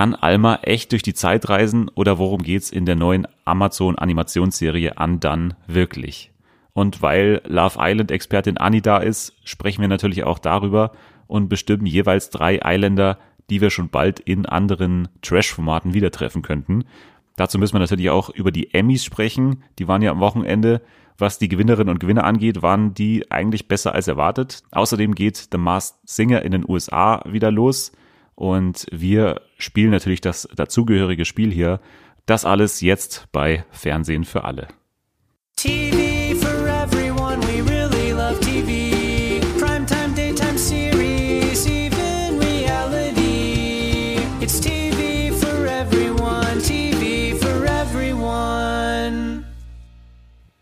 Kann Alma echt durch die Zeit reisen oder worum geht's in der neuen Amazon Animationsserie Undone wirklich? Und weil Love Island Expertin Annie da ist, sprechen wir natürlich auch darüber und bestimmen jeweils drei Islander, die wir schon bald in anderen Trash-Formaten wieder treffen könnten. Dazu müssen wir natürlich auch über die Emmys sprechen. Die waren ja am Wochenende. Was die Gewinnerinnen und Gewinner angeht, waren die eigentlich besser als erwartet. Außerdem geht The Masked Singer in den USA wieder los. Und wir spielen natürlich das dazugehörige Spiel hier. Das alles jetzt bei Fernsehen für alle. TV for everyone, we really love TV. Primetime, daytime series, even reality. It's TV for everyone, TV for everyone.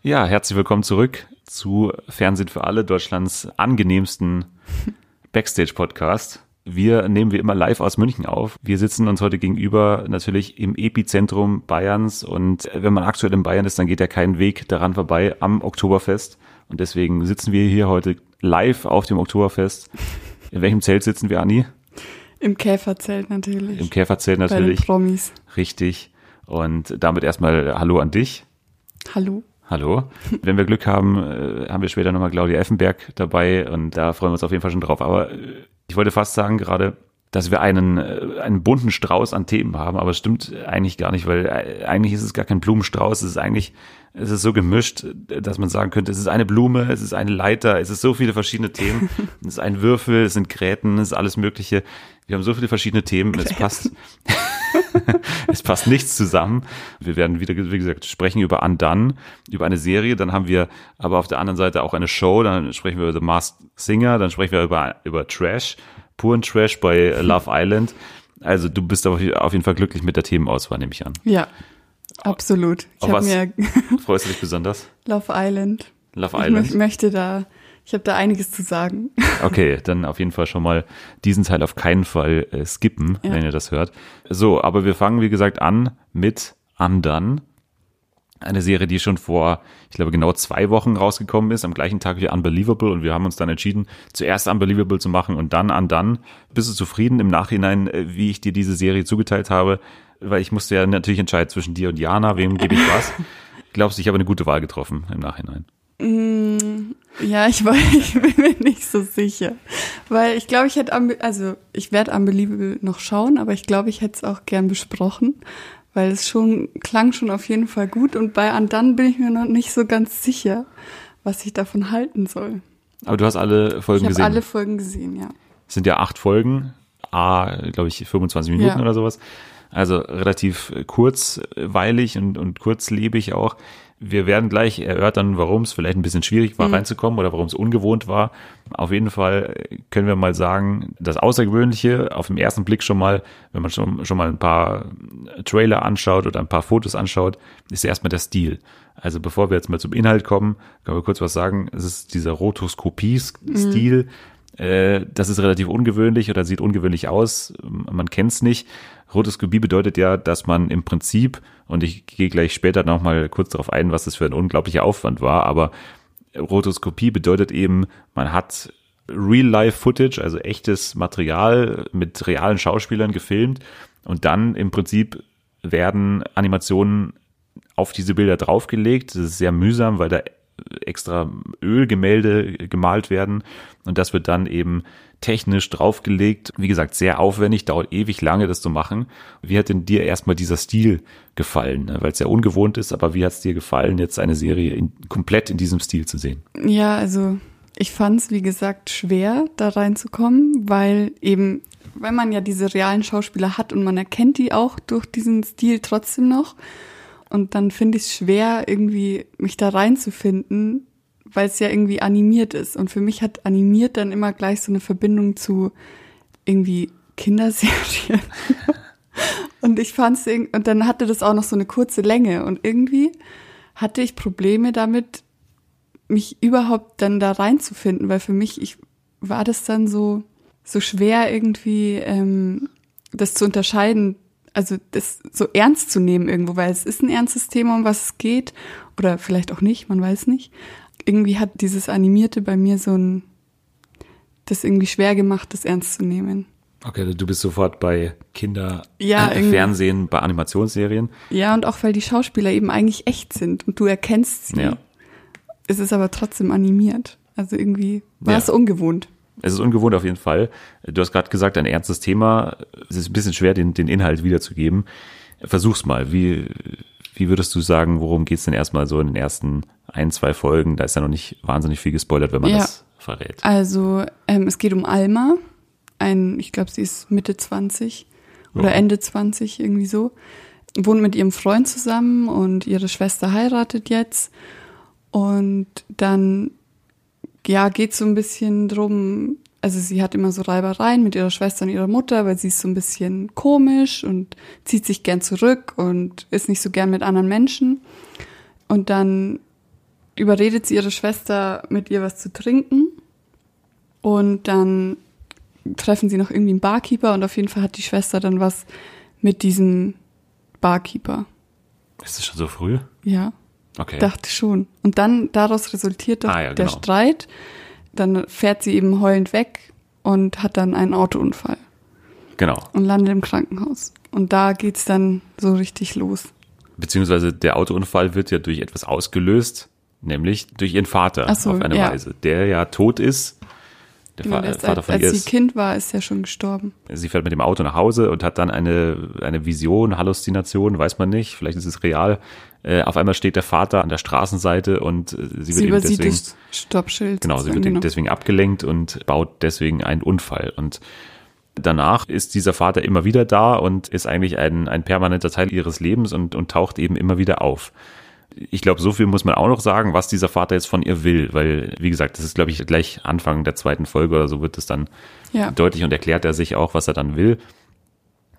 Ja, herzlich willkommen zurück zu Fernsehen für alle, Deutschlands angenehmsten Backstage-Podcast. Wir nehmen wie immer live aus München auf. Wir sitzen uns heute gegenüber natürlich im Epizentrum Bayerns und wenn man aktuell in Bayern ist, dann geht ja kein Weg daran vorbei am Oktoberfest und deswegen sitzen wir hier heute live auf dem Oktoberfest. In welchem Zelt sitzen wir, Anni? Im Käferzelt natürlich. Im Käferzelt natürlich. Bei den Promis. Richtig. Und damit erstmal Hallo an dich. Hallo. Hallo. Wenn wir Glück haben, äh, haben wir später nochmal Claudia Effenberg dabei und da freuen wir uns auf jeden Fall schon drauf. Aber äh, ich wollte fast sagen gerade, dass wir einen, äh, einen bunten Strauß an Themen haben, aber es stimmt eigentlich gar nicht, weil äh, eigentlich ist es gar kein Blumenstrauß, es ist eigentlich, es ist so gemischt, dass man sagen könnte, es ist eine Blume, es ist eine Leiter, es ist so viele verschiedene Themen, es ist ein Würfel, es sind Gräten, es ist alles Mögliche. Wir haben so viele verschiedene Themen, es passt, es passt nichts zusammen. Wir werden wieder, wie gesagt, sprechen über Undone, über eine Serie, dann haben wir aber auf der anderen Seite auch eine Show, dann sprechen wir über The Masked Singer, dann sprechen wir über, über Trash, puren Trash bei Love Island. Also du bist auf jeden Fall glücklich mit der Themenauswahl, nehme ich an. Ja, absolut. Ich auf was mir freust du dich besonders? Love Island. Love Island. Ich möchte da, ich habe da einiges zu sagen. Okay, dann auf jeden Fall schon mal diesen Teil auf keinen Fall äh, skippen, ja. wenn ihr das hört. So, aber wir fangen wie gesagt an mit Undone. Eine Serie, die schon vor, ich glaube, genau zwei Wochen rausgekommen ist, am gleichen Tag wie Unbelievable. Und wir haben uns dann entschieden, zuerst Unbelievable zu machen und dann Undone. Bist du zufrieden im Nachhinein, äh, wie ich dir diese Serie zugeteilt habe? Weil ich musste ja natürlich entscheiden zwischen dir und Jana, wem gebe ich was. Glaubst du, ich habe eine gute Wahl getroffen im Nachhinein? Mm, ja, ich, war, ich bin mir nicht so sicher. Weil ich glaube, ich hätte, also ich werde Unbelievable noch schauen, aber ich glaube, ich hätte es auch gern besprochen weil es schon klang schon auf jeden Fall gut und bei Andan bin ich mir noch nicht so ganz sicher, was ich davon halten soll. Aber du hast alle Folgen ich gesehen? Ich habe alle Folgen gesehen, ja. Es sind ja acht Folgen, a, glaube ich, 25 Minuten ja. oder sowas. Also relativ kurzweilig und, und kurzlebig auch. Wir werden gleich erörtern, warum es vielleicht ein bisschen schwierig war, mhm. reinzukommen oder warum es ungewohnt war. Auf jeden Fall können wir mal sagen, das Außergewöhnliche auf den ersten Blick schon mal, wenn man schon, schon mal ein paar Trailer anschaut oder ein paar Fotos anschaut, ist erstmal der Stil. Also bevor wir jetzt mal zum Inhalt kommen, können wir kurz was sagen. Es ist dieser Rotoskopie-Stil. Mhm das ist relativ ungewöhnlich oder sieht ungewöhnlich aus. Man kennt es nicht. Rotoskopie bedeutet ja, dass man im Prinzip, und ich gehe gleich später nochmal kurz darauf ein, was das für ein unglaublicher Aufwand war, aber Rotoskopie bedeutet eben, man hat Real-Life-Footage, also echtes Material mit realen Schauspielern gefilmt und dann im Prinzip werden Animationen auf diese Bilder draufgelegt. Das ist sehr mühsam, weil da extra Ölgemälde gemalt werden und das wird dann eben technisch draufgelegt. Wie gesagt, sehr aufwendig, dauert ewig lange, das zu machen. Wie hat denn dir erstmal dieser Stil gefallen? Weil es ja ungewohnt ist, aber wie hat es dir gefallen, jetzt eine Serie in, komplett in diesem Stil zu sehen? Ja, also ich fand es, wie gesagt, schwer, da reinzukommen, weil eben, weil man ja diese realen Schauspieler hat und man erkennt die auch durch diesen Stil trotzdem noch. Und dann finde ich es schwer, irgendwie mich da reinzufinden, weil es ja irgendwie animiert ist. Und für mich hat animiert dann immer gleich so eine Verbindung zu irgendwie Kinderserien. und ich fand es, und dann hatte das auch noch so eine kurze Länge. Und irgendwie hatte ich Probleme damit, mich überhaupt dann da reinzufinden, weil für mich ich, war das dann so, so schwer irgendwie, ähm, das zu unterscheiden, also das so ernst zu nehmen irgendwo, weil es ist ein ernstes Thema, um was es geht, oder vielleicht auch nicht, man weiß nicht irgendwie hat dieses Animierte bei mir so ein, das irgendwie schwer gemacht, das ernst zu nehmen. Okay, du bist sofort bei Kinder, Ja, äh. Fernsehen, bei Animationsserien. Ja, und auch weil die Schauspieler eben eigentlich echt sind und du erkennst sie. Ja. Es ist aber trotzdem animiert. Also irgendwie war Ja. es ungewohnt. Es ist ungewohnt auf jeden Fall. Du hast gerade gesagt, ein ernstes Thema. Es ist ein bisschen schwer, den, den Inhalt wiederzugeben. Versuch's mal. Wie, wie würdest du sagen, worum geht's denn erstmal so in den ersten ein, zwei Folgen? Da ist ja noch nicht wahnsinnig viel gespoilert, wenn man Ja. das verrät. Also ähm, es geht um Alma. Ein, ich glaube, sie ist Mitte 20 oder Ja. Ende 20, irgendwie so. Wohnt mit ihrem Freund zusammen und ihre Schwester heiratet jetzt. Und dann, ja, geht so ein bisschen drum, also sie hat immer so Reibereien mit ihrer Schwester und ihrer Mutter, weil sie ist so ein bisschen komisch und zieht sich gern zurück und ist nicht so gern mit anderen Menschen. Und dann überredet sie ihre Schwester, mit ihr was zu trinken. Und dann treffen sie noch irgendwie einen Barkeeper und auf jeden Fall hat die Schwester dann was mit diesem Barkeeper. Ist es schon so früh? Ja, Okay. dachte schon. Und dann daraus resultiert doch Ah, ja, der genau. Streit. Dann fährt sie eben heulend weg und hat dann einen Autounfall Genau. und landet im Krankenhaus. Und da geht's dann so richtig los. Beziehungsweise der Autounfall wird ja durch etwas ausgelöst, nämlich durch ihren Vater so, auf eine ja. Weise, der ja tot ist. Der Genau, Vater als, von ihr als sie ist Kind war, ist er schon gestorben. sie fährt mit dem Auto nach Hause und hat dann eine, eine Vision, Halluzination, weiß man nicht, vielleicht ist es real. Äh, auf einmal steht der Vater an der Straßenseite und äh, sie wird Sie eben übersieht deswegen, Stoppschild. genau, sie wird deswegen abgelenkt und baut deswegen einen Unfall. Und danach ist dieser Vater immer wieder da und ist eigentlich ein, ein permanenter Teil ihres Lebens und, und taucht eben immer wieder auf. Ich glaube, so viel muss man auch noch sagen, was dieser Vater jetzt von ihr will, weil, wie gesagt, das ist, glaube ich, gleich Anfang der zweiten Folge oder so wird es dann Ja. deutlich und erklärt er sich auch, was er dann will.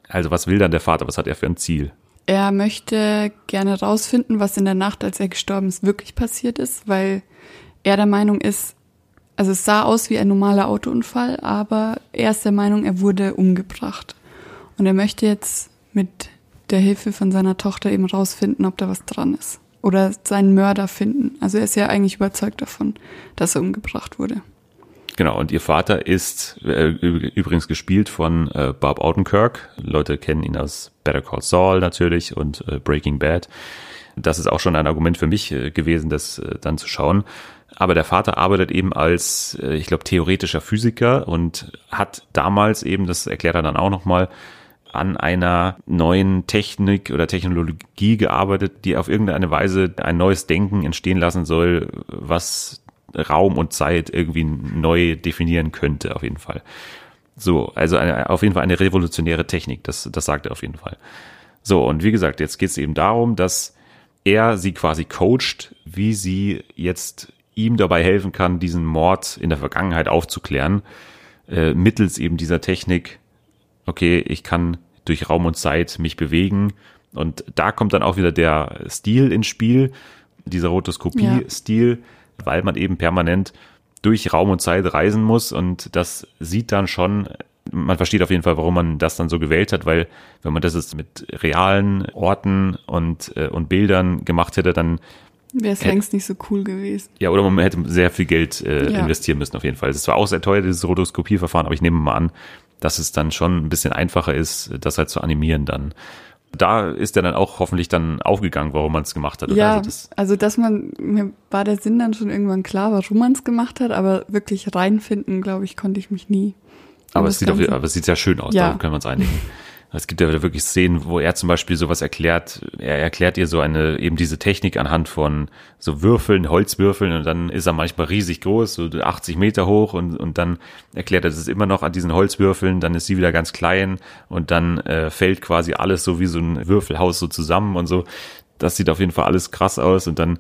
Also was will dann der Vater? Was hat er für ein Ziel? Er möchte gerne rausfinden, was in der Nacht, als er gestorben ist, wirklich passiert ist, weil er der Meinung ist, also es sah aus wie ein normaler Autounfall, aber er ist der Meinung, er wurde umgebracht. Und er möchte jetzt mit der Hilfe von seiner Tochter eben rausfinden, ob da was dran ist. Oder seinen Mörder finden. Also er ist ja eigentlich überzeugt davon, dass er umgebracht wurde. Genau, und ihr Vater ist äh, übrigens gespielt von äh, Bob Odenkirk. Leute kennen ihn aus Better Call Saul natürlich und äh, Breaking Bad. Das ist auch schon ein Argument für mich äh, gewesen, das äh, dann zu schauen. Aber der Vater arbeitet eben als, äh, ich glaube, theoretischer Physiker und hat damals eben, das erklärt er dann auch nochmal, an einer neuen Technik oder Technologie gearbeitet, die auf irgendeine Weise ein neues Denken entstehen lassen soll, was Raum und Zeit irgendwie neu definieren könnte, auf jeden Fall. So, also eine, auf jeden Fall eine revolutionäre Technik, das, das sagt er auf jeden Fall. So, und wie gesagt, jetzt geht es eben darum, dass er sie quasi coacht, wie sie jetzt ihm dabei helfen kann, diesen Mord in der Vergangenheit aufzuklären, äh, mittels eben dieser Technik, okay, ich kann durch Raum und Zeit mich bewegen. Und da kommt dann auch wieder der Stil ins Spiel, dieser Rotoskopie-Stil, weil man eben permanent durch Raum und Zeit reisen muss. Und das sieht dann schon, man versteht auf jeden Fall, warum man das dann so gewählt hat, weil wenn man das jetzt mit realen Orten und, äh, und Bildern gemacht hätte, dann Wäre es längst nicht so cool gewesen. ja, oder man hätte sehr viel Geld äh, Ja. investieren müssen auf jeden Fall. Es war auch sehr teuer, dieses Rotoskopieverfahren, aber ich nehme mal an, dass es dann schon ein bisschen einfacher ist, das halt zu animieren dann. Da ist er dann auch hoffentlich dann aufgegangen, warum man es gemacht hat. oder? Ja, Also das, also dass man, mir war der Sinn dann schon irgendwann klar, warum man es gemacht hat, aber wirklich reinfinden, glaube ich, konnte ich mich nie. aber es sieht, Ganze- aber es sieht sehr schön aus, Ja. darauf können wir uns einigen. Es gibt ja wirklich Szenen, wo er zum Beispiel sowas erklärt. Er erklärt ihr so eine, eben diese Technik anhand von so Würfeln, Holzwürfeln und dann ist er manchmal riesig groß, so 80 Meter hoch und, und dann erklärt er das immer noch an diesen Holzwürfeln, dann ist sie wieder ganz klein und dann äh, fällt quasi alles so wie so ein Würfelhaus so zusammen und so. Das sieht auf jeden Fall alles krass aus und dann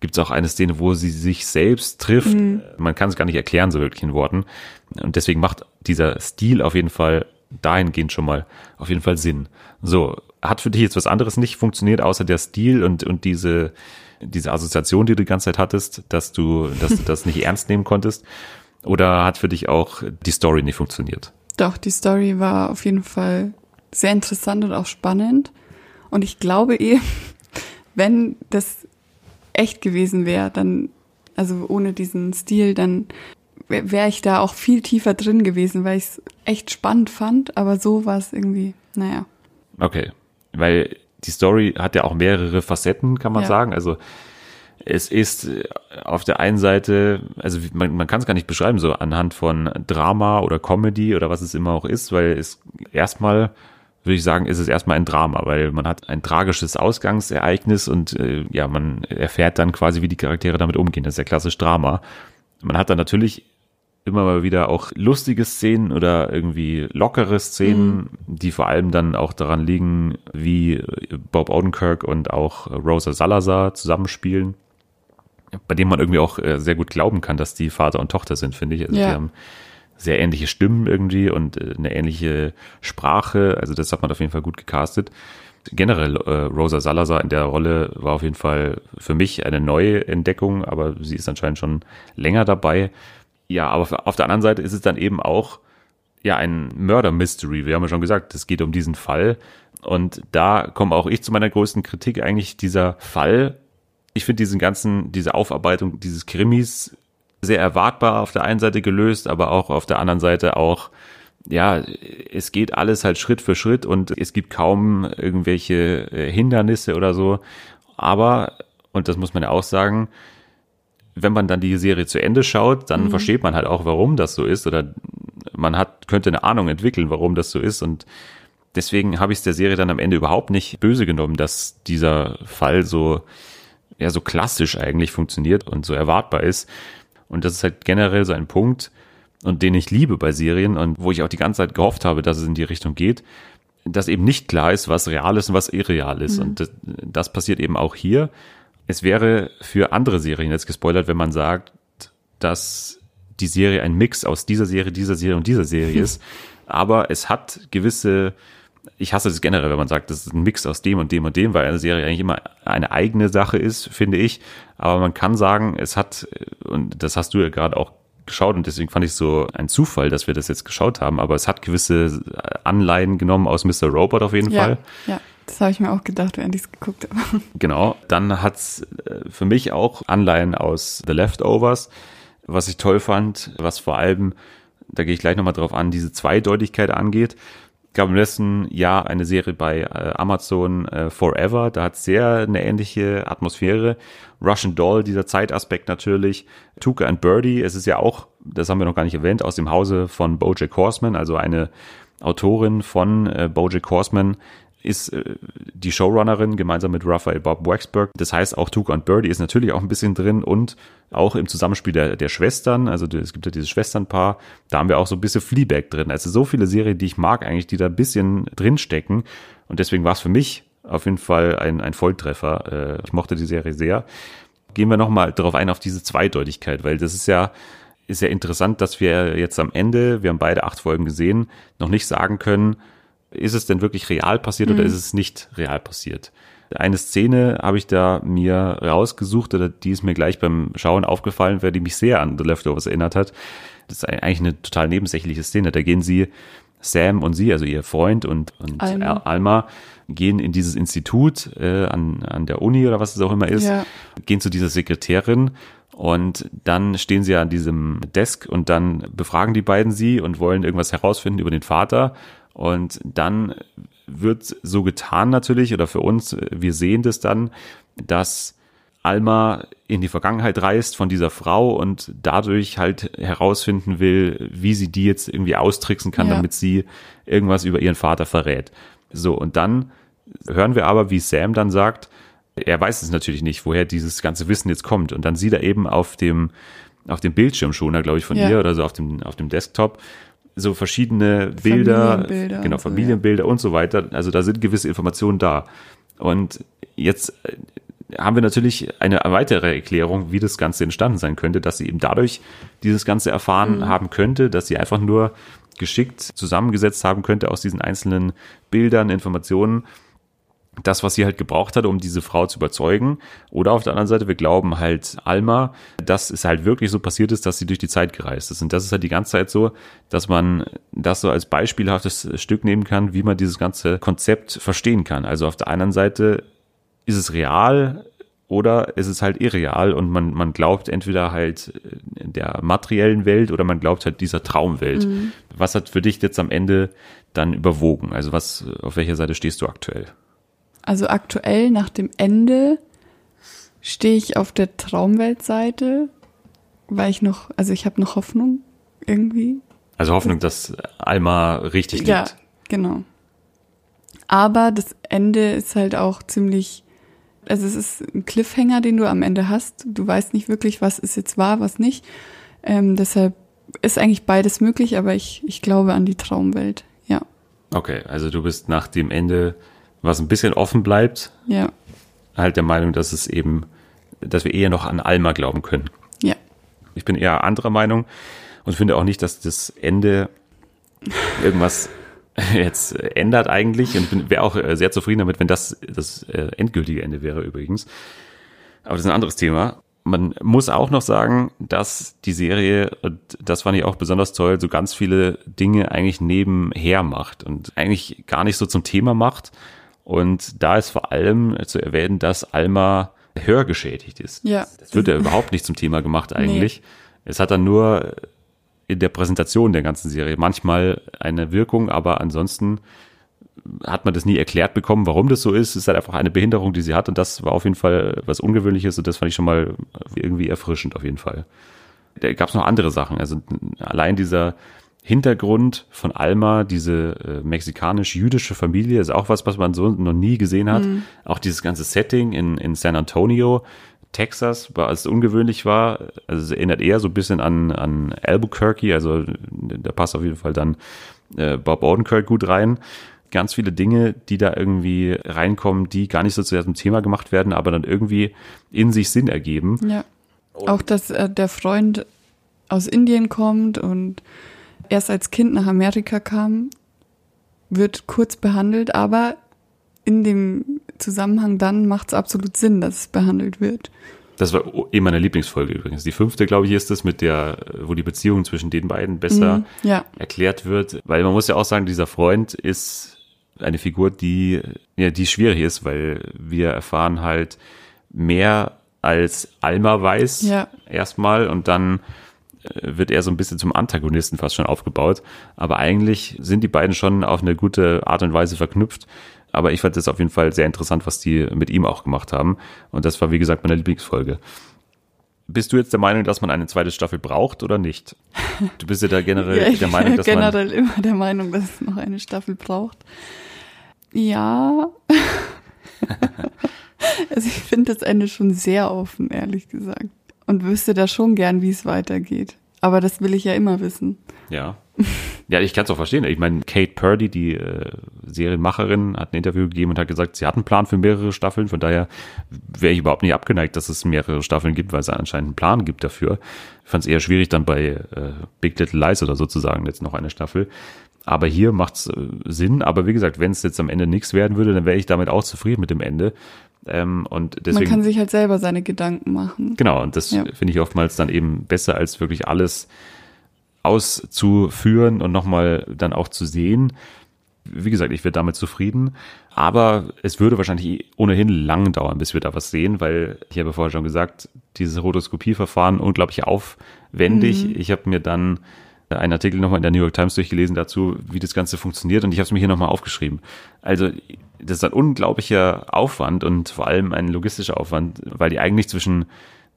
gibt es auch eine Szene, wo sie sich selbst trifft. Man kann es gar nicht erklären, so wirklich in Worten. Und deswegen macht dieser Stil auf jeden Fall dahingehend schon mal auf jeden Fall Sinn. So, hat für dich jetzt was anderes nicht funktioniert, außer der Stil und, und diese, diese Assoziation, die du die ganze Zeit hattest, dass du, dass du das nicht ernst nehmen konntest? Oder hat für dich auch die Story nicht funktioniert? Doch, die Story war auf jeden Fall sehr interessant und auch spannend. Und ich glaube eh, wenn das echt gewesen wäre, dann, also ohne diesen Stil, dann wäre ich da auch viel tiefer drin gewesen, weil ich es echt spannend fand, aber so war es irgendwie, naja. Okay, weil die Story hat ja auch mehrere Facetten, kann man ja. sagen. Also es ist äh, auf der einen Seite, also man, man kann es gar nicht beschreiben, so anhand von Drama oder Comedy oder was es immer auch ist, weil es erstmal würde ich sagen, ist es erstmal ein Drama, weil man hat ein tragisches Ausgangsereignis und äh, ja, man erfährt dann quasi, wie die Charaktere damit umgehen. Das ist ja klassisch Drama. Man hat dann natürlich immer mal wieder auch lustige Szenen oder irgendwie lockere Szenen, mhm. die vor allem dann auch daran liegen, wie Bob Odenkirk und auch Rosa Salazar zusammenspielen bei dem man irgendwie auch äh, sehr gut glauben kann, dass die Vater und Tochter sind, finde ich. Also ja. die haben sehr ähnliche Stimmen irgendwie und äh, eine ähnliche Sprache. Also das hat man auf jeden Fall gut gecastet. Generell äh, Rosa Salazar in der Rolle war auf jeden Fall für mich eine neue Entdeckung, aber sie ist anscheinend schon länger dabei. Ja, aber auf der anderen Seite ist es dann eben auch ja ein Murder Mystery. Wir haben ja schon gesagt, es geht um diesen Fall und da komme auch ich zu meiner größten Kritik eigentlich dieser Fall ich finde diesen ganzen, diese Aufarbeitung dieses Krimis sehr erwartbar auf der einen Seite gelöst, aber auch auf der anderen Seite auch, ja, es geht alles halt Schritt für Schritt und es gibt kaum irgendwelche äh, Hindernisse oder so. Aber, und das muss man ja auch sagen, wenn man dann die Serie zu Ende schaut, dann mhm. versteht man halt auch, warum das so ist oder man hat, könnte eine Ahnung entwickeln, warum das so ist und deswegen habe ich es der Serie dann am Ende überhaupt nicht böse genommen, dass dieser Fall so ja so klassisch eigentlich funktioniert und so erwartbar ist. Und das ist halt generell so ein Punkt, und den ich liebe bei Serien und wo ich auch die ganze Zeit gehofft habe, dass es in die Richtung geht, dass eben nicht klar ist, was real ist und was irreal ist. Mhm. Und das, das passiert eben auch hier. Es wäre für andere Serien jetzt gespoilert, wenn man sagt, dass die Serie ein Mix aus dieser Serie, dieser Serie und dieser Serie ist. Aber es hat gewisse ich hasse das generell, wenn man sagt, das ist ein Mix aus dem und dem und dem, weil eine Serie eigentlich immer eine eigene Sache ist, finde ich. Aber man kann sagen, es hat, und das hast du ja gerade auch geschaut und deswegen fand ich so ein Zufall, dass wir das jetzt geschaut haben, aber es hat gewisse Anleihen genommen aus Mr. Robot auf jeden ja, Fall. Ja. Das habe ich mir auch gedacht, während ich es geguckt habe. Genau. Dann hat's äh, für mich auch Anleihen aus The Leftovers, was ich toll fand, was vor allem, da gehe ich gleich nochmal drauf an, diese Zweideutigkeit angeht gab im letzten Jahr eine Serie bei äh, Amazon äh, Forever, da hat sehr eine ähnliche Atmosphäre. Russian Doll, dieser Zeitaspekt natürlich. Tuka and Birdie, es ist ja auch, das haben wir noch gar nicht erwähnt, aus dem Hause von Bojack Horseman, also eine Autorin von äh, Bojack Horseman, ist äh, die Showrunnerin gemeinsam mit Raphael Bob Waxberg. Das heißt, auch Tuka und Birdie ist natürlich auch ein bisschen drin und auch im Zusammenspiel der, der Schwestern. Also es gibt ja dieses Schwesternpaar. Da haben wir auch so ein bisschen Fleabag drin. Also so viele Serien, die ich mag eigentlich, die da ein bisschen drinstecken. Und deswegen war es für mich auf jeden Fall ein, ein Volltreffer. Äh, ich mochte die Serie sehr. Gehen wir nochmal darauf ein, auf diese Zweideutigkeit, weil das ist ja ist ja interessant, dass wir jetzt am Ende, wir haben beide acht Folgen gesehen, noch nicht sagen können, ist es denn wirklich real passiert mhm. oder ist es nicht real passiert? Eine Szene habe ich da mir rausgesucht, oder die ist mir gleich beim Schauen aufgefallen, weil die mich sehr an The Leftovers erinnert hat. Das ist eigentlich eine total nebensächliche Szene. Da gehen sie, Sam und sie, also ihr Freund und, und Alma. Alma gehen in dieses Institut äh, an, an der Uni oder was es auch immer ist, ja. gehen zu dieser Sekretärin und dann stehen sie an diesem Desk und dann befragen die beiden sie und wollen irgendwas herausfinden über den Vater. Und dann wird so getan natürlich, oder für uns, wir sehen das dann, dass Alma in die Vergangenheit reist von dieser Frau und dadurch halt herausfinden will, wie sie die jetzt irgendwie austricksen kann, ja. damit sie irgendwas über ihren Vater verrät. So, und dann hören wir aber, wie Sam dann sagt, er weiß es natürlich nicht, woher dieses ganze Wissen jetzt kommt. Und dann sieht er eben auf dem, auf dem Bildschirmschoner, glaube ich, von ja. ihr oder so auf dem, auf dem Desktop, so verschiedene Bilder, Familienbilder genau, Familienbilder und so weiter. Also da sind gewisse Informationen da. Und jetzt äh, haben wir natürlich eine weitere Erklärung, wie das Ganze entstanden sein könnte, dass sie eben dadurch dieses Ganze erfahren mhm. haben könnte, dass sie einfach nur geschickt zusammengesetzt haben könnte aus diesen einzelnen Bildern, Informationen das, was sie halt gebraucht hat, um diese Frau zu überzeugen. Oder auf der anderen Seite, wir glauben halt Alma, dass es halt wirklich so passiert ist, dass sie durch die Zeit gereist ist. Und das ist halt die ganze Zeit so, dass man das so als beispielhaftes Stück nehmen kann, wie man dieses ganze Konzept verstehen kann. Also auf der einen Seite ist es real, oder ist es halt irreal und man, man glaubt entweder halt der materiellen Welt oder man glaubt halt dieser Traumwelt. Mhm. Was hat für dich jetzt am Ende dann überwogen? Also was, auf welcher Seite stehst du aktuell? Also aktuell nach dem Ende stehe ich auf der Traumweltseite, weil ich noch, also ich habe noch Hoffnung irgendwie. Also Hoffnung, dass Alma richtig liegt. Ja, genau. Aber das Ende ist halt auch ziemlich also es ist ein Cliffhanger, den du am Ende hast. Du weißt nicht wirklich, was ist jetzt wahr, was nicht. Ähm, deshalb ist eigentlich beides möglich, aber ich, ich glaube an die Traumwelt, ja. Okay, also du bist nach dem Ende, was ein bisschen offen bleibt, ja. halt der Meinung, dass es eben, dass wir eher noch an Alma glauben können. Ja. Ich bin eher anderer Meinung und finde auch nicht, dass das Ende irgendwas jetzt ändert eigentlich und wäre auch äh, sehr zufrieden damit, wenn das das äh, endgültige Ende wäre übrigens. Aber das ist ein anderes Thema. Man muss auch noch sagen, dass die Serie, und das fand ich auch besonders toll, so ganz viele Dinge eigentlich nebenher macht und eigentlich gar nicht so zum Thema macht. Und da ist vor allem zu erwähnen, dass Alma hörgeschädigt ist. Ja. Das wird ja überhaupt nicht zum Thema gemacht eigentlich. Nee. Es hat dann nur in der Präsentation der ganzen Serie manchmal eine Wirkung, aber ansonsten hat man das nie erklärt bekommen, warum das so ist. Es ist halt einfach eine Behinderung, die sie hat und das war auf jeden Fall was Ungewöhnliches und das fand ich schon mal irgendwie erfrischend auf jeden Fall. Da gab es noch andere Sachen. Also allein dieser Hintergrund von Alma, diese äh, mexikanisch-jüdische Familie, ist auch was, was man so noch nie gesehen hat. Mhm. Auch dieses ganze Setting in, in San Antonio, Texas, als es ungewöhnlich war. Also es erinnert eher so ein bisschen an, an Albuquerque, also da passt auf jeden Fall dann äh, Bob Odenkirk gut rein. Ganz viele Dinge, die da irgendwie reinkommen, die gar nicht so zu zum Thema gemacht werden, aber dann irgendwie in sich Sinn ergeben. Ja. Auch, dass äh, der Freund aus Indien kommt und erst als Kind nach Amerika kam, wird kurz behandelt, aber in dem Zusammenhang dann macht es absolut Sinn, dass es behandelt wird. Das war eh meine Lieblingsfolge übrigens. Die fünfte, glaube ich, ist es, mit der, wo die Beziehung zwischen den beiden besser mhm, ja. erklärt wird. Weil man muss ja auch sagen, dieser Freund ist eine Figur, die, ja, die schwierig ist, weil wir erfahren halt mehr als Alma weiß ja. erstmal und dann wird er so ein bisschen zum Antagonisten fast schon aufgebaut. Aber eigentlich sind die beiden schon auf eine gute Art und Weise verknüpft. Aber ich fand es auf jeden Fall sehr interessant, was die mit ihm auch gemacht haben. Und das war, wie gesagt, meine Lieblingsfolge. Bist du jetzt der Meinung, dass man eine zweite Staffel braucht oder nicht? Du bist ja da generell ja, der Meinung, dass generell man immer der Meinung, dass es noch eine Staffel braucht. Ja. also ich finde das Ende schon sehr offen, ehrlich gesagt. Und wüsste da schon gern, wie es weitergeht. Aber das will ich ja immer wissen. Ja. Ja, ich kann es auch verstehen. Ich meine, Kate Purdy, die äh, Serienmacherin, hat ein Interview gegeben und hat gesagt, sie hat einen Plan für mehrere Staffeln. Von daher wäre ich überhaupt nicht abgeneigt, dass es mehrere Staffeln gibt, weil es anscheinend einen Plan gibt dafür. Ich fand es eher schwierig, dann bei äh, Big Little Lies oder sozusagen jetzt noch eine Staffel. Aber hier macht's äh, Sinn. Aber wie gesagt, wenn es jetzt am Ende nichts werden würde, dann wäre ich damit auch zufrieden mit dem Ende. Ähm, und deswegen, Man kann sich halt selber seine Gedanken machen. Genau, und das ja. finde ich oftmals dann eben besser, als wirklich alles auszuführen und nochmal dann auch zu sehen. Wie gesagt, ich wäre damit zufrieden. Aber es würde wahrscheinlich ohnehin lang dauern, bis wir da was sehen, weil ich habe vorher schon gesagt, dieses Rotoskopieverfahren unglaublich aufwendig. Mhm. Ich habe mir dann einen Artikel nochmal in der New York Times durchgelesen dazu, wie das Ganze funktioniert und ich habe es mir hier nochmal aufgeschrieben. Also das ist ein unglaublicher Aufwand und vor allem ein logistischer Aufwand, weil die eigentlich zwischen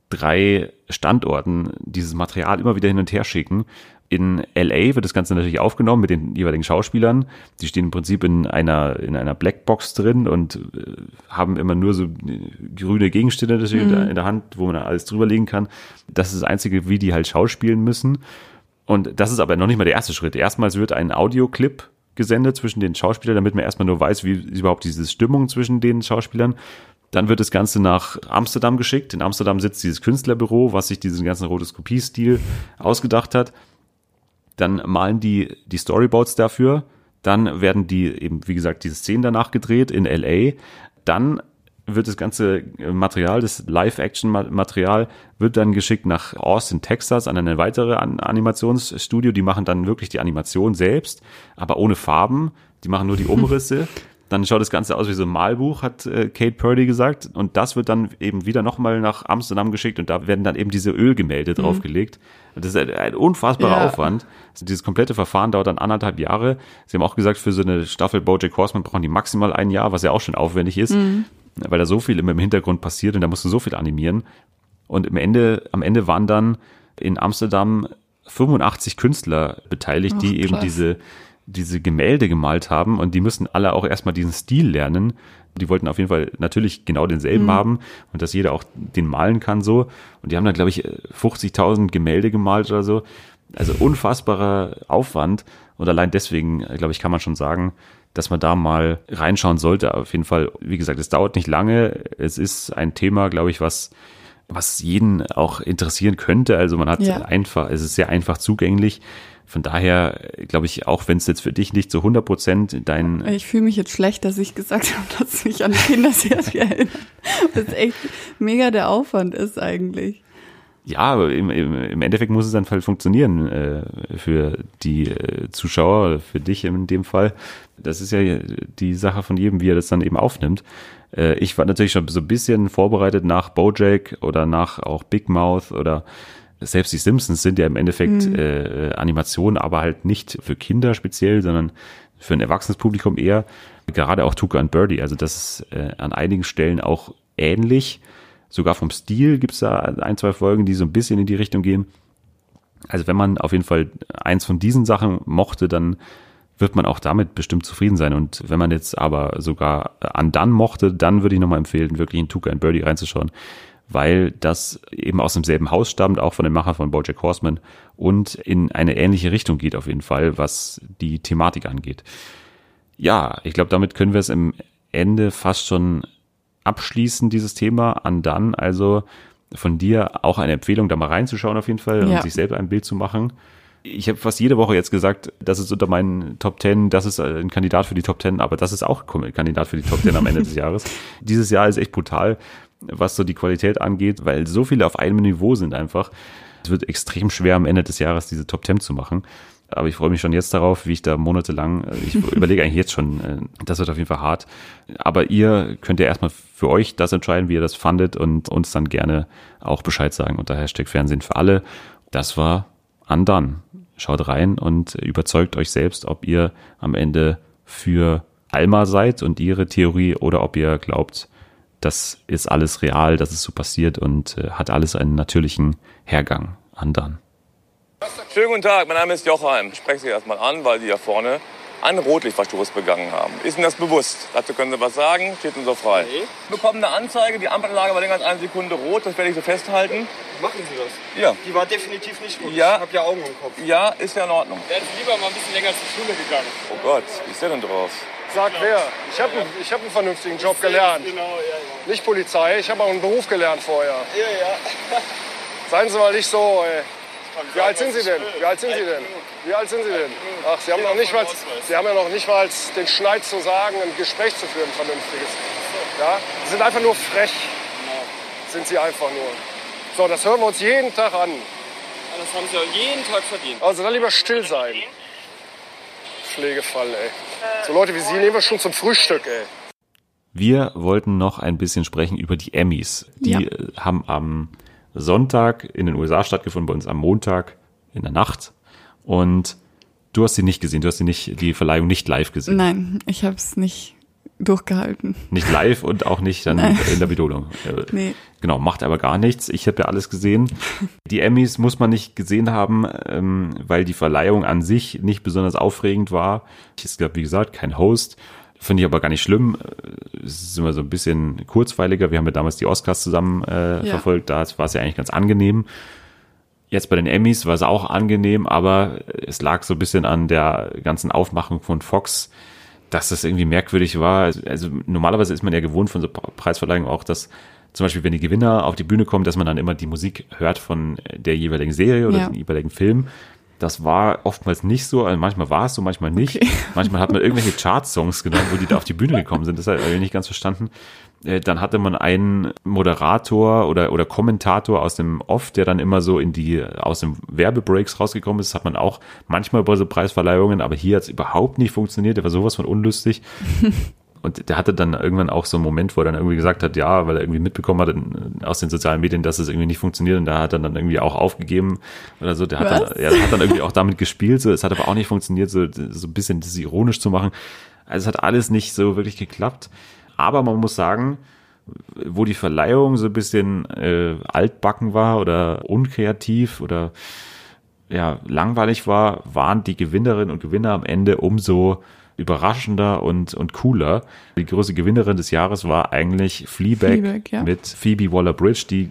drei Standorten dieses Material immer wieder hin und her schicken. In LA wird das Ganze natürlich aufgenommen mit den jeweiligen Schauspielern. Die stehen im Prinzip in einer, in einer Blackbox drin und äh, haben immer nur so grüne Gegenstände mhm. in der Hand, wo man alles drüberlegen kann. Das ist das Einzige, wie die halt schauspielen müssen. Und das ist aber noch nicht mal der erste Schritt. Erstmals wird ein Audioclip gesendet zwischen den Schauspielern, damit man erstmal nur weiß, wie überhaupt diese Stimmung zwischen den Schauspielern. Dann wird das Ganze nach Amsterdam geschickt. In Amsterdam sitzt dieses Künstlerbüro, was sich diesen ganzen Rotoskopie-Stil ausgedacht hat. Dann malen die die Storyboards dafür. Dann werden die eben, wie gesagt, diese Szenen danach gedreht in LA. Dann wird das ganze Material, das Live-Action-Material, wird dann geschickt nach Austin, Texas, an eine weitere Animationsstudio. Die machen dann wirklich die Animation selbst, aber ohne Farben. Die machen nur die Umrisse. dann schaut das Ganze aus wie so ein Malbuch, hat äh, Kate Purdy gesagt. Und das wird dann eben wieder nochmal nach Amsterdam geschickt und da werden dann eben diese Ölgemälde mhm. draufgelegt. Das ist ein, ein unfassbarer ja. Aufwand. Also dieses komplette Verfahren dauert dann anderthalb Jahre. Sie haben auch gesagt, für so eine Staffel Bojack Horseman brauchen die maximal ein Jahr, was ja auch schon aufwendig ist, mhm. Weil da so viel immer im Hintergrund passiert und da musst du so viel animieren. Und im Ende, am Ende waren dann in Amsterdam 85 Künstler beteiligt, Ach, die eben diese diese Gemälde gemalt haben und die müssen alle auch erstmal diesen Stil lernen. Die wollten auf jeden Fall natürlich genau denselben mhm. haben und dass jeder auch den malen kann so. Und die haben dann, glaube ich, 50.000 Gemälde gemalt oder so. Also unfassbarer Aufwand. Und allein deswegen, glaube ich, kann man schon sagen, dass man da mal reinschauen sollte. Auf jeden Fall, wie gesagt, es dauert nicht lange. Es ist ein Thema, glaube ich, was was jeden auch interessieren könnte. Also man hat ja. einfach, es ist sehr einfach zugänglich. Von daher glaube ich, auch wenn es jetzt für dich nicht zu 100 Prozent dein... Ich fühle mich jetzt schlecht, dass ich gesagt habe, dass es mich an die Kinderserie erinnert. Das echt mega der Aufwand ist eigentlich. Ja, aber im, im, Endeffekt muss es dann halt funktionieren äh, für die äh, Zuschauer oder für dich in dem Fall. Das ist ja die Sache von jedem, wie er das dann eben aufnimmt. Äh, ich war natürlich schon so ein bisschen vorbereitet nach Bojack oder nach auch Big Mouth oder selbst die Simpsons sind ja im Endeffekt mhm. äh, Animationen, aber halt nicht für Kinder speziell, sondern für ein erwachsenes Publikum eher. Gerade auch Tuca und Birdie, also das ist äh, an einigen Stellen auch ähnlich. Sogar vom Stil gibt's da ein, zwei Folgen, die so ein bisschen in die Richtung gehen. Also wenn man auf jeden Fall eins von diesen Sachen mochte, dann wird man auch damit bestimmt zufrieden sein. Und wenn man jetzt aber sogar an dann mochte, dann würde ich nochmal empfehlen, wirklich in Tuca und Birdie reinzuschauen weil das eben aus demselben Haus stammt, auch von dem Macher von Bojack Horseman und in eine ähnliche Richtung geht auf jeden Fall, was die Thematik angeht. Ja, ich glaube, damit können wir es im Ende fast schon abschließen, dieses Thema. An dann also von dir auch eine Empfehlung, da mal reinzuschauen auf jeden Fall ja. und sich selber ein Bild zu machen. Ich habe fast jede Woche jetzt gesagt, das ist unter meinen Top Ten, das ist ein Kandidat für die Top Ten, aber das ist auch ein Kandidat für die Top Ten am Ende des Jahres. Dieses Jahr ist echt brutal was so die Qualität angeht, weil so viele auf einem Niveau sind einfach. Es wird extrem schwer am Ende des Jahres diese Top 10 zu machen. Aber ich freue mich schon jetzt darauf, wie ich da monatelang, äh, ich überlege eigentlich jetzt schon, äh, das wird auf jeden Fall hart. Aber ihr könnt ja erstmal für euch das entscheiden, wie ihr das fandet und uns dann gerne auch Bescheid sagen unter Hashtag Fernsehen für alle. Das war Undone. Schaut rein und überzeugt euch selbst, ob ihr am Ende für Alma seid und ihre Theorie oder ob ihr glaubt, das ist alles real, das ist so passiert und äh, hat alles einen natürlichen Hergang andern. Schönen guten Tag, mein Name ist Jochheim. Ich spreche Sie erstmal an, weil Sie ja vorne einen Rotlichtverstoß begangen haben. Ist Ihnen das bewusst? Dazu können Sie was sagen, steht Ihnen so frei. Nee. Wir bekommen eine Anzeige, die Ampelanlage war länger als eine Sekunde rot, das werde ich so festhalten. Machen Sie das? Ja. Die war definitiv nicht rot. Ja. Ich habe ja Augen im Kopf. Ja, ist ja in Ordnung. Wären Sie lieber mal ein bisschen länger zur Schule gegangen. Oh Gott, wie ist der denn drauf? Sagt wer? Ich habe einen, hab einen vernünftigen Job gelernt. Genau, ja, ja. Nicht Polizei, ich habe auch einen Beruf gelernt vorher. Ja, ja. Seien Sie mal nicht so, ey. Wie alt sind Sie denn? Wie alt sind Sie denn? Wie alt sind Sie denn? Ach, Sie haben, noch nicht mal, Sie haben ja noch nicht mal den Schneid zu sagen, ein Gespräch zu führen, ein vernünftiges. Ja? Sie sind einfach nur frech. Sind Sie einfach nur. So, das hören wir uns jeden Tag an. Das haben Sie auch jeden Tag verdient. Also dann lieber still sein. Pflegefall, ey. So Leute wie Sie nehmen wir schon zum Frühstück, ey. Wir wollten noch ein bisschen sprechen über die Emmys. Die ja. Äh, haben am Sonntag in den USA stattgefunden, bei uns am Montag in der Nacht. Und du hast sie nicht gesehen, du hast sie nicht, die Verleihung nicht live gesehen. Nein, ich habe es nicht durchgehalten. Nicht live und auch nicht dann Nein. in der Wiederholung. Nee. Genau, macht aber gar nichts. Ich habe ja alles gesehen. Die Emmys muss man nicht gesehen haben, ähm, weil die Verleihung an sich nicht besonders aufregend war. Ich glaube, wie gesagt, kein Host. Finde ich aber gar nicht schlimm. Es ist immer so ein bisschen kurzweiliger. Wir haben ja damals die Oscars zusammen äh, ja. verfolgt. Da war es ja eigentlich ganz angenehm. Jetzt bei den Emmys war es auch angenehm, aber es lag so ein bisschen an der ganzen Aufmachung von Fox, dass das irgendwie merkwürdig war. Also normalerweise ist man ja gewohnt von so Preisverleihungen auch, dass zum Beispiel, wenn die Gewinner auf die Bühne kommen, dass man dann immer die Musik hört von der jeweiligen Serie oder ja. dem jeweiligen Film. Das war oftmals nicht so, also manchmal war es so, manchmal nicht. Okay. Manchmal hat man irgendwelche Chart-Songs genommen, wo die da auf die Bühne gekommen sind. Das habe ich nicht ganz verstanden. Äh, dann hatte man einen Moderator oder, oder Kommentator aus dem Off, der dann immer so in die, aus dem Werbebreaks rausgekommen ist. Das hat man auch manchmal bei so Preisverleihungen, aber hier hat es überhaupt nicht funktioniert. Der war sowas von unlustig. und der hatte dann irgendwann auch so einen Moment, wo er dann irgendwie gesagt hat, ja, weil er irgendwie mitbekommen hat aus den sozialen Medien, dass es irgendwie nicht funktioniert und da hat er dann irgendwie auch aufgegeben oder so. Der hat, dann, ja, der hat dann irgendwie auch damit gespielt, so, es hat aber auch nicht funktioniert, so, so ein bisschen das ironisch zu machen. Also es hat alles nicht so wirklich geklappt. Aber man muss sagen, wo die Verleihung so ein bisschen äh, altbacken war oder unkreativ oder ja, langweilig war, waren die Gewinnerinnen und Gewinner am Ende umso überraschender und, und cooler. Die große Gewinnerin des Jahres war eigentlich Fleabag, Fleabag ja. mit Phoebe Waller-Bridge, die,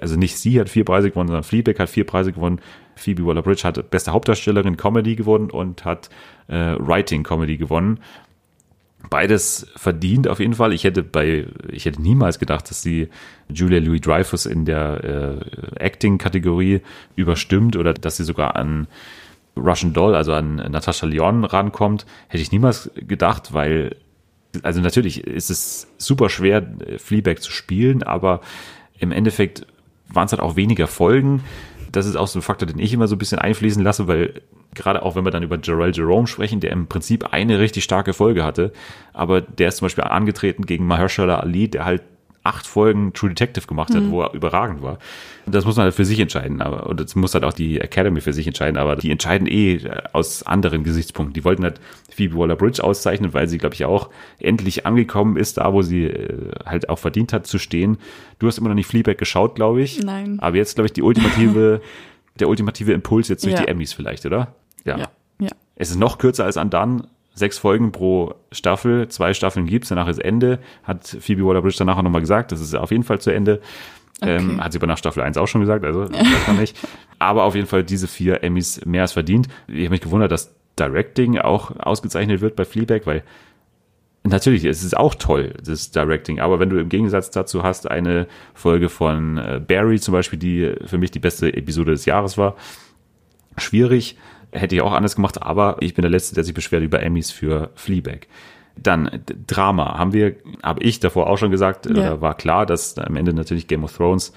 also nicht sie hat vier Preise gewonnen, sondern Fleabag hat vier Preise gewonnen. Phoebe Waller-Bridge hat beste Hauptdarstellerin Comedy gewonnen und hat äh, Writing Comedy gewonnen. Beides verdient auf jeden Fall. Ich hätte bei, ich hätte niemals gedacht, dass sie Julia Louis Dreyfus in der äh, Acting-Kategorie überstimmt oder dass sie sogar an Russian Doll, also an Natascha Lyon rankommt. Hätte ich niemals gedacht, weil, also natürlich ist es super schwer, Fleabag zu spielen, aber im Endeffekt waren es halt auch weniger Folgen. Das ist auch so ein Faktor, den ich immer so ein bisschen einfließen lasse, weil gerade auch wenn wir dann über Jarell Jerome sprechen, der im Prinzip eine richtig starke Folge hatte, aber der ist zum Beispiel angetreten gegen Mahershala Ali, der halt acht Folgen True Detective gemacht hat, mhm. wo er überragend war. Das muss man halt für sich entscheiden, aber und das muss halt auch die Academy für sich entscheiden, aber die entscheiden eh aus anderen Gesichtspunkten. Die wollten halt Phoebe Waller-Bridge auszeichnen, weil sie, glaube ich, auch endlich angekommen ist, da wo sie äh, halt auch verdient hat zu stehen. Du hast immer noch nicht Fleabag geschaut, glaube ich. Nein. Aber jetzt, glaube ich, die ultimative, der ultimative Impuls jetzt durch ja. die Emmys vielleicht, oder? Ja. ja. ja. Es ist noch kürzer als Andan. Sechs Folgen pro Staffel, zwei Staffeln gibt's, danach ist Ende. Hat Phoebe Waller-Bridge danach auch nochmal gesagt, das ist auf jeden Fall zu Ende. Okay. Ähm, hat sie aber nach Staffel 1 auch schon gesagt, also weiß man nicht. Aber auf jeden Fall diese vier Emmys mehr als verdient. Ich habe mich gewundert, dass Directing auch ausgezeichnet wird bei Fleabag, weil natürlich, es ist auch toll, das Directing, aber wenn du im Gegensatz dazu hast eine Folge von äh, Barry zum Beispiel, die für mich die beste Episode des Jahres war, schwierig hätte ich auch anders gemacht, aber ich bin der Letzte, der sich beschwert über Emmys für Fleabag. Dann Drama haben wir, habe ich davor auch schon gesagt, ja. war klar, dass am Ende natürlich Game of Thrones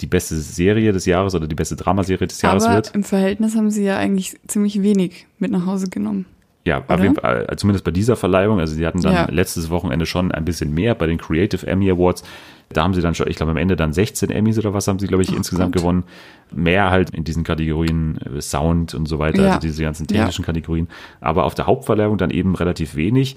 die beste Serie des Jahres oder die beste Dramaserie des Jahres aber wird. Im Verhältnis haben sie ja eigentlich ziemlich wenig mit nach Hause genommen. Ja, auf jeden Fall, zumindest bei dieser Verleihung. Also sie hatten dann ja. letztes Wochenende schon ein bisschen mehr bei den Creative Emmy Awards. Da haben sie dann schon, ich glaube am Ende dann 16 Emmys oder was haben sie, glaube ich, oh insgesamt Gott. gewonnen. Mehr halt in diesen Kategorien äh, Sound und so weiter, ja. also diese ganzen technischen ja. Kategorien. Aber auf der Hauptverleihung dann eben relativ wenig.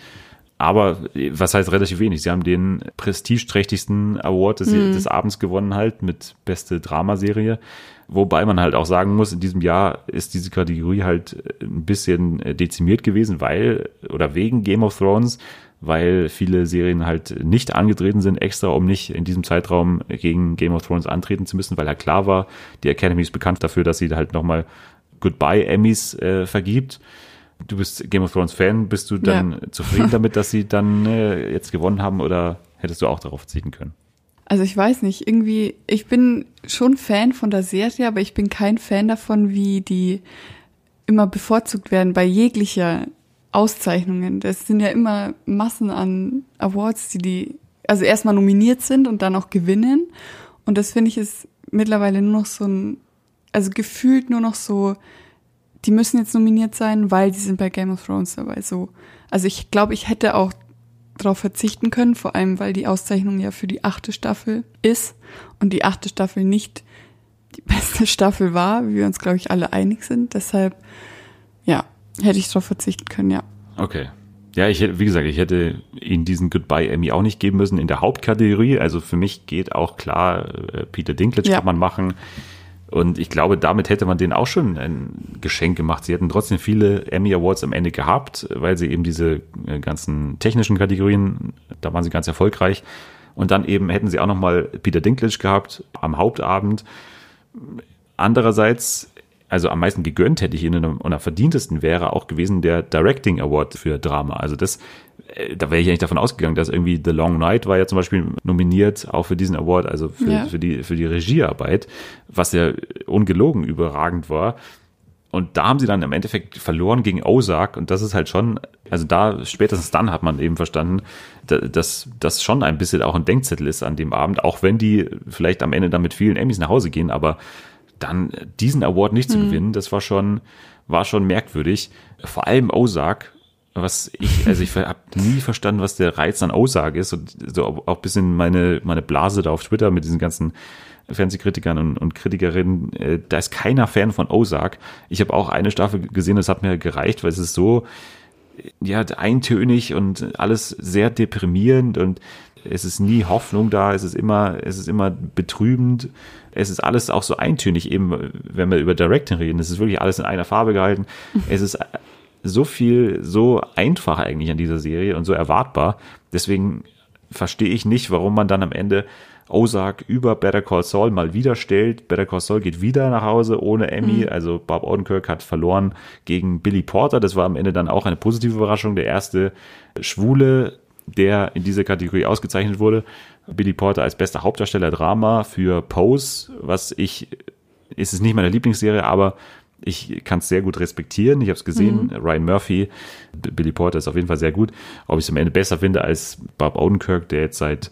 Aber äh, was heißt relativ wenig? Sie haben den prestigeträchtigsten Award des, mhm. des Abends gewonnen halt mit beste Dramaserie. Wobei man halt auch sagen muss, in diesem Jahr ist diese Kategorie halt ein bisschen äh, dezimiert gewesen, weil oder wegen Game of Thrones weil viele Serien halt nicht angetreten sind, extra, um nicht in diesem Zeitraum gegen Game of Thrones antreten zu müssen, weil ja klar war, die Academy ist bekannt dafür, dass sie halt nochmal Goodbye Emmys äh, vergibt. Du bist Game of Thrones Fan, bist du dann ja. zufrieden damit, dass sie dann äh, jetzt gewonnen haben oder hättest du auch darauf verzichten können? Also ich weiß nicht, irgendwie, ich bin schon Fan von der Serie, aber ich bin kein Fan davon, wie die immer bevorzugt werden bei jeglicher Auszeichnungen. Das sind ja immer Massen an Awards, die die also erstmal nominiert sind und dann auch gewinnen. Und das finde ich ist mittlerweile nur noch so ein, also gefühlt nur noch so, die müssen jetzt nominiert sein, weil die sind bei Game of Thrones dabei. So, also ich glaube, ich hätte auch darauf verzichten können, vor allem weil die Auszeichnung ja für die achte Staffel ist und die achte Staffel nicht die beste Staffel war, wie wir uns glaube ich alle einig sind. Deshalb, ja, Hätte ich darauf verzichten können, ja. Okay. Ja, ich hätte, wie gesagt, ich hätte ihnen diesen Goodbye Emmy auch nicht geben müssen in der Hauptkategorie. Also für mich geht auch klar, äh, Peter Dinklage ja. kann man machen. Und ich glaube, damit hätte man denen auch schon ein Geschenk gemacht. Sie hätten trotzdem viele Emmy Awards am Ende gehabt, weil sie eben diese äh, ganzen technischen Kategorien, da waren sie ganz erfolgreich. Und dann eben hätten sie auch nochmal Peter Dinklage gehabt am Hauptabend. Andererseits also am meisten gegönnt hätte ich ihnen und am verdientesten wäre auch gewesen der Directing Award für Drama. Also das, da wäre ich eigentlich davon ausgegangen, dass irgendwie The Long Night war ja zum Beispiel nominiert auch für diesen Award, also für, ja. für die für die Regiearbeit, was ja ungelogen überragend war. Und da haben sie dann im Endeffekt verloren gegen Ozark und das ist halt schon, also da spätestens dann hat man eben verstanden, dass das schon ein bisschen auch ein Denkzettel ist an dem Abend, auch wenn die vielleicht am Ende dann mit vielen Emmys nach Hause gehen, aber dann diesen Award nicht zu mhm. gewinnen, das war schon, war schon merkwürdig. Vor allem Ozark was ich, also ich habe nie verstanden, was der Reiz an Ozark ist und so auch ein bisschen meine, meine Blase da auf Twitter mit diesen ganzen Fernsehkritikern und, und Kritikerinnen, äh, da ist keiner Fan von Ozark. Ich habe auch eine Staffel gesehen, das hat mir gereicht, weil es ist so, ja, eintönig und alles sehr deprimierend und es ist nie Hoffnung da, es ist immer, es ist immer betrübend. Es ist alles auch so eintönig, eben, wenn wir über Directing reden. Es ist wirklich alles in einer Farbe gehalten. Es ist so viel, so einfach eigentlich an dieser Serie und so erwartbar. Deswegen verstehe ich nicht, warum man dann am Ende Ozark über Better Call Saul mal wieder stellt. Better Call Saul geht wieder nach Hause ohne Emmy. Mhm. Also Bob Odenkirk hat verloren gegen Billy Porter. Das war am Ende dann auch eine positive Überraschung. Der erste Schwule, der in dieser Kategorie ausgezeichnet wurde. Billy Porter als bester Hauptdarsteller Drama für Pose, was ich, ist es nicht meine Lieblingsserie, aber ich kann es sehr gut respektieren. Ich habe es gesehen. Mhm. Ryan Murphy, Billy Porter ist auf jeden Fall sehr gut. Ob ich es am Ende besser finde als Bob Odenkirk, der jetzt seit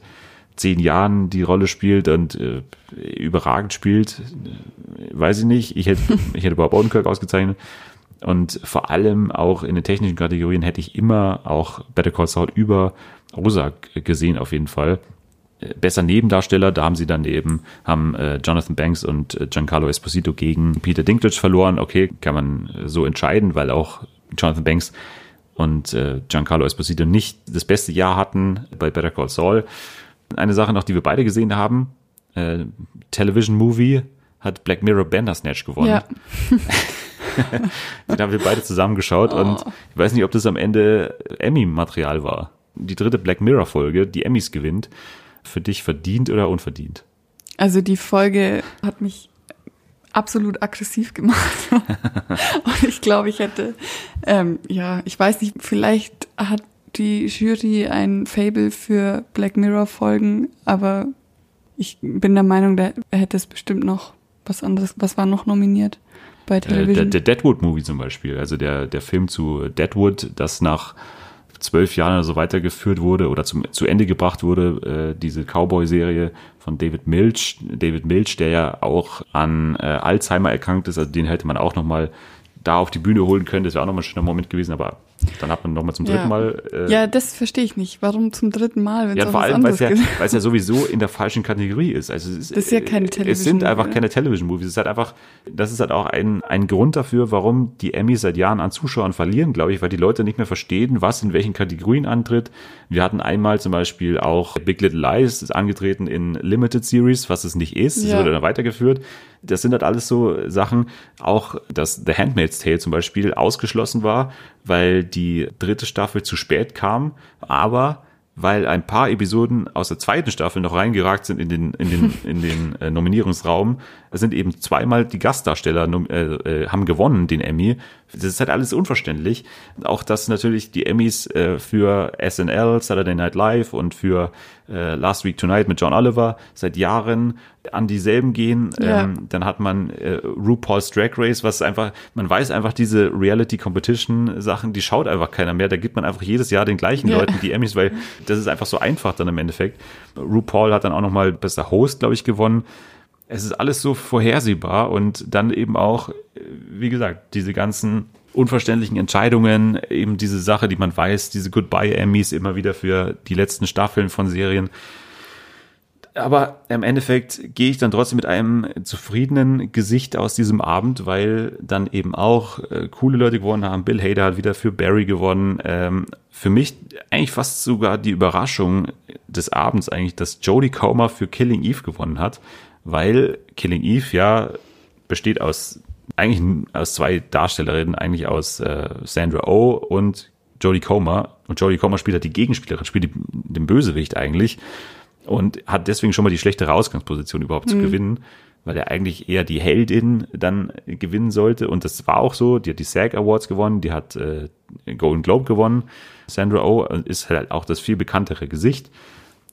zehn Jahren die Rolle spielt und äh, überragend spielt, weiß ich nicht. Ich hätte, ich hätte Bob Odenkirk ausgezeichnet. Und vor allem auch in den technischen Kategorien hätte ich immer auch Better Call Saul über Ozark gesehen, auf jeden Fall. Besser Nebendarsteller, da haben sie dann eben, haben äh, Jonathan Banks und äh, Giancarlo Esposito gegen Peter Dinklage verloren. Okay, kann man so entscheiden, weil auch Jonathan Banks und äh, Giancarlo Esposito nicht das beste Jahr hatten bei Better Call Saul. Eine Sache noch, die wir beide gesehen haben, äh, Television Movie hat Black Mirror Bandersnatch gewonnen. Ja. Den haben wir beide zusammengeschaut oh. und ich weiß nicht, ob das am Ende Emmy-Material war. Die dritte Black Mirror-Folge, die Emmys gewinnt, für dich verdient oder unverdient? Also die Folge hat mich absolut aggressiv gemacht. und ich glaube, ich hätte, ähm, ja, ich weiß nicht, vielleicht hat die Jury ein Fable für Black Mirror Folgen, aber ich bin der Meinung, da hätte es bestimmt noch was anderes. Was war noch nominiert bei Television? Äh, der, der Deadwood-Movie zum Beispiel, also der, der Film zu Deadwood, das nach zwölf Jahren so weitergeführt wurde oder zum, zu Ende gebracht wurde, äh, diese Cowboy-Serie von David Milch. David Milch, der ja auch an äh, Alzheimer erkrankt ist, also den hätte man auch nochmal da auf die Bühne holen können. Das wäre auch nochmal ein schöner Moment gewesen, aber dann hat man nochmal zum dritten ja. Mal. Äh, ja, das verstehe ich nicht. Warum zum dritten Mal? Ja, vor allem, weil es ja, weil's ja sowieso in der falschen Kategorie ist. Also es ist, das ist ja keine Television. Es sind einfach keine Television-Movies. Es ist halt einfach, das ist halt auch ein, ein Grund dafür, warum die Emmys seit Jahren an Zuschauern verlieren, glaube ich, weil die Leute nicht mehr verstehen, was in welchen Kategorien antritt. Wir hatten einmal zum Beispiel auch Big Little Lies ist angetreten in Limited Series, was es nicht ist. Ja. Das wurde dann weitergeführt. Das sind halt alles so Sachen, auch dass The Handmaid's Tale zum Beispiel ausgeschlossen war, weil die dritte Staffel zu spät kam, aber weil ein paar Episoden aus der zweiten Staffel noch reingeragt sind in den, in den, in den äh, Nominierungsraum. Es sind eben zweimal die Gastdarsteller äh, äh, haben gewonnen, den Emmy. Das ist halt alles unverständlich. Auch dass natürlich die Emmys äh, für SNL, Saturday Night Live und für äh, Last Week Tonight mit John Oliver seit Jahren an dieselben gehen. Ja. Ähm, dann hat man äh, RuPaul's Drag Race, was einfach, man weiß einfach diese Reality Competition Sachen, die schaut einfach keiner mehr. Da gibt man einfach jedes Jahr den gleichen ja. Leuten die Emmys, weil das ist einfach so einfach dann im Endeffekt. RuPaul hat dann auch nochmal bester Host, glaube ich, gewonnen es ist alles so vorhersehbar und dann eben auch, wie gesagt, diese ganzen unverständlichen Entscheidungen, eben diese Sache, die man weiß, diese Goodbye Emmys immer wieder für die letzten Staffeln von Serien. Aber im Endeffekt gehe ich dann trotzdem mit einem zufriedenen Gesicht aus diesem Abend, weil dann eben auch äh, coole Leute gewonnen haben. Bill Hader hat wieder für Barry gewonnen. Ähm, für mich eigentlich fast sogar die Überraschung des Abends eigentlich, dass Jodie Comer für Killing Eve gewonnen hat weil Killing Eve ja besteht aus eigentlich aus zwei Darstellerinnen, eigentlich aus äh, Sandra Oh und Jodie Comer. Und Jodie Comer spielt halt die Gegenspielerin, spielt die, den Bösewicht eigentlich und hat deswegen schon mal die schlechtere Ausgangsposition überhaupt mhm. zu gewinnen, weil er eigentlich eher die Heldin dann gewinnen sollte. Und das war auch so. Die hat die SAG Awards gewonnen, die hat äh, Golden Globe gewonnen. Sandra Oh ist halt auch das viel bekanntere Gesicht.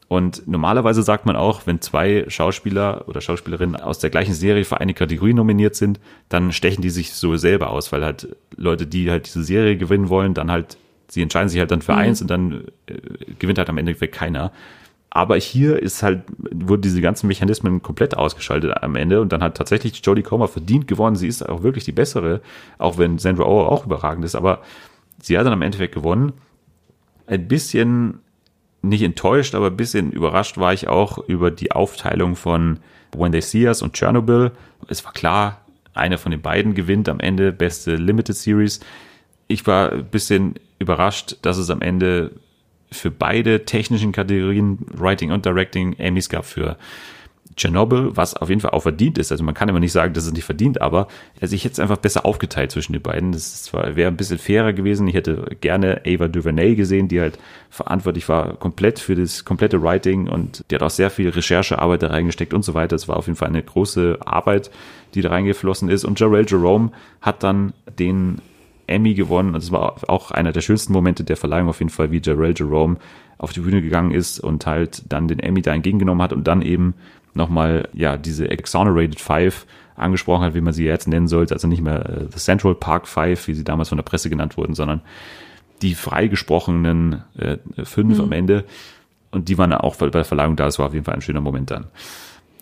Und normalerweise sagt man auch, wenn zwei Schauspieler oder Schauspielerinnen aus der gleichen Serie für eine Kategorie nominiert sind, dann stechen die sich so selber aus, weil halt Leute, die halt diese Serie gewinnen wollen, dann halt, sie entscheiden sich halt dann für mhm. eins und dann äh, gewinnt halt am Ende keiner. Aber hier ist halt, wurden diese ganzen Mechanismen komplett ausgeschaltet am Ende und dann hat tatsächlich Jodie Comer verdient gewonnen. Sie ist auch wirklich die bessere, auch wenn Sandra Oh auch überragend ist. Aber Sie hat dann am Endeffekt gewonnen. Ein bisschen nicht enttäuscht, aber ein bisschen überrascht war ich auch über die Aufteilung von When They See Us und Chernobyl. Es war klar, einer von den beiden gewinnt am Ende beste Limited Series. Ich war ein bisschen überrascht, dass es am Ende für beide technischen Kategorien, Writing und Directing, Emmys gab für Chernobyl, was auf jeden Fall auch verdient ist. Also man kann immer nicht sagen, dass es nicht verdient, aber also ich hätte es einfach besser aufgeteilt zwischen den beiden. Das wäre ein bisschen fairer gewesen. Ich hätte gerne Ava DuVernay gesehen, die halt verantwortlich war komplett für das komplette Writing und die hat auch sehr viel Recherchearbeit da reingesteckt und so weiter. Es war auf jeden Fall eine große Arbeit, die da reingeflossen ist. Und Jarell Jerome hat dann den Emmy gewonnen. Und es war auch einer der schönsten Momente der Verleihung auf jeden Fall, wie Jarell Jerome auf die Bühne gegangen ist und halt dann den Emmy da entgegengenommen hat und dann eben nochmal, ja, diese Exonerated Five angesprochen hat, wie man sie jetzt nennen sollte. Also nicht mehr äh, The Central Park Five, wie sie damals von der Presse genannt wurden, sondern die freigesprochenen äh, fünf mhm. am Ende. Und die waren auch bei der Verleihung da. Das war auf jeden Fall ein schöner Moment dann.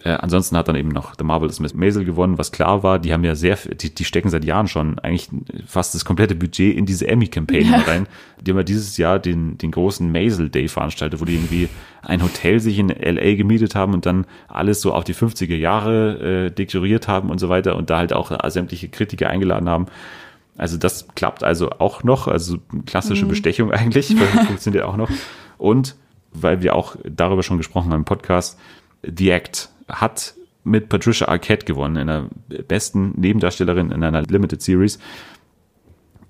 Äh, ansonsten hat dann eben noch The Marvelous Miss Maisel gewonnen, was klar war, die haben ja sehr, die, die stecken seit Jahren schon eigentlich fast das komplette Budget in diese Emmy-Campaign ja. rein. Die haben ja dieses Jahr den, den großen Maisel Day veranstaltet, wo die irgendwie ein Hotel sich in LA gemietet haben und dann alles so auf die 50er Jahre äh, dekoriert haben und so weiter und da halt auch sämtliche Kritiker eingeladen haben. Also das klappt also auch noch, also klassische mhm. Bestechung eigentlich, funktioniert auch noch. Und weil wir auch darüber schon gesprochen haben im Podcast, The Act hat mit Patricia Arquette gewonnen, einer besten Nebendarstellerin in einer Limited Series.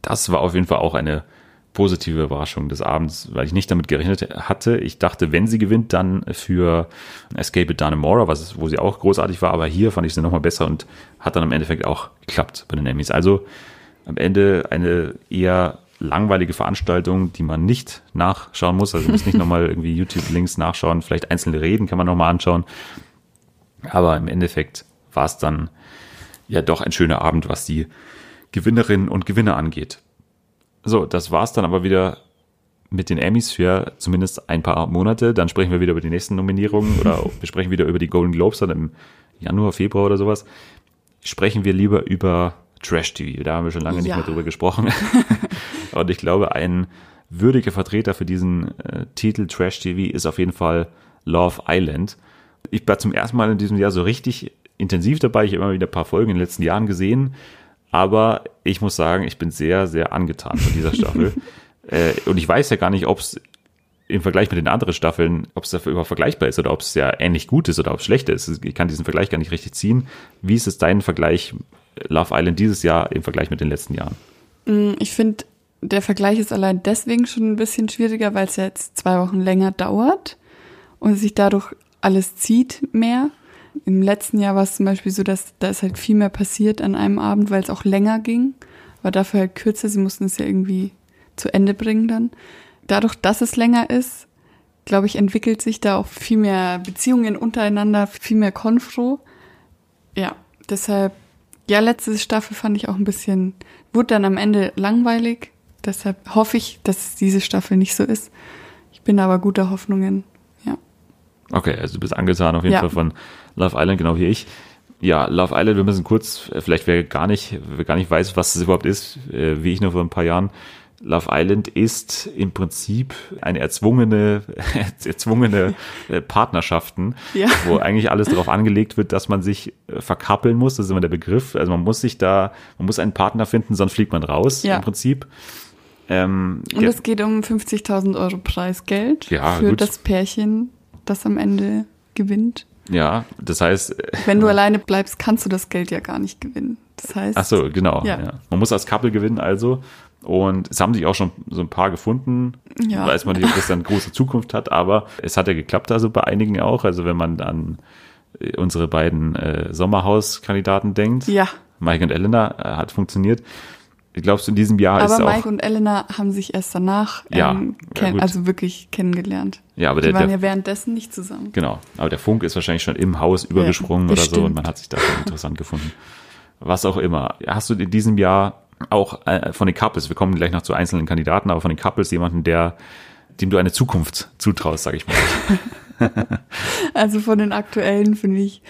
Das war auf jeden Fall auch eine positive Überraschung des Abends, weil ich nicht damit gerechnet hatte. Ich dachte, wenn sie gewinnt, dann für Escape at Dannemora, was wo sie auch großartig war, aber hier fand ich sie nochmal besser und hat dann im Endeffekt auch geklappt bei den Emmys. Also am Ende eine eher langweilige Veranstaltung, die man nicht nachschauen muss. Also muss nicht nochmal irgendwie YouTube-Links nachschauen, vielleicht einzelne Reden kann man nochmal anschauen. Aber im Endeffekt war es dann ja doch ein schöner Abend, was die Gewinnerinnen und Gewinner angeht. So, das war's dann aber wieder mit den Emmys für zumindest ein paar Monate. Dann sprechen wir wieder über die nächsten Nominierungen oder wir sprechen wieder über die Golden Globes dann im Januar, Februar oder sowas. Sprechen wir lieber über Trash TV. Da haben wir schon lange ja. nicht mehr drüber gesprochen. und ich glaube, ein würdiger Vertreter für diesen äh, Titel Trash TV ist auf jeden Fall Love Island. Ich war zum ersten Mal in diesem Jahr so richtig intensiv dabei. Ich habe immer wieder ein paar Folgen in den letzten Jahren gesehen. Aber ich muss sagen, ich bin sehr, sehr angetan von dieser Staffel. äh, und ich weiß ja gar nicht, ob es im Vergleich mit den anderen Staffeln, ob es dafür überhaupt vergleichbar ist oder ob es ja ähnlich gut ist oder ob es schlecht ist. Ich kann diesen Vergleich gar nicht richtig ziehen. Wie ist es dein Vergleich Love Island dieses Jahr im Vergleich mit den letzten Jahren? Mm, ich finde, der Vergleich ist allein deswegen schon ein bisschen schwieriger, weil es ja jetzt zwei Wochen länger dauert und sich dadurch alles zieht mehr. Im letzten Jahr war es zum Beispiel so, dass da ist halt viel mehr passiert an einem Abend, weil es auch länger ging, war dafür halt kürzer. Sie mussten es ja irgendwie zu Ende bringen dann. Dadurch, dass es länger ist, glaube ich, entwickelt sich da auch viel mehr Beziehungen untereinander, viel mehr Konfro. Ja, deshalb, ja, letzte Staffel fand ich auch ein bisschen, wurde dann am Ende langweilig. Deshalb hoffe ich, dass diese Staffel nicht so ist. Ich bin aber guter Hoffnungen, Okay, also du bist angetan auf jeden ja. Fall von Love Island, genau wie ich. Ja, Love Island, wir müssen kurz, vielleicht wer gar nicht, wer gar nicht weiß, was es überhaupt ist, äh, wie ich noch vor ein paar Jahren. Love Island ist im Prinzip eine erzwungene, erzwungene äh, Partnerschaften, ja. wo eigentlich alles darauf angelegt wird, dass man sich äh, verkappeln muss. Das ist immer der Begriff. Also man muss sich da, man muss einen Partner finden, sonst fliegt man raus ja. im Prinzip. Ähm, Und es geht um 50.000 Euro Preisgeld ja, für gut. das Pärchen, das am Ende gewinnt. Ja, das heißt. Wenn du äh, alleine bleibst, kannst du das Geld ja gar nicht gewinnen. Das heißt. Ach so, genau. Ja. ja. Man muss als Couple gewinnen, also. Und es haben sich auch schon so ein paar gefunden. Ja. Weiß man nicht, ob das dann große Zukunft hat, aber es hat ja geklappt, also bei einigen auch. Also wenn man an äh, unsere beiden äh, Sommerhauskandidaten denkt. Ja. Mike und Elena äh, hat funktioniert. Ich glaube, in diesem Jahr aber ist Aber Mike und Elena haben sich erst danach ja, ähm, ja, also wirklich kennengelernt. Ja, aber Die der, waren der, ja währenddessen nicht zusammen. Genau, aber der Funk ist wahrscheinlich schon im Haus übergesprungen ja, oder so und man hat sich da schon interessant gefunden. Was auch immer. Hast du in diesem Jahr auch äh, von den Couples, wir kommen gleich noch zu einzelnen Kandidaten, aber von den Couples jemanden, der, dem du eine Zukunft zutraust, sag ich mal. also von den aktuellen finde ich,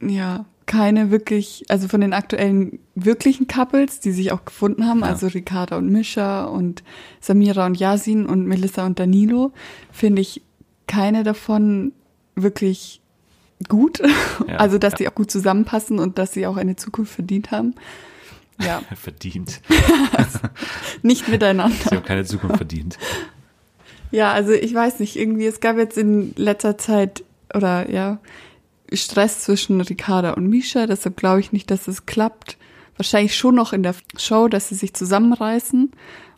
ja, keine wirklich, also von den aktuellen wirklichen Couples, die sich auch gefunden haben, Ja. also Ricarda und Mischa und Samira und Yasin und Melissa und Danilo, finde ich keine davon wirklich gut. Ja. Also, dass die auch gut zusammenpassen und dass sie auch eine Zukunft verdient haben. Ja, Verdient. nicht miteinander. Sie haben keine Zukunft verdient. Ja, also ich weiß nicht, irgendwie, es gab jetzt in letzter Zeit oder ja, Stress zwischen Ricarda und Misha, deshalb glaube ich nicht, dass es klappt. Wahrscheinlich schon noch in der Show, dass sie sich zusammenreißen,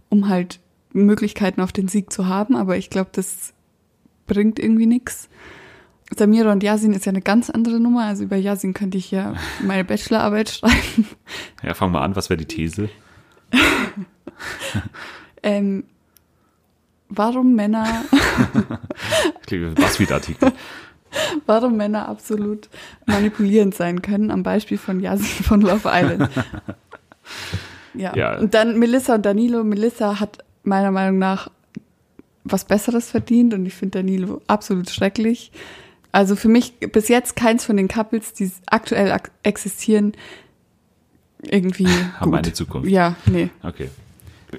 um halt Möglichkeiten auf den Sieg zu haben, aber ich glaube, das bringt irgendwie nichts. Samira und Yasin ist ja eine ganz andere Nummer, also über Yasin könnte ich ja meine Bachelorarbeit schreiben. Ja, fangen wir an. Was wäre die These? Ähm, warum Männer Buzzfeed-Artikel. warum Männer absolut manipulierend sein können, am Beispiel von Yasin von Love Island. Ja. Ja. Und dann Melissa und Danilo. Melissa hat meiner Meinung nach was Besseres verdient und ich finde Danilo absolut schrecklich. Also für mich bis jetzt keins von den Couples, die aktuell ak- existieren, irgendwie Haben gut. eine Zukunft. Ja, nee. Okay.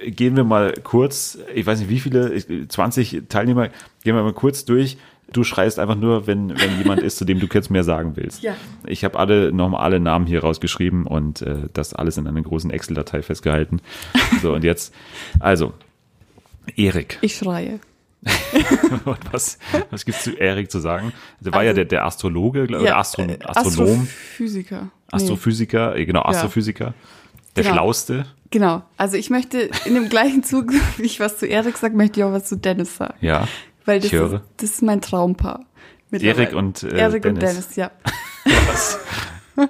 Gehen wir mal kurz, ich weiß nicht wie viele, ich- 20 Teilnehmer, gehen wir mal kurz durch. Du schreist einfach nur, wenn, wenn jemand ist, zu dem du jetzt mehr sagen willst. Ja. Ich habe alle nochmal alle Namen hier rausgeschrieben und äh, das alles in einer großen Excel-Datei festgehalten. So, und jetzt, also, Erik. Ich schreie. Was, was gibt's zu Erik zu sagen? Der war ja Also- der, der Astrologe, glaub- oder Astro, äh, Astronom, Astrophysiker. Nee. Astrophysiker, äh, genau, Astrophysiker. Der Genau. Schlauste. Genau. Also ich möchte in dem gleichen Zug, wie ich was zu Erik sage, möchte ich auch was zu Dennis sagen. Ja. Weil das, ich höre. Ist, das ist mein Traumpaar. Erik und, äh, Erik und Dennis. Dennis, ja. Was?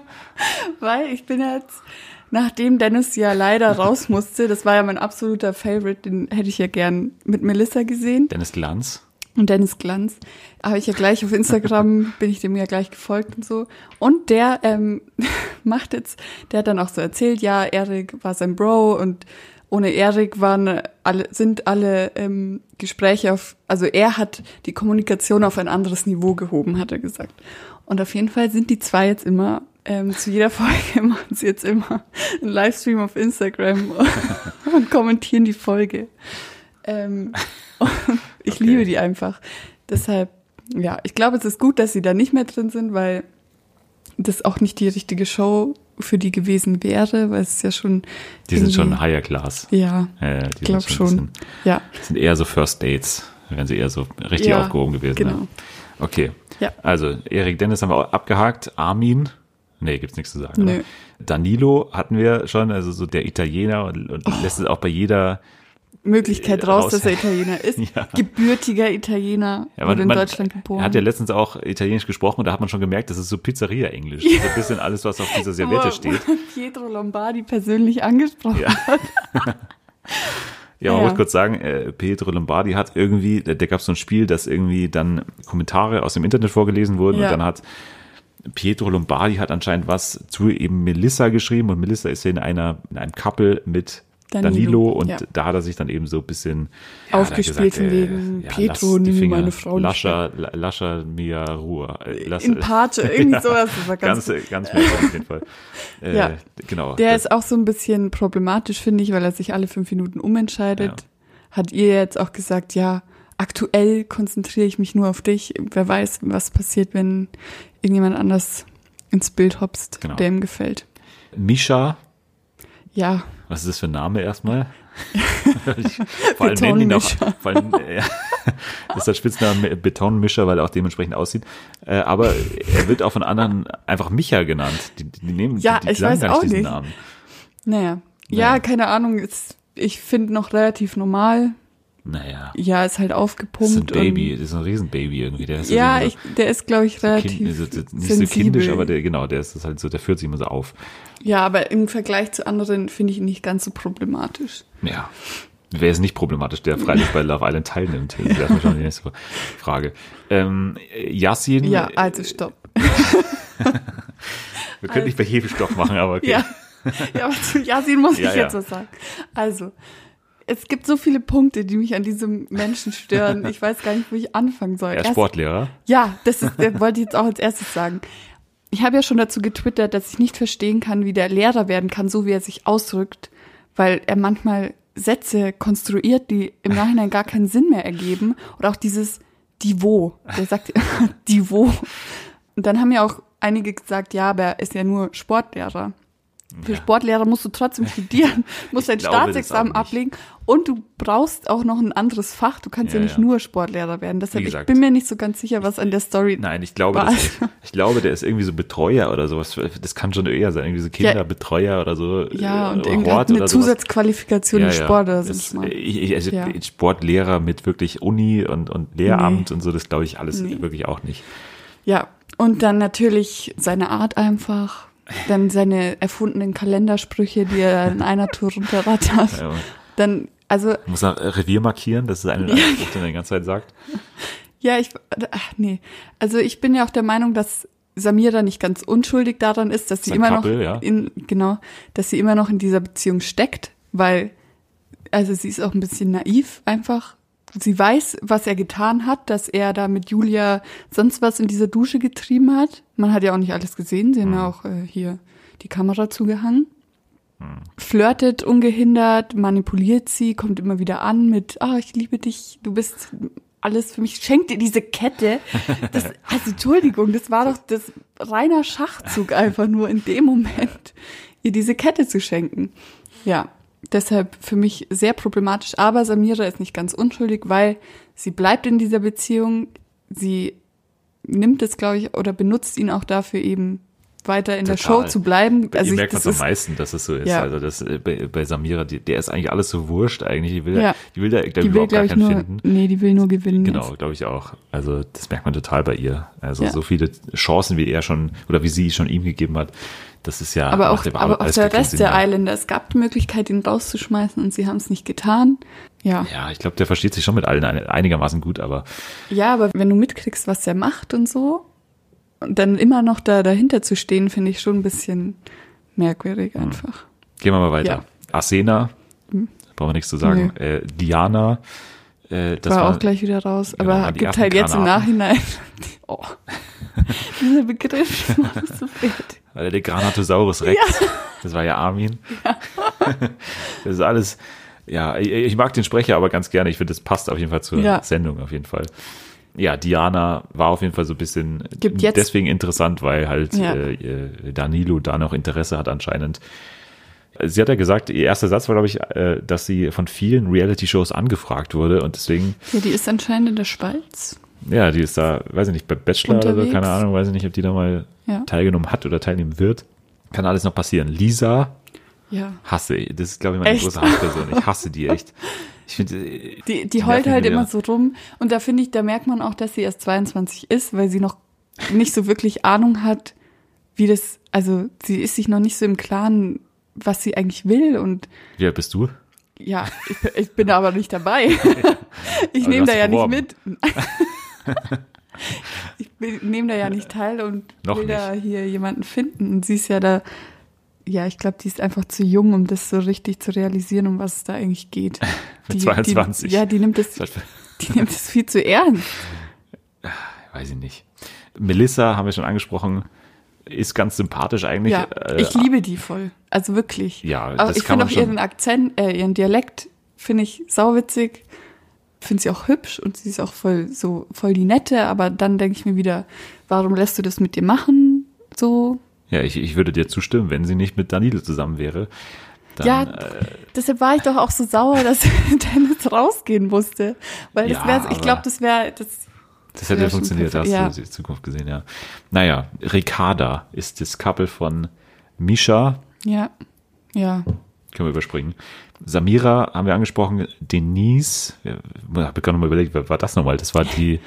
Weil ich bin jetzt, nachdem Dennis ja leider raus musste, das war ja mein absoluter Favorite, den hätte ich ja gern mit Melissa gesehen Dennis Glanz. und Dennis Glanz. Habe ich ja gleich auf Instagram, bin ich dem ja gleich gefolgt und so. Und der ähm, macht jetzt, der hat dann auch so erzählt, ja, Erik war sein Bro und ohne Erik waren alle, sind alle ähm, Gespräche auf, also er hat die Kommunikation auf ein anderes Niveau gehoben, hat er gesagt. Und auf jeden Fall sind die zwei jetzt immer, ähm, zu jeder Folge machen sie jetzt immer einen Livestream auf Instagram und kommentieren die Folge. Ähm, ich Okay. liebe die einfach. Deshalb, ja, ich glaube, es ist gut, dass sie da nicht mehr drin sind, weil das auch nicht die richtige Show für die gewesen wäre, weil es ist ja schon. Die sind schon higher class. Ja, Äh, ich glaube schon. ein bisschen- Ja, sind eher so First Dates. Da wären sie eher so richtig Ja, aufgehoben gewesen. genau. Ne? Okay. Ja. Also, Erik Dennis haben wir auch abgehakt. Armin. Nee, gibt's nichts zu sagen. Danilo hatten wir schon, also so der Italiener und, und Oh. lässt es auch bei jeder. Möglichkeit Äh, raus, raus. dass er Italiener ist. Ja. Gebürtiger Italiener, Ja, wurde in man, Deutschland geboren. Er hat ja letztens auch Italienisch gesprochen und da hat man schon gemerkt, das ist so Pizzeria-Englisch. Das ist ein bisschen alles, was auf dieser Serviette steht. Pietro Lombardi persönlich angesprochen. Ja. Ja, man Ja. muss kurz sagen, äh, Pietro Lombardi hat irgendwie, da, da gab es so ein Spiel, dass irgendwie dann Kommentare aus dem Internet vorgelesen wurden Ja. und dann hat Pietro Lombardi hat anscheinend was zu eben Melissa geschrieben und Melissa ist ja in einer in einem Couple mit Danilo, Danilo, und ja. da hat er sich dann eben so ein bisschen ja, Aufgespielt von wegen, Pietro, lass die nimm Finger, meine Frau nicht Lascia, la- lascia mia Ruhe. Äh, lass- In Pate, irgendwie sowas. Das war ganz, ganz, ganz merkwürdig auf jeden Fall. Äh, Ja. Genau. Der das- ist auch so ein bisschen problematisch, finde ich, weil er sich alle fünf Minuten umentscheidet. Ja. Hat ihr jetzt auch gesagt, ja, aktuell konzentriere ich mich nur auf dich. Wer weiß, was passiert, wenn irgendjemand anders ins Bild hopst, Genau. der ihm gefällt. Mischa, Ja, Was ist das für ein Name erstmal? Vor allem nennen auch, Betonmischer. vor allem, äh, das ist der Spitzname Betonmischer, weil er auch dementsprechend aussieht. Äh, aber er wird auch von anderen einfach Micha genannt. Die, die nehmen, Ja, die, die ich sagen weiß auch diesen nicht. Namen. naja. Ja. Ja, keine Ahnung. Ist, ich finde noch relativ normal. Naja, Ja, ist halt das ist ein aufgepumpt. Baby, das ist ein Riesenbaby irgendwie. Der ist ja, ich, der ist, glaube ich, so, relativ kind, so, nicht sensibel. so kindisch, aber der, genau, der ist das halt so, der führt sich immer so auf. Ja, aber im Vergleich zu anderen finde ich ihn nicht ganz so problematisch. Ja. Wer ist nicht problematisch, der freilich bei Love Island teilnimmt? Das ist erstmal schon die nächste Frage. Ähm, Yassin, Ja, also stopp. wir können nicht bei Hefestoff machen, aber okay. Ja. ja, aber zu Yasin muss Ja, ich ja. jetzt was sagen. Also, es gibt so viele Punkte, die mich an diesem Menschen stören. Ich weiß gar nicht, wo ich anfangen soll. Er ist Sportlehrer. Ja, das ist, das wollte ich jetzt auch als erstes sagen. ich habe ja schon dazu getwittert, dass ich nicht verstehen kann, wie der Lehrer werden kann, so wie er sich ausdrückt, weil er manchmal Sätze konstruiert, die im Nachhinein gar keinen Sinn mehr ergeben. Oder auch dieses Divo. Der sagt Divo. Und dann haben ja auch einige gesagt, ja, aber er ist ja nur Sportlehrer. Für Sportlehrer musst du trotzdem studieren, musst dein Staatsexamen ablegen und du brauchst auch noch ein anderes Fach. Du kannst ja, Ja, nicht ja. nur Sportlehrer werden. Deshalb, ich bin mir nicht so ganz sicher, was an der Story. Nein, ich glaube, das, ich glaube, der ist irgendwie so Betreuer oder sowas. Das kann schon eher sein, irgendwie so Kinderbetreuer oder so. Ja, äh, und irgendwie Hort eine. Zusatzqualifikation im Sport oder so. Mal. ich, also Ja. Sportlehrer mit wirklich Uni und, und Lehramt Nee. und so, das glaube ich alles Nee. wirklich auch nicht. Ja, und dann natürlich seine Art einfach. Dann seine erfundenen Kalendersprüche, die er in einer Tour runterrattert. Ja, Dann, also, muss er Revier markieren, das ist eine Spruch, den er die ganze Zeit sagt. ja, ich, ach nee. Also ich bin ja auch der Meinung, dass Samira nicht ganz unschuldig daran ist, dass sie immer Couple, noch ja. in, genau, dass sie immer noch in dieser Beziehung steckt, weil, also sie ist auch ein bisschen naiv einfach. Sie weiß, was er getan hat, dass er da mit Julia sonst was in dieser Dusche getrieben hat. Man hat ja auch nicht alles gesehen, sie haben Mhm. ja auch äh, hier die Kamera zugehangen. Flirtet ungehindert, manipuliert sie, kommt immer wieder an mit, ah, ich liebe dich, du bist alles für mich, schenkt dir diese Kette. Das, also Entschuldigung, das war doch das reiner Schachzug einfach nur in dem Moment, ihr diese Kette zu schenken. Ja, deshalb für mich sehr problematisch, aber Samira ist nicht ganz unschuldig, weil sie bleibt in dieser Beziehung, sie nimmt es, glaube ich, oder benutzt ihn auch dafür eben weiter in der Total. Show zu bleiben. Also ihr ich, merkt man am ist, meisten, dass es so ist. Ja. Also das äh, bei, bei Samira, die, der ist eigentlich alles so wurscht eigentlich. Die will, Ja. die will da glaub, die will, überhaupt gar keinen nur, finden. nee, die will nur gewinnen. Genau, glaube ich auch. Also das merkt man total bei ihr. Also Ja. so viele Chancen, wie er schon oder wie sie schon ihm gegeben hat, das ist ja Aber auch, aber auch der Rest der. Islander, es gab die Möglichkeit, ihn rauszuschmeißen und sie haben es nicht getan. Ja. Ja, ich glaube, der versteht sich schon mit allen ein- einigermaßen gut, aber Ja, aber wenn du mitkriegst, was der macht und so, dann immer noch da dahinter zu stehen, finde ich schon ein bisschen merkwürdig Hm. einfach. gehen wir mal weiter. Ja. Hm. Arsena, brauchen wir nichts zu sagen. Äh, Diana, äh, das war, war, auch gleich wieder raus, genau, aber gibt halt jetzt im. Nachhinein. Oh. Dieser Begriff macht so fett. war der, Granatosaurus Rex. Das war ja Armin. das ist alles. Ja, ich, ich mag den Sprecher aber ganz gerne. Ich finde, das passt auf jeden Fall zur Ja. Sendung auf jeden Fall. Ja, Diana war auf jeden Fall so ein bisschen Gibt jetzt- deswegen interessant, weil halt Ja. äh, Danilo da noch Interesse hat anscheinend. Sie hat ja gesagt, ihr erster Satz war, glaube ich, äh, dass sie von vielen Reality-Shows angefragt wurde und deswegen, Ja, die ist anscheinend in der Schweiz. ja, die ist da, weiß ich nicht, bei Bachelor oder so, Unterwegs. keine Ahnung, weiß ich nicht, ob die da mal Ja. teilgenommen hat oder teilnehmen wird. Kann alles noch passieren. Lisa Ja. hasse, ich. das ist, glaube ich, meine Echt? große Hassperson. Ich hasse die echt. Ich finde, äh, Die, die heult halt immer so rum. Und da finde ich, da merkt man auch, dass sie erst 22 ist, weil sie noch nicht so wirklich Ahnung hat, wie das, also sie ist sich noch nicht so im Klaren, was sie eigentlich will. Und wie alt bist du? ja, ich, ich bin da aber nicht dabei. Ich nehme da ja nicht geworben. mit. Ich nehme da ja nicht teil und Noch will da nicht. hier jemanden finden. Und sie ist ja da, ja, ich glaube, die ist einfach zu jung, um das so richtig zu realisieren, um was es da eigentlich geht. Die- 22. Die, ja, die nimmt das, die nimmt das viel zu ernst. Weiß ich nicht. Melissa haben wir schon angesprochen, ist ganz sympathisch eigentlich. Ja, Äh, ich liebe die voll. Also wirklich. Ja, Aber das ich kann finde auch ihren Akzent, äh, ihren Dialekt finde ich sauwitzig. Finde sie auch hübsch und sie ist auch voll so voll die nette, aber dann denke ich mir wieder, warum lässt du das mit dir machen? So. Ja, ich, ich würde dir zustimmen, wenn sie nicht mit Danilo zusammen wäre. Dann, ja, äh, deshalb war ich doch auch so sauer, dass Dennis rausgehen musste. Weil das Ja, wäre, ich glaube, das wäre, das, das hätte funktioniert, hast perfekt, du ja. die Zukunft gesehen, ja. Naja, Ricarda ist das Couple von Misha, ja, ja, können wir überspringen. Samira haben wir angesprochen, Denise, wir haben gerade nochmal überlegt, wer war das nochmal? Das war die,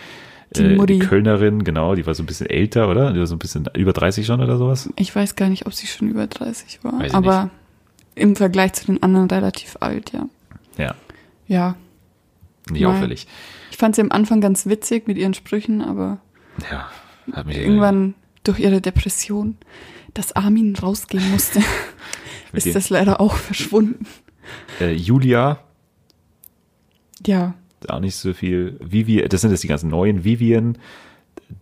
Die äh, die. Kölnerin, genau, die war so ein bisschen älter, oder? Die war so ein bisschen über 30 schon oder sowas. ich weiß gar nicht, ob sie schon über 30 war, Weiß ich aber im Vergleich zu den anderen relativ alt, ja. Ja, Ja, nicht Nein. auffällig. Ich fand sie am Anfang ganz witzig mit ihren Sprüchen, aber Ja, hat mich irgendwann durch ihre Depression, dass Armin rausgehen musste, ist das leider auch verschwunden. äh, Julia, Ja, auch nicht so viel. Vivian, das sind jetzt die ganzen neuen. Vivian,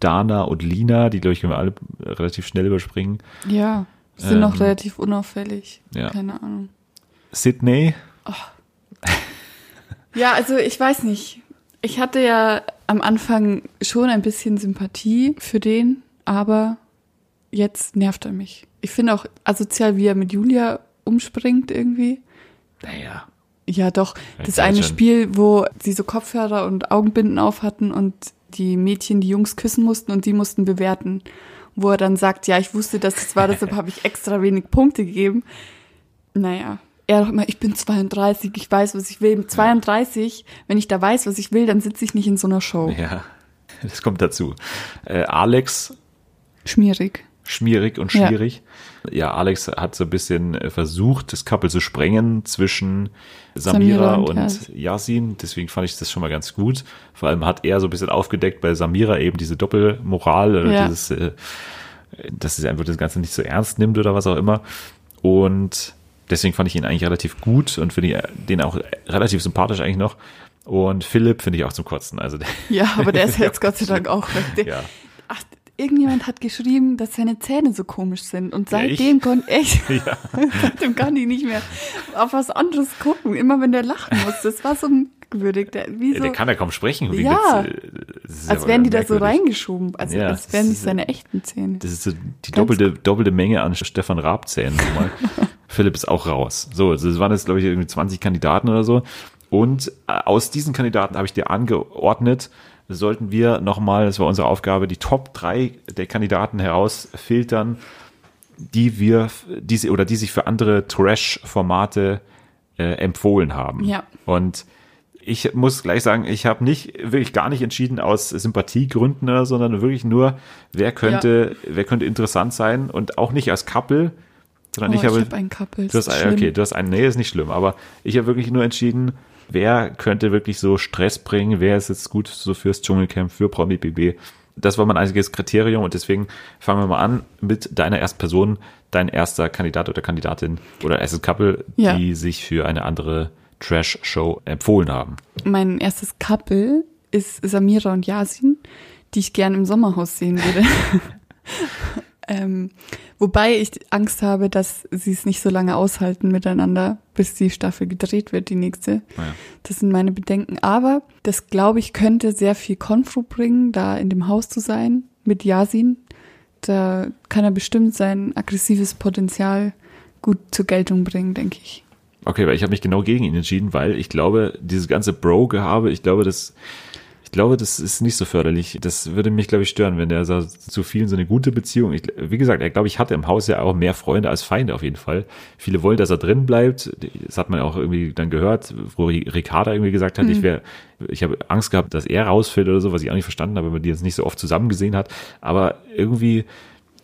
Dana und Lina, die, glaube ich, können wir alle relativ schnell überspringen. Ja, sind Ähm, noch relativ unauffällig. ja. Keine Ahnung. Sydney, Ja, also ich weiß nicht. Ich hatte ja am Anfang schon ein bisschen Sympathie für den, aber jetzt nervt er mich. Ich finde auch asozial, wie er mit Julia umspringt irgendwie. naja, Ja, doch. Das klar, eine. Spiel, wo sie so Kopfhörer und Augenbinden auf hatten und die Mädchen die Jungs küssen mussten und die mussten bewerten. Wo er dann sagt, ja, ich wusste, dass es war, deshalb habe ich extra wenig Punkte gegeben. Naja. Er doch immer, ich bin 32, ich weiß, was ich will. Mit 32, wenn ich da weiß, was ich will, dann sitze ich nicht in so einer Show. ja, das kommt dazu. Äh, Alex, Schmierig. Schmierig und Ja. schwierig. Ja. Alex hat so ein bisschen äh, versucht, das Couple zu sprengen zwischen Samira, Samira und und, Yasin. Deswegen fand ich das schon mal ganz gut. Vor allem hat er so ein bisschen aufgedeckt bei Samira eben diese Doppelmoral oder Ja. dieses, äh, dass sie einfach das Ganze nicht so ernst nimmt oder was auch immer. Und deswegen fand ich ihn eigentlich relativ gut und finde ich den auch relativ sympathisch eigentlich noch. Und Philipp finde ich auch zum Kotzen. Also Ja, aber der ist jetzt Gott sei Dank auch weg. Der- ja. Irgendjemand hat geschrieben, dass seine Zähne so komisch sind. Und Ja, seitdem konnte ich, Ja. seitdem kann ich nicht mehr auf was anderes gucken. Immer wenn der lachen muss. Das war so merkwürdig. Der, wie so, Der kann ja kaum sprechen. Wie Ja. äh, als wären die da so merkwürdig. reingeschoben. Also Ja, als wären nicht ist- seine echten Zähne. Das ist so die doppelte, doppelte Menge an Stefan Raab-Zähnen. nochmal. Philipp ist auch raus. So, das waren jetzt, glaube ich, irgendwie 20 Kandidaten oder so. Und äh, aus diesen Kandidaten habe ich dir angeordnet, sollten wir nochmal, das war unsere Aufgabe, die Top 3 der Kandidaten herausfiltern, die wir, die sie, oder die sich für andere Trash-Formate äh, empfohlen haben. Ja. Und ich muss gleich sagen, ich habe nicht wirklich gar nicht entschieden aus Sympathiegründen, oder, sondern wirklich nur, wer könnte, wer könnte interessant sein und auch nicht als Couple, sondern Oh, ich habe, hab ein Couple. du hast, ein- okay, du hast einen, nee, ist nicht schlimm, aber ich habe wirklich nur entschieden, wer könnte wirklich so Stress bringen, wer ist jetzt gut so fürs Dschungelcamp, für Promi BB. Das war mein einziges Kriterium und deswegen fangen wir mal an mit deiner ersten Person, dein erster Kandidat oder Kandidatin oder erstes Couple, Ja. die sich für eine andere Trash-Show empfohlen haben. Mein erstes Couple ist Samira und Yasin, die ich gern im Sommerhaus sehen würde. ähm, wobei ich Angst habe, dass sie es nicht so lange aushalten miteinander, bis die Staffel gedreht wird, die nächste. Naja. Das sind meine Bedenken. Aber das, glaube ich, könnte sehr viel Konfro bringen, da in dem Haus zu sein mit Yasin. Da kann er bestimmt sein aggressives Potenzial gut zur Geltung bringen, denke ich. Okay, weil ich habe mich genau gegen ihn entschieden, weil ich glaube, dieses ganze Bro-Gehabe, ich glaube, das, ich glaube, das ist nicht so förderlich. Das würde mich, glaube ich, stören, wenn der so zu vielen so eine gute Beziehung. Ich, wie gesagt, er glaube ich hatte im Haus ja auch mehr Freunde als Feinde auf jeden Fall. Viele wollen, dass er drin bleibt. Das hat man auch irgendwie dann gehört, wo Ricarda irgendwie gesagt hat, ich wäre, ich habe Angst gehabt, dass er rausfällt oder so, was ich auch nicht verstanden habe, weil man die jetzt nicht so oft zusammen gesehen hat. Aber irgendwie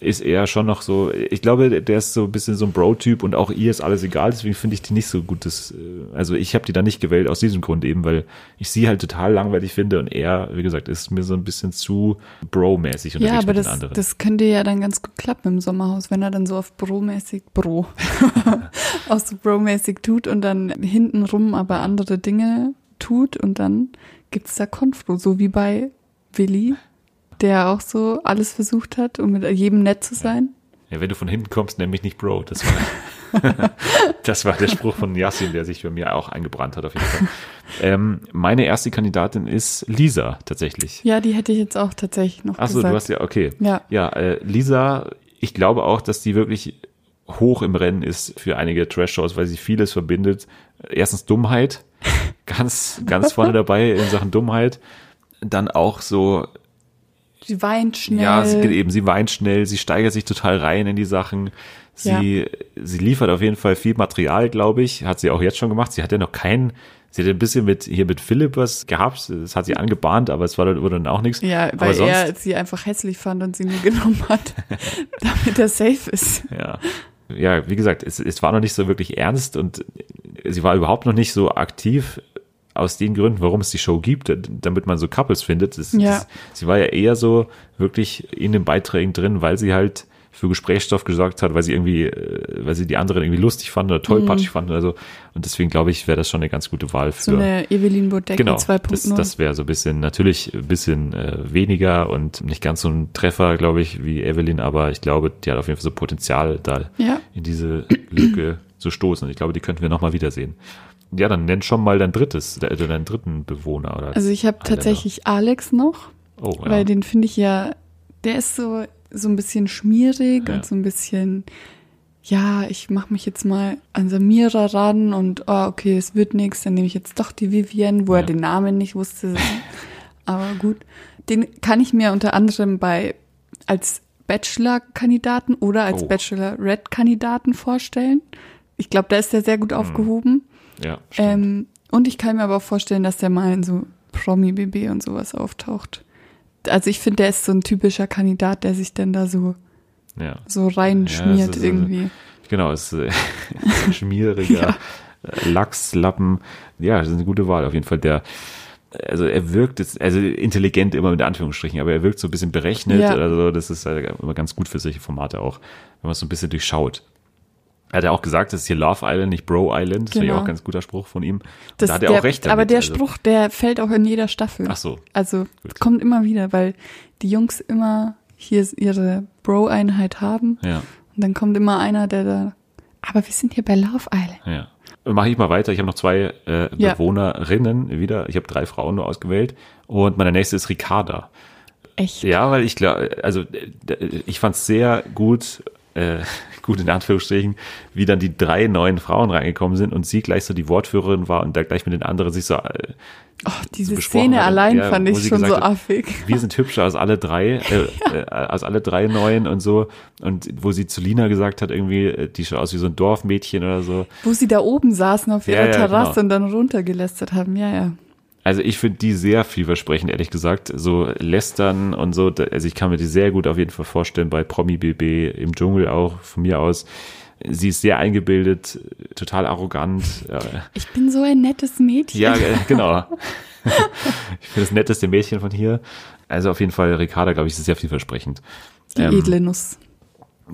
ist er schon noch so, ich glaube, der ist so ein bisschen so ein Bro-Typ und auch ihr ist alles egal, deswegen finde ich die nicht so gut. Das, äh, also ich habe die da nicht gewählt aus diesem Grund eben, weil ich sie halt total langweilig finde und er, wie gesagt, ist mir so ein bisschen zu Bro-mäßig Ja, unterwegs aber mit das, den anderen. das könnte ja dann ganz gut klappen im Sommerhaus, wenn er dann so auf Bro-mäßig, Bro, auch so Bro-mäßig tut und dann hintenrum aber andere Dinge tut und dann gibt's da Konfro, so wie bei Willi, der auch so alles versucht hat, um mit jedem nett zu sein. ja, wenn du von hinten kommst, nenn mich nicht Bro. Das war, das war der Spruch von Yassin, der sich für mir auch eingebrannt hat auf jeden Fall. Ähm, meine erste Kandidatin ist Lisa tatsächlich. Ja, die hätte ich jetzt auch tatsächlich noch Achso, gesagt. du hast ja, okay. Ja. Ja, äh, Lisa, ich glaube auch, dass die wirklich hoch im Rennen ist für einige Trash-Shows, weil sie vieles verbindet. Erstens Dummheit, ganz, ganz vorne dabei in Sachen Dummheit. Dann auch so, Sie weint schnell. ja, sie eben, sie weint schnell, sie steigert sich total rein in die Sachen. Sie, sie liefert auf jeden Fall viel Material, glaube ich. Hat sie auch jetzt schon gemacht. Sie hat ja noch keinen, sie hat ein bisschen mit, hier mit Philipp was gehabt. Das hat sie angebahnt, aber es war dann, wurde dann auch nichts. ja, weil sonst, er sie einfach hässlich fand und sie nie genommen hat, damit er safe ist. Ja. Ja, wie gesagt, es, es war noch nicht so wirklich ernst und sie war überhaupt noch nicht so aktiv aus den Gründen, warum es die Show gibt, damit man so Couples findet. Das, Ja. das, sie war ja eher so wirklich in den Beiträgen drin, weil sie halt für Gesprächsstoff gesorgt hat, weil sie irgendwie, äh, weil sie die anderen irgendwie lustig fanden oder tollpatschig mhm. fanden oder so. Und deswegen glaube ich, wäre das schon eine ganz gute Wahl für. So eine Evelyn Bodecki genau, 2.0. Das, das wäre so ein bisschen, natürlich ein bisschen äh, weniger und nicht ganz so ein Treffer, glaube ich, wie Evelyn, aber ich glaube, die hat auf jeden Fall so Potenzial, da ja. in diese Lücke zu stoßen. Und ich glaube, die könnten wir nochmal wiedersehen. Ja, dann nenn schon mal dein drittes, äh, deinen dritten Bewohner. Oder also ich habe tatsächlich Alex noch, oh, ja. weil den finde ich ja, der ist so, so ein bisschen schmierig Ja. und so ein bisschen, ja, ich mache mich jetzt mal an Samira ran und, oh, okay, es wird nichts, dann nehme ich jetzt doch die Vivienne, wo Ja. er den Namen nicht wusste. Aber gut, den kann ich mir unter anderem bei als Bachelor-Kandidaten oder als Oh. Bachelorette-Kandidaten vorstellen. Ich glaube, da ist er sehr gut aufgehoben. Ja. Ähm, und ich kann mir aber auch vorstellen, dass der mal in so Promi-BB und sowas auftaucht. Also ich finde, der ist so ein typischer Kandidat, der sich dann da so, ja. so reinschmiert Ja, ist irgendwie. Genau, es ist äh, ein schmieriger äh, Lachslappen. Ja, das ist eine gute Wahl auf jeden Fall. Der, also er wirkt jetzt, also intelligent immer mit Anführungsstrichen, aber er wirkt so ein bisschen berechnet Ja. oder so. Das ist immer ganz gut für solche Formate auch, wenn man es so ein bisschen durchschaut. Er hat ja auch gesagt, das ist hier Love Island, nicht Bro Island. Das finde ich Genau. auch ein ganz guter Spruch von ihm. Und Das, da hat er der, auch recht damit. aber der also, Spruch, der fällt auch in jeder Staffel. Ach so. Also Gut. kommt immer wieder, weil die Jungs immer hier ihre Bro-Einheit haben. Ja, Und dann kommt immer einer, der da. Aber wir sind hier bei Love Island. ja. Mache ich mal weiter. Ich habe noch zwei äh, Ja. Bewohnerinnen wieder. Ich habe drei Frauen nur ausgewählt. Und meine nächste ist Ricarda. Echt. Ja, weil ich glaube, also ich fand es sehr gut, äh, gut in Anführungsstrichen, wie dann die drei neuen Frauen reingekommen sind und sie gleich so die Wortführerin war und da gleich mit den anderen sich so äh, Oh, diese besprochen Szene hat. allein Ja, fand ich schon so gesagt hat, affig. wir sind hübscher als alle drei, äh, äh, als alle drei neuen und so. Und wo sie zu Lina gesagt hat, irgendwie, äh, die schaut aus wie so ein Dorfmädchen oder so. Wo sie da oben saßen auf Ja, ihrer ja, Terrasse genau. und dann runtergelästert haben. Ja, ja. Also ich finde die sehr vielversprechend, ehrlich gesagt. So lästern und so. Also ich kann mir die sehr gut auf jeden Fall vorstellen bei Promi BB im Dschungel auch von mir aus. Sie ist sehr eingebildet, total arrogant. Ich bin so ein nettes Mädchen. Ja, genau. ich finde das netteste Mädchen von hier. Also auf jeden Fall, Ricarda, glaube ich, ist sehr vielversprechend. Die Ähm, edle Nuss.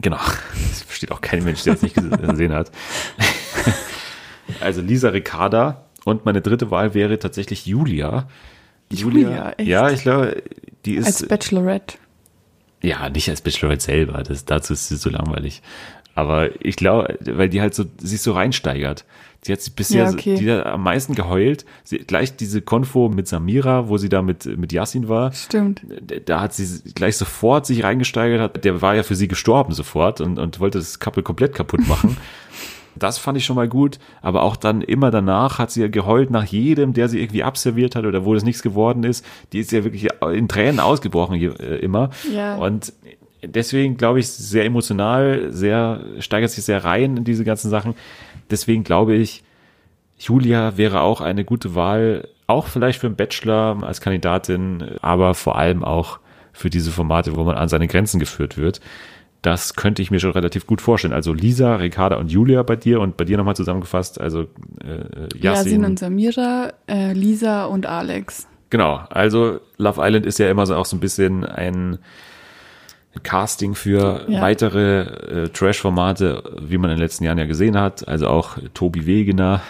Genau. Das versteht auch kein Mensch, der das nicht gese- gesehen hat. Also Lisa Ricarda und meine dritte Wahl wäre tatsächlich Julia. Julia, echt? Ja, ich glaube, die ist Als Bachelorette. ja nicht als Bachelorette selber, das, dazu ist sie so langweilig. Aber ich glaube, weil die halt so sich so reinsteigert. Sie hat sich bisher Ja, okay. die hat am meisten geheult. Sie, gleich diese Konfo mit Samira, wo sie da mit, mit Yassin war, Stimmt. da hat sie gleich sofort sich reingesteigert, hat, der war ja für sie gestorben sofort und, und wollte das Couple komplett kaputt machen. Das fand ich schon mal gut, aber auch dann immer danach hat sie ja geheult nach jedem, der sie irgendwie abserviert hat oder wo das nichts geworden ist. Die ist ja wirklich in Tränen ausgebrochen je- äh, immer. Ja. Und deswegen glaube ich, sehr emotional, sehr, steigert sich sehr rein in diese ganzen Sachen. Deswegen glaube ich, Julia wäre auch eine gute Wahl, auch vielleicht für einen Bachelor als Kandidatin, aber vor allem auch für diese Formate, wo man an seine Grenzen geführt wird. Das könnte ich mir schon relativ gut vorstellen. Also Lisa, Ricarda und Julia bei dir und bei dir nochmal zusammengefasst, also äh, Yasin Yassin. und Samira, äh, Lisa und Alex. Genau, also Love Island ist ja immer so auch so ein bisschen ein Casting für Ja. weitere äh, Trash-Formate, wie man in den letzten Jahren ja gesehen hat. Also auch Tobi Wegener,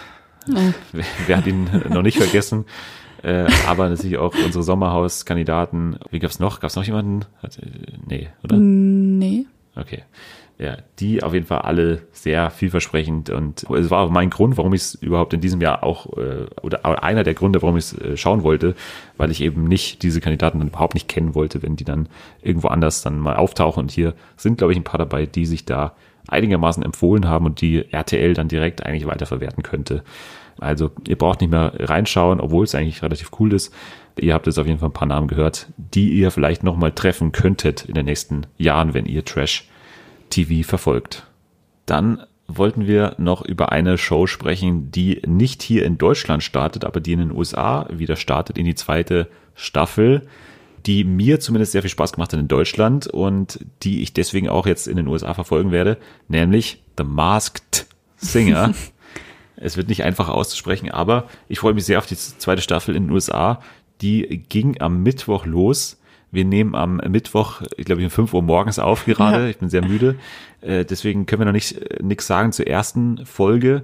wer, wer hat ihn noch nicht vergessen. Äh, aber natürlich auch unsere Sommerhaus-Kandidaten. Wie gab's noch? Gab's noch jemanden? Hat, äh, nee, oder? Nee. Okay. Ja, die auf jeden Fall alle sehr vielversprechend und es war auch mein Grund, warum ich es überhaupt in diesem Jahr auch, äh, oder einer der Gründe, warum ich es äh, schauen wollte, weil ich eben nicht diese Kandidaten dann überhaupt nicht kennen wollte, wenn die dann irgendwo anders dann mal auftauchen und hier sind, glaube ich, ein paar dabei, die sich da einigermaßen empfohlen haben und die RTL dann direkt eigentlich weiterverwerten könnte. Also ihr braucht nicht mehr reinschauen, obwohl es eigentlich relativ cool ist. Ihr habt jetzt auf jeden Fall ein paar Namen gehört, die ihr vielleicht nochmal treffen könntet in den nächsten Jahren, wenn ihr Trash TV verfolgt. Dann wollten wir noch über eine Show sprechen, die nicht hier in Deutschland startet, aber die in den USA wieder startet in die zweite Staffel, die mir zumindest sehr viel Spaß gemacht hat in Deutschland und die ich deswegen auch jetzt in den USA verfolgen werde, nämlich The Masked Singer. es wird nicht einfach auszusprechen, aber ich freue mich sehr auf die zweite Staffel in den USA. Die ging am Mittwoch los Wir nehmen am Mittwoch, ich glaube, um 5 Uhr morgens auf gerade. Ja. Ich bin sehr müde. Äh, deswegen können wir noch nicht nichts sagen zur ersten Folge.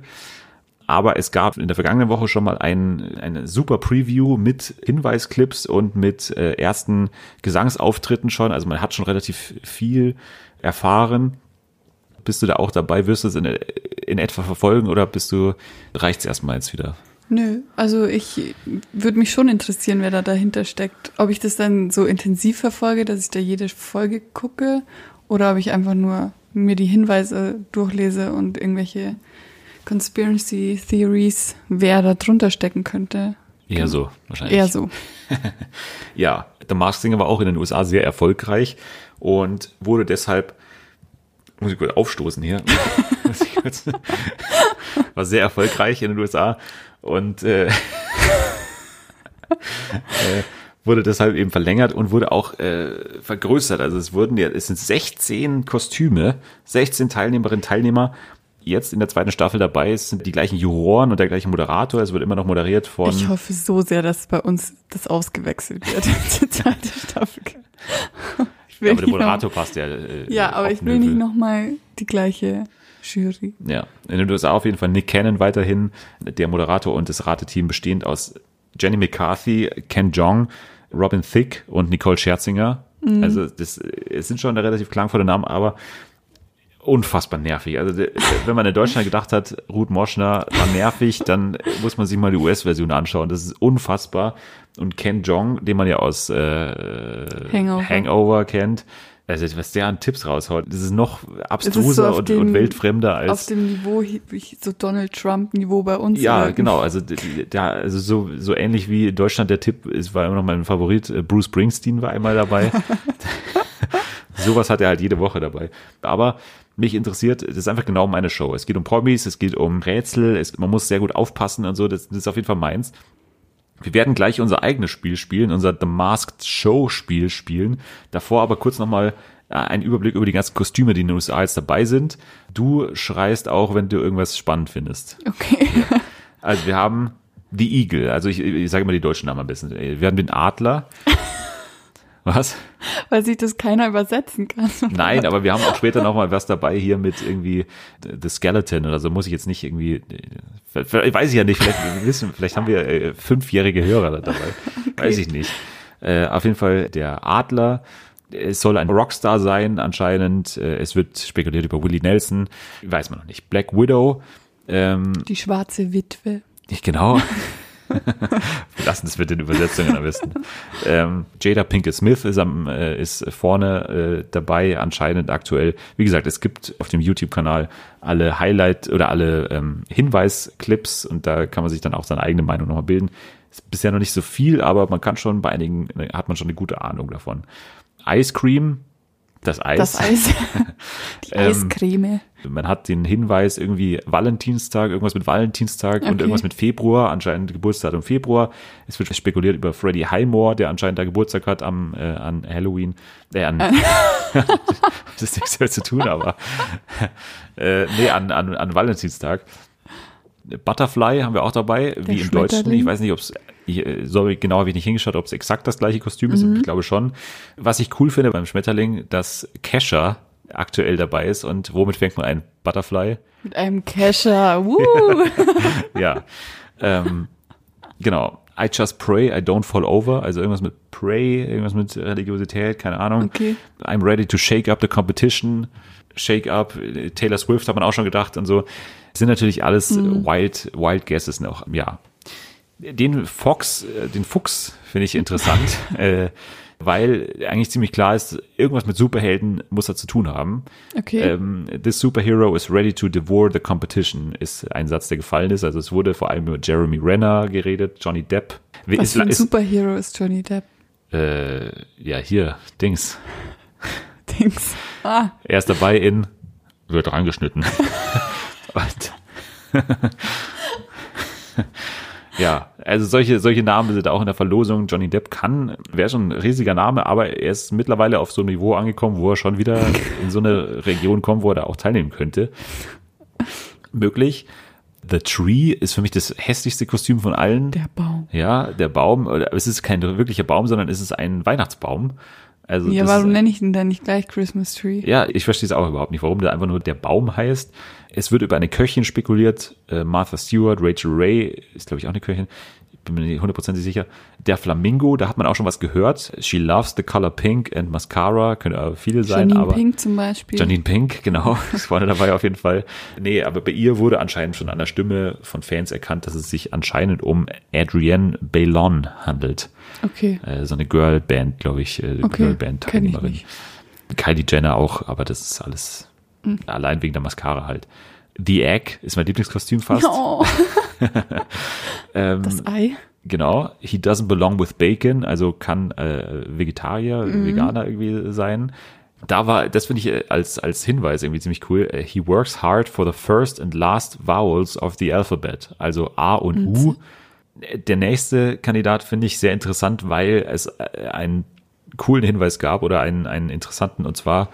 Aber es gab in der vergangenen Woche schon mal ein, eine super Preview mit Hinweisclips und mit äh, ersten Gesangsauftritten schon. Also man hat schon relativ viel erfahren. Bist du da auch dabei? Wirst du es in, in etwa verfolgen oder bist du, reicht's erstmal jetzt wieder? Nö, also ich würde mich schon interessieren, wer da dahinter steckt. Ob ich das dann so intensiv verfolge, dass ich da jede Folge gucke oder ob ich einfach nur mir die Hinweise durchlese und irgendwelche Conspiracy Theories, wer da drunter stecken könnte. Eher so, wahrscheinlich. Eher so. Ja, The Masked Singer war auch in den USA sehr erfolgreich und wurde deshalb, muss ich kurz aufstoßen hier, war sehr erfolgreich in den USA und äh, äh, wurde deshalb eben verlängert und wurde auch äh, vergrößert. Also es wurden ja, es sind 16 Kostüme, 16 Teilnehmerinnen, Teilnehmer. Jetzt in der zweiten Staffel dabei Es sind die gleichen Juroren und der gleiche Moderator. Es wird immer noch moderiert von. Ich hoffe so sehr, dass bei uns das ausgewechselt wird. Die zweite Staffel. Ich will aber der nicht noch- Moderator passt ja. Äh, Ja, aber ich will nicht nochmal die gleiche Jury. Ja, in den USA auf jeden Fall Nick Cannon weiterhin, der Moderator und das Rateteam bestehend aus Jenny McCarthy, Ken Jong, Robin Thicke und Nicole Scherzinger. Also das es sind schon relativ klangvolle Namen, aber unfassbar nervig. Also wenn man in Deutschland gedacht hat, Ruth Moschner war nervig, dann muss man sich mal die US-Version anschauen. Das ist unfassbar. Und Ken Jong, den man ja aus äh, Hangover. Hangover kennt, also was der an Tipps raushaut, das ist noch Es ist so abstruser auf und, dem- und weltfremder Auf als dem Niveau, so Donald Trump-Niveau bei uns. ja, oder- genau. Also da, also so so ähnlich wie in Deutschland der Tipp ist, war immer noch mein Favorit. Äh, Bruce Springsteen war einmal dabei. Sowas hat er halt jede Woche dabei. Aber mich interessiert, das ist einfach genau meine Show. Es geht um Promis, es geht um Rätsel, es, man muss sehr gut aufpassen und so. Das, das ist auf jeden Fall meins. Wir werden gleich unser eigenes Spiel spielen, unser The Masked Show Spiel spielen. Davor aber kurz nochmal äh, einen Überblick über die ganzen Kostüme, die in den USA jetzt dabei sind. Du schreist auch, wenn du irgendwas spannend findest. Okay. Also wir haben The Eagle, also ich, ich sage immer die deutschen Namen am besten. Wir haben den Adler. Was? Weil sich das keiner übersetzen kann. Nein, aber wir haben auch später noch mal was dabei hier mit irgendwie The Skeleton oder so. Muss ich jetzt nicht irgendwie, äh, weiß ich ja nicht. Vielleicht wissen, vielleicht haben wir äh, fünfjährige Hörer da dabei. Weiß ich nicht. Äh, auf jeden Fall der Adler. Es soll ein Rockstar sein, anscheinend. Äh, Es wird spekuliert über Willie Nelson. Weiß man noch nicht. Black Widow. Ähm, Die schwarze Witwe. nicht genau. Lassen das mit den Übersetzungen am besten. Ähm, Jada Pinkett Smith ist, am, äh, ist vorne äh, dabei, anscheinend aktuell. Wie gesagt, es gibt auf dem YouTube-Kanal alle Highlight- oder alle ähm, Hinweisclips und da kann man sich dann auch seine eigene Meinung nochmal bilden. Ist bisher noch nicht so viel, aber man kann schon bei einigen, äh, hat man schon eine gute Ahnung davon. Ice Cream, das Eis. Das Eis. Die Ähm, Eiscreme. Man hat den Hinweis irgendwie Valentinstag, irgendwas mit Valentinstag und Okay. irgendwas mit Februar, anscheinend Geburtsdatum Februar. Es wird spekuliert über Freddie Highmore, der anscheinend da Geburtstag hat am äh, an Halloween. Äh, an, das ist nichts damit zu tun, aber äh, nee, an, an, an Valentinstag. Butterfly haben wir auch dabei, wie im Deutschen. Ich weiß nicht, ob es, so genau habe ich nicht hingeschaut, ob es exakt das gleiche Kostüm ist. Ich glaube schon. Was ich cool finde beim Schmetterling, dass Kesha aktuell dabei ist und womit fängt man ein Butterfly? Mit einem Kescher. Ja. ähm, genau. I just pray, I don't fall over. Also irgendwas mit pray, irgendwas mit Religiosität, keine Ahnung. Okay. I'm ready to shake up the competition. Shake up, Taylor Swift hat man auch schon gedacht und so. Das sind natürlich alles wild, wild guesses noch, ja. Den Fox, äh, den Fuchs finde ich interessant, äh, weil eigentlich ziemlich klar ist, irgendwas mit Superhelden muss er zu tun haben. Okay. Ähm, This superhero is ready to devour the competition, ist ein Satz, der gefallen ist. Also es wurde vor allem über Jeremy Renner geredet, Johnny Depp. Was ist, für ein Superhero ist Johnny Depp? äh, ja, hier, Dings. Dings. Ah, Er ist dabei in, wird reingeschnitten. Und ja, also solche, solche Namen sind auch in der Verlosung. Johnny Depp kann, wäre schon ein riesiger Name, aber er ist mittlerweile auf so einem Niveau angekommen, wo er schon wieder in so eine Region kommt, wo er da auch teilnehmen könnte. Möglich. The Tree ist für mich das hässlichste Kostüm von allen. Der Baum. Ja, der Baum, es ist kein wirklicher Baum, sondern es ist ein Weihnachtsbaum. Also Ja, warum nenne ich ihn dann nicht gleich Christmas Tree? Ja, ich verstehe es auch überhaupt nicht, warum der einfach nur der Baum heißt. Es wird über eine Köchin spekuliert, äh, Martha Stewart, Rachel Ray, ist glaube ich auch eine Köchin, ich bin mir nicht hundertprozentig sicher. Der Flamingo, da hat man auch schon was gehört. She loves the color pink and mascara, können aber viele sein, Janine aber Pink zum Beispiel. Janine Pink, genau, das vorne dabei auf jeden Fall. Nee, aber bei ihr wurde anscheinend schon an der Stimme von Fans erkannt, dass es sich anscheinend um Adrienne Bailon handelt. Okay. Äh, so eine Girlband, glaube ich, äh, Okay, Girlband-Teilnehmerin. Kylie Jenner auch, aber das ist alles Hm. allein wegen der Mascara halt. The Egg ist mein Lieblingskostüm fast. Oh, Ähm, das Ei. Genau. He doesn't belong with bacon, also kann äh, Vegetarier, Mhm. Veganer irgendwie sein. Da war, das finde ich äh, als, als Hinweis irgendwie ziemlich cool. Äh, He works hard for the first and last vowels of the alphabet. Also A und U. Der nächste Kandidat finde ich sehr interessant, weil es äh, einen coolen Hinweis gab oder einen, einen interessanten, und zwar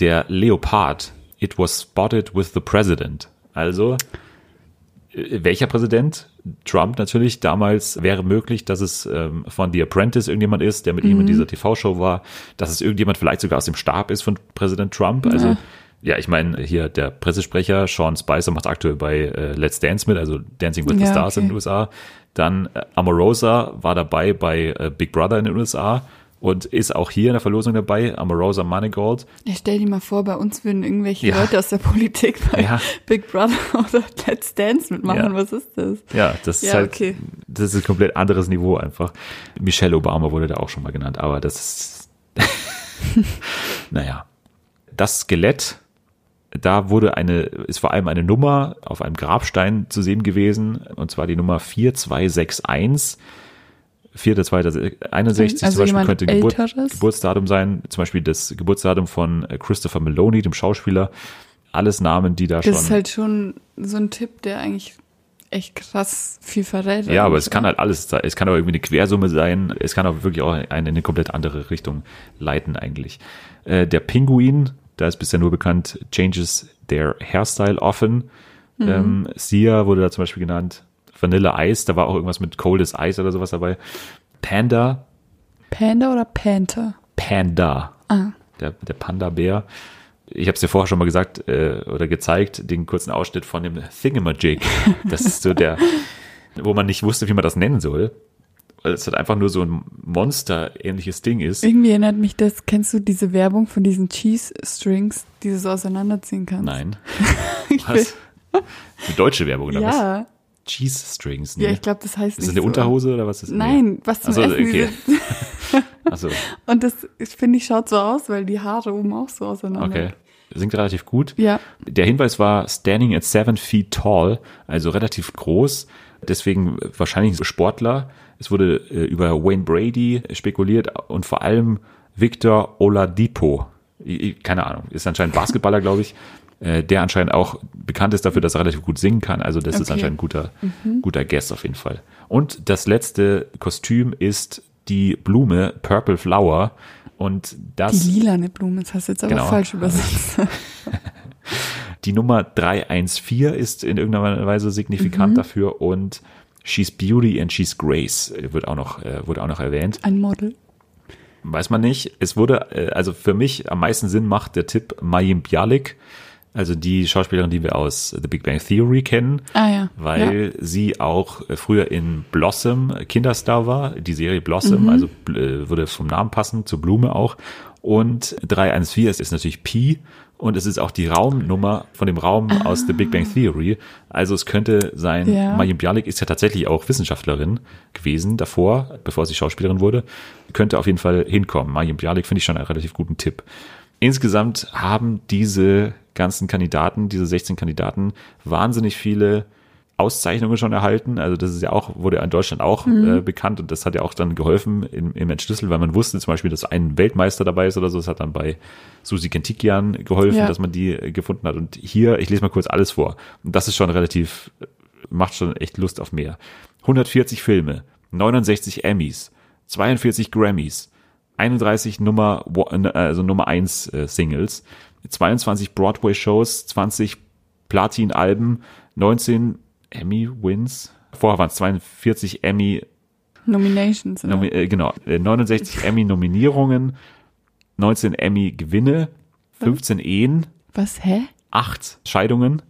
der Leopard. It was spotted with the president. Also, äh, welcher Präsident? Trump natürlich. Damals wäre möglich, dass es ähm, von The Apprentice irgendjemand ist, der mit ihm in dieser TV-Show war, dass es irgendjemand vielleicht sogar aus dem Stab ist von Präsident Trump. Also, ja, ich meine, hier der Pressesprecher Sean Spicer macht aktuell bei äh, Let's Dance mit, also Dancing with the Ja, Stars in okay. den USA. Dann äh, Amorosa war dabei bei äh, Big Brother in den USA und ist auch hier in der Verlosung dabei, Amorosa Manigault. Ja, stell dir mal vor, bei uns würden irgendwelche Ja. Leute aus der Politik bei Ja. Big Brother oder Let's Dance mitmachen. Ja. Was ist das? Ja, das ist halt, okay. das ist ein komplett anderes Niveau einfach. Michelle Obama wurde da auch schon mal genannt, aber das ist, naja. Das Skelett, da wurde eine, ist vor allem eine Nummer auf einem Grabstein zu sehen gewesen, und zwar die Nummer 4261. 4.2.61 Also zum Beispiel könnte Geburt, Älteres? Geburtsdatum sein, zum Beispiel das Geburtsdatum von äh, Christopher Maloney, dem Schauspieler. Alles Namen, die da Das schon. ist halt schon so ein Tipp, der eigentlich echt krass viel verrät. Ja, aber es kann halt alles sein. Es kann auch irgendwie eine Quersumme sein. Es kann auch wirklich auch eine, in eine komplett andere Richtung leiten eigentlich. Äh, der Pinguin, da ist bisher nur bekannt, changes their hairstyle often. Mhm. Ähm, Sia wurde da zum Beispiel genannt. Vanilla Ice, da war auch irgendwas mit Coldest Ice oder sowas dabei. Panda, Panda oder Panther? Panda, Ah. der, der Panda-Bär. Ich habe es dir vorher schon mal gesagt äh, oder gezeigt, den kurzen Ausschnitt von dem Thingamajig. Das ist so der, wo man nicht wusste, wie man das nennen soll. Weil es halt einfach nur so ein Monster-ähnliches Ding ist. Irgendwie erinnert mich das, kennst du diese Werbung von diesen Cheese Strings, die du so auseinanderziehen kannst? Nein. Was? Eine deutsche Werbung oder was? Ja, Cheese Strings. Ne? ja, ich glaube, das heißt ist das eine so. Unterhose oder was ist Nein, was zum Ach so, Essen okay. Achso, Und das, finde ich, schaut so aus, weil die Haare oben auch so auseinander. okay. Singt relativ gut. Ja, Der Hinweis war standing at seven feet tall, also relativ groß, deswegen wahrscheinlich ein Sportler. Es wurde äh, über Wayne Brady spekuliert und vor allem Victor Oladipo. Keine Ahnung, ist anscheinend Basketballer, glaube ich, äh, der anscheinend auch bekannt ist dafür, dass er relativ gut singen kann. Also das ist Okay. anscheinend ein guter, guter Guest auf jeden Fall. Und das letzte Kostüm ist die Blume Purple Flower. Und die das lilane Blume, das hast du jetzt aber Genau. falsch übersetzt. Die Nummer 314 ist in irgendeiner Weise signifikant dafür und She's Beauty and She's Grace wird auch noch, äh, wurde auch noch erwähnt. Ein Model. Weiß man nicht. Es wurde, äh, also für mich am meisten Sinn macht der Tipp Mayim Bialik, also die Schauspielerin, die wir aus The Big Bang Theory kennen, Ah ja. weil sie auch äh, früher in Blossom Kinderstar war, die Serie Blossom, also äh, würde vom Namen passen, zur Blume auch. Und 314 ist, ist natürlich Pi und es ist auch die Raumnummer von dem Raum aus The Big Bang Theory. Also es könnte sein, Ja. Mayim Bialik ist ja tatsächlich auch Wissenschaftlerin gewesen davor, bevor sie Schauspielerin wurde. Könnte auf jeden Fall hinkommen. Mayim Bialik finde ich schon einen relativ guten Tipp. Insgesamt haben diese ganzen Kandidaten, diese 16 Kandidaten, wahnsinnig viele Auszeichnungen schon erhalten. Also das ist ja auch, wurde ja in Deutschland auch äh, bekannt und das hat ja auch dann geholfen im, im Entschlüssel, weil man wusste zum Beispiel, dass ein Weltmeister dabei ist oder so. Das hat dann bei Susi Kentikian geholfen, Ja. dass man die äh, gefunden hat. Und hier, ich lese mal kurz alles vor. Und das ist schon relativ, macht schon echt Lust auf mehr. 140 Filme, 69 Emmys, 42 Grammys, 31 Nummer, also Nummer 1 äh, Singles, 22 Broadway-Shows, 20 Platin-Alben, 19 Emmy-Wins. Vorher waren es 42 Emmy, Nominations. Nomi äh, genau, äh, 69 Emmy-Nominierungen, 19 Emmy-Gewinne, 15 Ehen, Was, hä? 8 Scheidungen,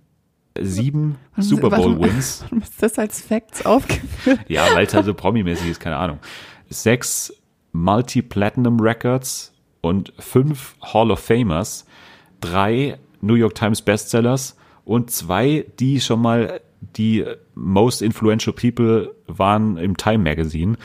7 Warum- Super Bowl-Wins. Warum ist das als Facts aufgeführt? Ja, weil es halt so promi-mäßig ist, keine Ahnung. Sechs Multi-Platinum Records und fünf Hall of Famers, drei New York Times Bestsellers und zwei, die schon mal die most influential people waren im Time Magazine.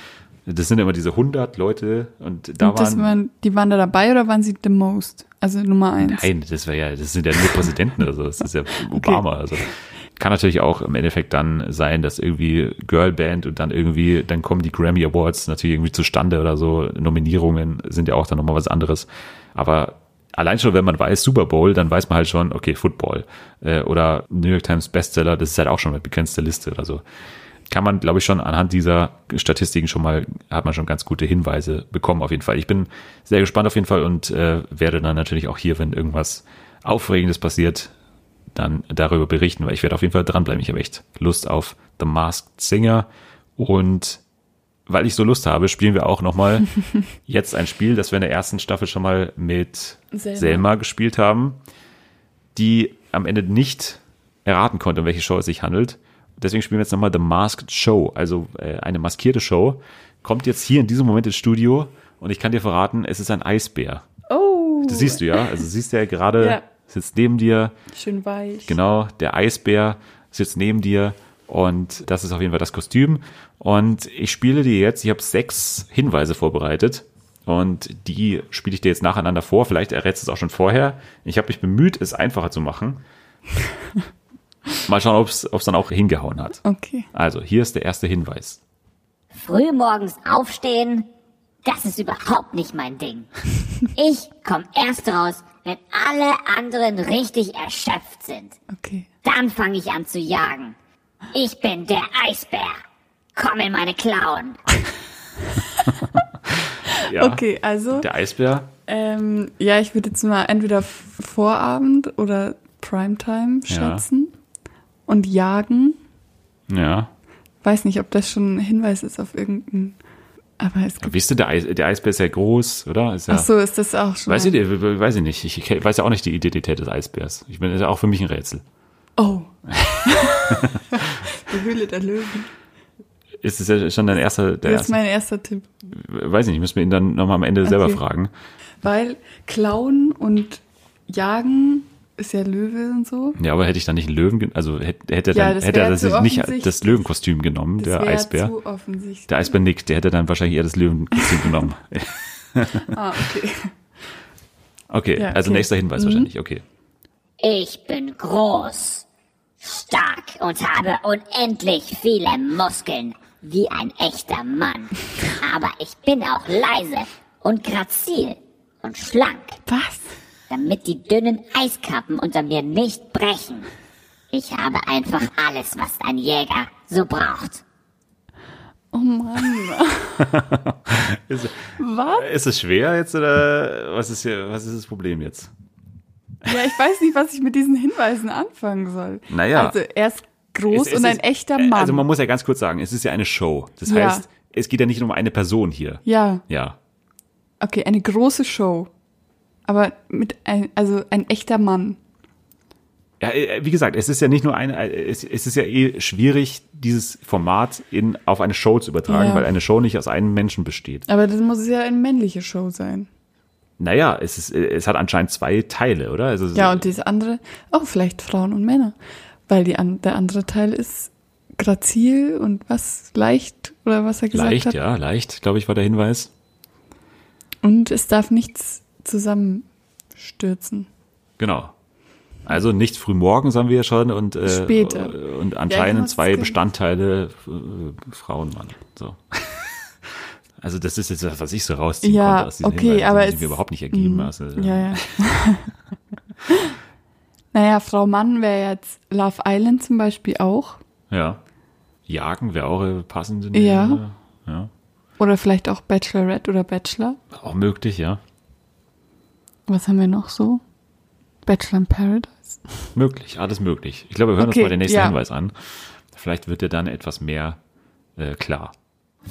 Das sind immer diese 100 Leute und da Und waren waren, die waren da dabei oder waren sie the most? Also Nummer eins. Nein, das wäre ja, das sind ja nur Präsidenten oder so. Das ist ja Obama. Also kann natürlich auch im Endeffekt dann sein, dass irgendwie Girlband und dann irgendwie, dann kommen die Grammy Awards natürlich irgendwie zustande oder so. Nominierungen sind ja auch dann nochmal was anderes. Aber allein schon, wenn man weiß Super Bowl, dann weiß man halt schon, okay, Football. Äh, oder New York Times Bestseller, das ist halt auch schon eine begrenzte Liste oder so. Kann man, glaube ich, schon anhand dieser Statistiken schon mal, hat man schon ganz gute Hinweise bekommen, auf jeden Fall. Ich bin sehr gespannt auf jeden Fall und äh, werde dann natürlich auch hier, wenn irgendwas Aufregendes passiert, dann darüber berichten, weil ich werde auf jeden Fall dranbleiben. Ich habe echt Lust auf The Masked Singer und weil ich so Lust habe, spielen wir auch nochmal jetzt ein Spiel, das wir in der ersten Staffel schon mal mit Selma. Selma, gespielt haben, die am Ende nicht erraten konnte, um welche Show es sich handelt. Deswegen spielen wir jetzt nochmal The Masked Show, also äh, eine maskierte Show. Kommt jetzt hier in diesem Moment ins Studio und ich kann dir verraten, es ist ein Eisbär. Oh. Das siehst du ja, also siehst du ja gerade, Ja. sitzt neben dir, Schön weich. Genau, der Eisbär sitzt neben dir und das ist auf jeden Fall das Kostüm. Und ich spiele dir jetzt, ich habe sechs Hinweise vorbereitet und die spiele ich dir jetzt nacheinander vor. Vielleicht errätst du es auch schon vorher. Ich habe mich bemüht, es einfacher zu machen. Mal schauen, ob es dann auch hingehauen hat. Okay. Also, hier ist der erste Hinweis. Früh morgens aufstehen, das ist überhaupt nicht mein Ding. Ich komme erst raus, wenn alle anderen richtig erschöpft sind. Okay. Dann fange ich an zu jagen. Ich bin der Eisbär. Komm in meine Klauen. Ja, Okay, also, Der Eisbär. ähm, ja, ich würde jetzt mal entweder Vorabend oder Primetime Ja. schätzen und jagen. Ja. Weiß nicht, ob das schon ein Hinweis ist auf irgendeinen. Aber es gibt. Wisst ihr, der, Eis, der Eisbär ist ja groß, oder? Ist ja, Ach so, ist das auch schon. Weiß ich, weiß ich nicht. Ich weiß ja auch nicht die Identität des Eisbärs. Ich bin, das ist ja auch für mich ein Rätsel. Oh. Die Höhle der Löwen. Ist es ja schon dein erster, der Das ist erste? mein erster Tipp. Weiß ich nicht, müssen wir ihn dann nochmal am Ende selber Okay. fragen. Weil Klauen und Jagen ist ja Löwe und so. Ja, aber hätte ich dann nicht einen Löwen, also hätte, hätte er Ja, dann, das hätte er nicht das Löwenkostüm genommen, Das der wäre Eisbär. zu offensichtlich. Der Eisbär nickt, der hätte dann wahrscheinlich eher das Löwenkostüm genommen. Ah, okay. Okay, Ja, also okay. nächster Hinweis Mhm. wahrscheinlich, okay. Ich bin groß, stark und habe unendlich viele Muskeln, wie ein echter Mann. Aber ich bin auch leise und grazil und schlank, Was? damit die dünnen Eiskappen unter mir nicht brechen. Ich habe einfach alles, was ein Jäger so braucht. Oh Mann. Ist, Was? ist es schwer jetzt oder was ist hier, was ist das Problem jetzt? Ja, ich weiß nicht, was ich mit diesen Hinweisen anfangen soll. Naja. Also er ist groß Es- es und ein echter äh, Mann. Also man muss ja ganz kurz sagen, es ist ja eine Show. Das Ja. heißt, es geht ja nicht nur um eine Person hier. ja, Ja. okay, eine große Show. Aber mit ein, also ein echter Mann. Ja, äh, wie gesagt, es ist ja nicht nur eine, äh, es, es ist ja eh schwierig, dieses Format in, auf eine Show zu übertragen, Ja. weil eine Show nicht aus einem Menschen besteht. Aber das muss ja eine männliche Show sein. Naja, es, ist, es hat anscheinend zwei Teile, oder? Also, Ja, und das andere, auch vielleicht Frauen und Männer. Weil die an, der andere Teil ist grazil und was leicht oder was er gesagt leicht, hat. ja, leicht, glaube ich, war der Hinweis. Und es darf nichts zusammenstürzen. Genau. Also nicht früh morgens haben wir ja schon und, äh, Später. und anscheinend hab's zwei ge- Bestandteile äh, Frauen, Mann. So. Also das ist jetzt das, was ich so rausziehen Ja, konnte aus diesen okay, Hinweisen, aber es- mir überhaupt nicht ergeben. Mhm. Also, Ja, ja. naja, Frau Mann wäre jetzt Love Island zum Beispiel auch. ja. Jagen wäre auch äh, passend. Ja. ja. Oder vielleicht auch Bachelorette oder Bachelor. Auch möglich, ja. Was haben wir noch so? Bachelor in Paradise. Möglich, alles möglich. Ich glaube, wir hören Okay, uns mal den nächsten ja. Hinweis an. Vielleicht wird dir dann etwas mehr äh, klar.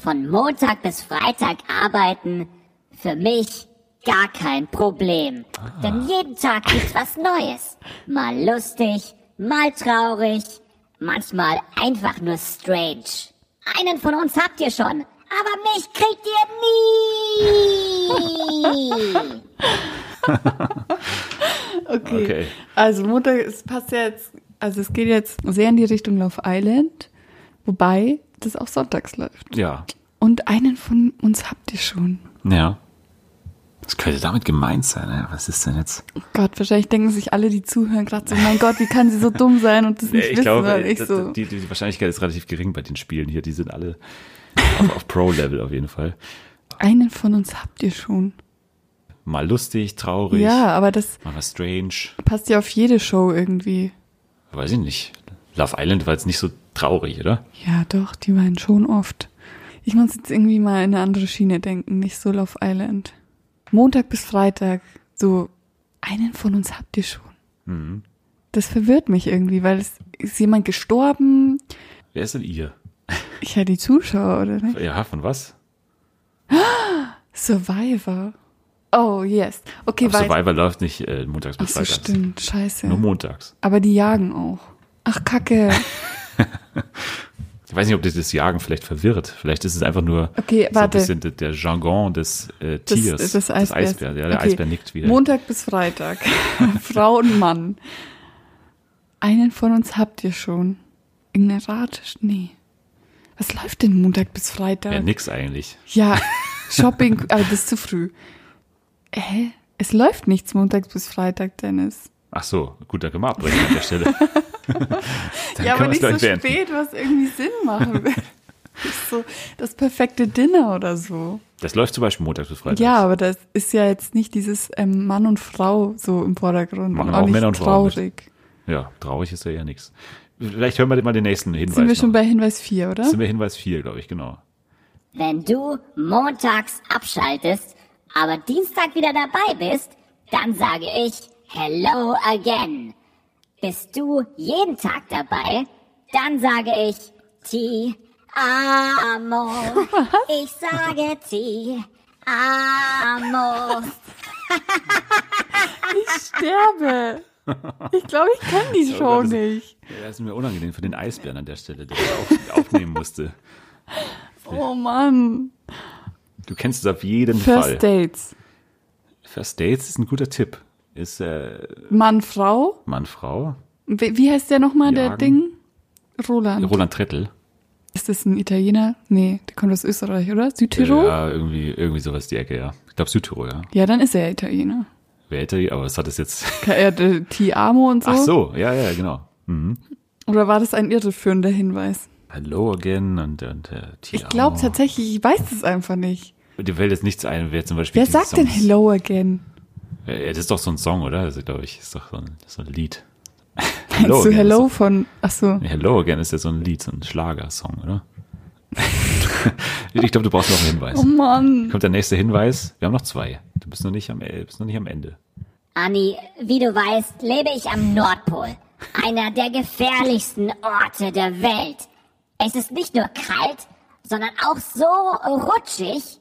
Von Montag bis Freitag arbeiten, für mich gar kein Problem. Denn jeden Tag gibt's was Neues. Mal lustig, mal traurig, manchmal einfach nur strange. Einen von uns habt ihr schon, aber mich kriegt ihr nie. Okay. Okay. Also Montag, es passt ja jetzt, also es geht jetzt sehr in die Richtung Love Island, wobei das auch sonntags läuft. Ja. Und einen von uns habt ihr schon. Ja. Was könnte damit gemeint sein? Was ist denn jetzt? Oh Gott, wahrscheinlich denken sich alle, die zuhören, gerade so, mein Gott, wie kann sie so dumm sein und das nicht ich wissen? glaube, ich das- so, die, die Wahrscheinlichkeit ist relativ gering bei den Spielen hier. Die sind alle auf, auf Pro-Level auf jeden Fall. einen von uns habt ihr schon. Mal lustig, traurig, Ja, aber das mal was strange. passt ja auf jede Show irgendwie. Weiß ich nicht. Love Island war jetzt nicht so traurig, oder? Ja, doch, die waren schon oft. Ich muss jetzt irgendwie mal in eine andere Schiene denken, nicht so Love Island. Montag bis Freitag, so einen von uns habt ihr schon. Mhm. Das verwirrt mich irgendwie, weil es ist jemand gestorben. Wer ist denn ihr? Ich ja die Zuschauer, oder nicht? Ja, von was? Survivor. Oh, yes. Okay. Survivor läuft nicht äh, montags Ach bis so, freitags. stimmt. Scheiße. Nur montags. Aber die jagen auch. Ach, Kacke. Ich weiß nicht, ob das das Jagen vielleicht verwirrt. Vielleicht ist es einfach nur Okay, so warte. ein bisschen der, Jargon des äh, Das, Tiers. das Eisbärs. Eisbär. Ja, der Okay. Eisbär nickt wieder. Montag bis Freitag. Frau und Mann. Einen von uns habt ihr schon. Irgendeine Rate? Nee. Was läuft denn Montag bis Freitag? ja, nix eigentlich. Ja, Shopping, aber das ist zu früh. Hä? Es läuft nichts Montag bis Freitag, Dennis. Ach so, gut, dann können wir abbrechen an der Stelle. ja, aber nicht so beenden. spät, was irgendwie Sinn machen will. Das ist so das perfekte Dinner oder so. Das läuft zum Beispiel montags bis freitags. Ja, aber das ist ja jetzt nicht dieses ähm, Mann und Frau so im Vordergrund. Machen und auch auch Männer und Frauen mit. traurig. Ja, traurig ist ja eher nichts. Vielleicht hören wir mal den nächsten Hinweis. Sind wir schon noch. bei Hinweis 4, oder? Sind wir Hinweis 4, glaube ich, genau. Wenn du montags abschaltest, aber Dienstag wieder dabei bist, dann sage ich Hello again. Bist du jeden Tag dabei, dann sage ich Ti amo. Ich sage Ti amo. Ich sterbe. Ich glaube, ich kenne die Show das- nicht. Ja, das ist mir unangenehm für den Eisbären an der Stelle, der auf, aufnehmen musste. Oh Mann. Du kennst es auf jeden First Fall. Dates. First Dates ist ein guter Tipp. Ist äh, Mann, Frau. Mann, Frau. Wie, wie heißt der nochmal, der Jagen. Ding? Roland. Roland Trettel. Ist das ein Italiener? Nee, der kommt aus Österreich, oder? Südtirol? Ja, Ja, irgendwie, irgendwie sowas die Ecke, ja. Ich glaube Südtirol, ja. dann ist er Italiener. Wer hätte, aber was hat das jetzt? Er hatte Ti Amo und so. Ach so, ja, ja, genau. Mhm. Oder war das ein irreführender Hinweis? Hello again und, und äh, Ti Ich glaube tatsächlich, ich weiß es einfach nicht. Dir fällt jetzt nichts ein, wer zum Beispiel. Wer sagt denn Songs- Hello again? Ja, das ist doch so ein Song, oder? Also, glaube ich, ist doch so ein, so ein Lied. Meinst du Hello ist von, ach so. Hello Again ist ja so ein Lied, so ein Schlagersong, oder? ich glaube, du brauchst noch einen Hinweis. Oh Mann. Kommt der nächste Hinweis? Wir haben noch zwei. Du bist noch nicht am, äh, bist noch nicht am Ende. Anni, wie du weißt, lebe ich am Nordpol. Einer der gefährlichsten Orte der Welt. Es ist nicht nur kalt, sondern auch so rutschig.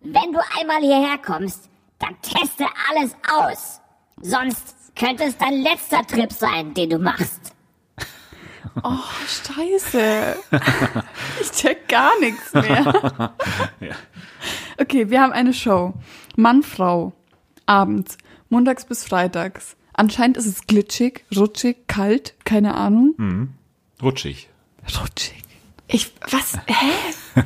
Wenn du einmal hierher kommst, dann teste alles aus. Sonst könnte es dein letzter Trip sein, den du machst. Oh, scheiße. Ich check gar nichts mehr. Okay, wir haben eine Show. Mann, Frau. Abends. Montags bis freitags. Anscheinend ist es glitschig, rutschig, kalt, keine Ahnung. Rutschig. Rutschig. Ich, was? Hä?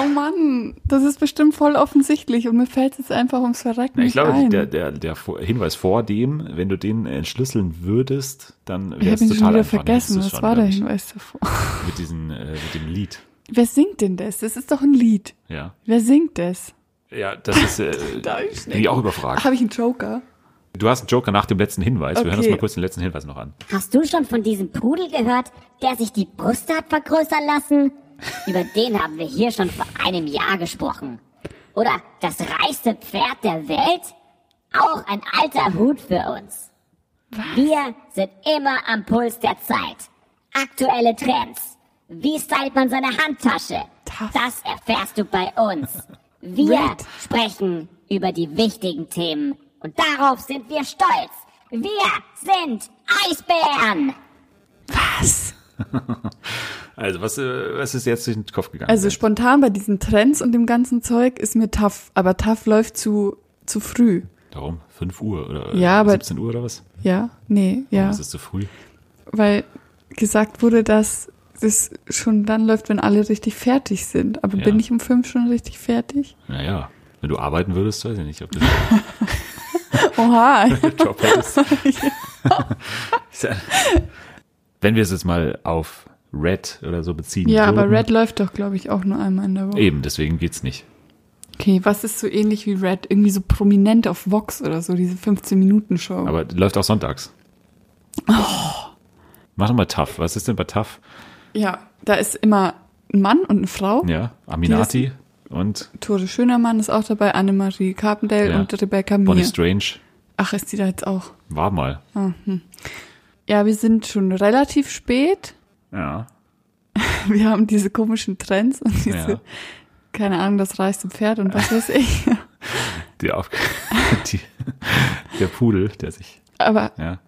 Oh Mann, das ist bestimmt voll offensichtlich und mir fällt es jetzt einfach ums Verrecken ich glaube, ein. der, der, der Hinweis vor dem, wenn du den entschlüsseln würdest, dann ich wäre habe es ihn schon total wieder einfach. Vergessen. Was du's war schon, der Hinweis davor? Mit, diesen, äh, mit dem Lied. Wer singt denn das? Das ist doch ein Lied. Ja. Wer singt das? Ja, das ist, äh, Da hab ich bin ich auch überfragt. Habe ich einen Joker? Du hast einen Joker nach dem letzten Hinweis. Wir hören uns Okay. mal kurz den letzten Hinweis noch an. Hast du schon von diesem Pudel gehört, der sich die Brust hat vergrößern lassen? Über den haben wir hier schon vor einem Jahr gesprochen. Oder das reichste Pferd der Welt? auch ein alter Hut für uns. Wir sind immer am Puls der Zeit. Aktuelle Trends. Wie stylt man seine Handtasche? Das erfährst du bei uns. Wir sprechen über die wichtigen Themen. Und darauf sind wir stolz. Wir sind Eisbären. Was? Also, was, äh, was ist jetzt durch den Kopf gegangen? Also spontan bei diesen Trends und dem ganzen Zeug ist mir tough, aber tough läuft zu, zu früh. Warum? 5 Uhr oder Ja, aber- 17 Uhr oder was? Ja, nee, ja. Das ist zu früh. Weil gesagt wurde, dass das schon dann läuft, wenn alle richtig fertig sind. Aber Ja. bin ich um fünf schon richtig fertig? Naja, wenn du arbeiten würdest, weiß ich nicht, ob du Oha. Job hättest. Wenn wir es jetzt mal auf Red oder so beziehen ja, würden. aber Red läuft doch, glaube ich, auch nur einmal in der Woche. Eben, deswegen geht's nicht. Okay, was ist so ähnlich wie Red? Irgendwie so prominent auf Vox oder so, diese 15-Minuten-Show. Aber läuft auch sonntags. Oh. Mach doch mal Tough. Was ist denn bei Tough? Ja, da ist immer ein Mann und eine Frau. Ja, Aminati und Tore Schönermann ist auch dabei, Annemarie Carpendale Ja. und Rebecca Bonnie Mir. Strange. Ach, ist die da jetzt auch? War mal. Ja, wir sind schon relativ spät. Ja. Wir haben diese komischen Trends und diese, Ja. keine Ahnung, das reichste Pferd und was weiß ich. Die auf die, der Pudel, der sich. Aber, Ja.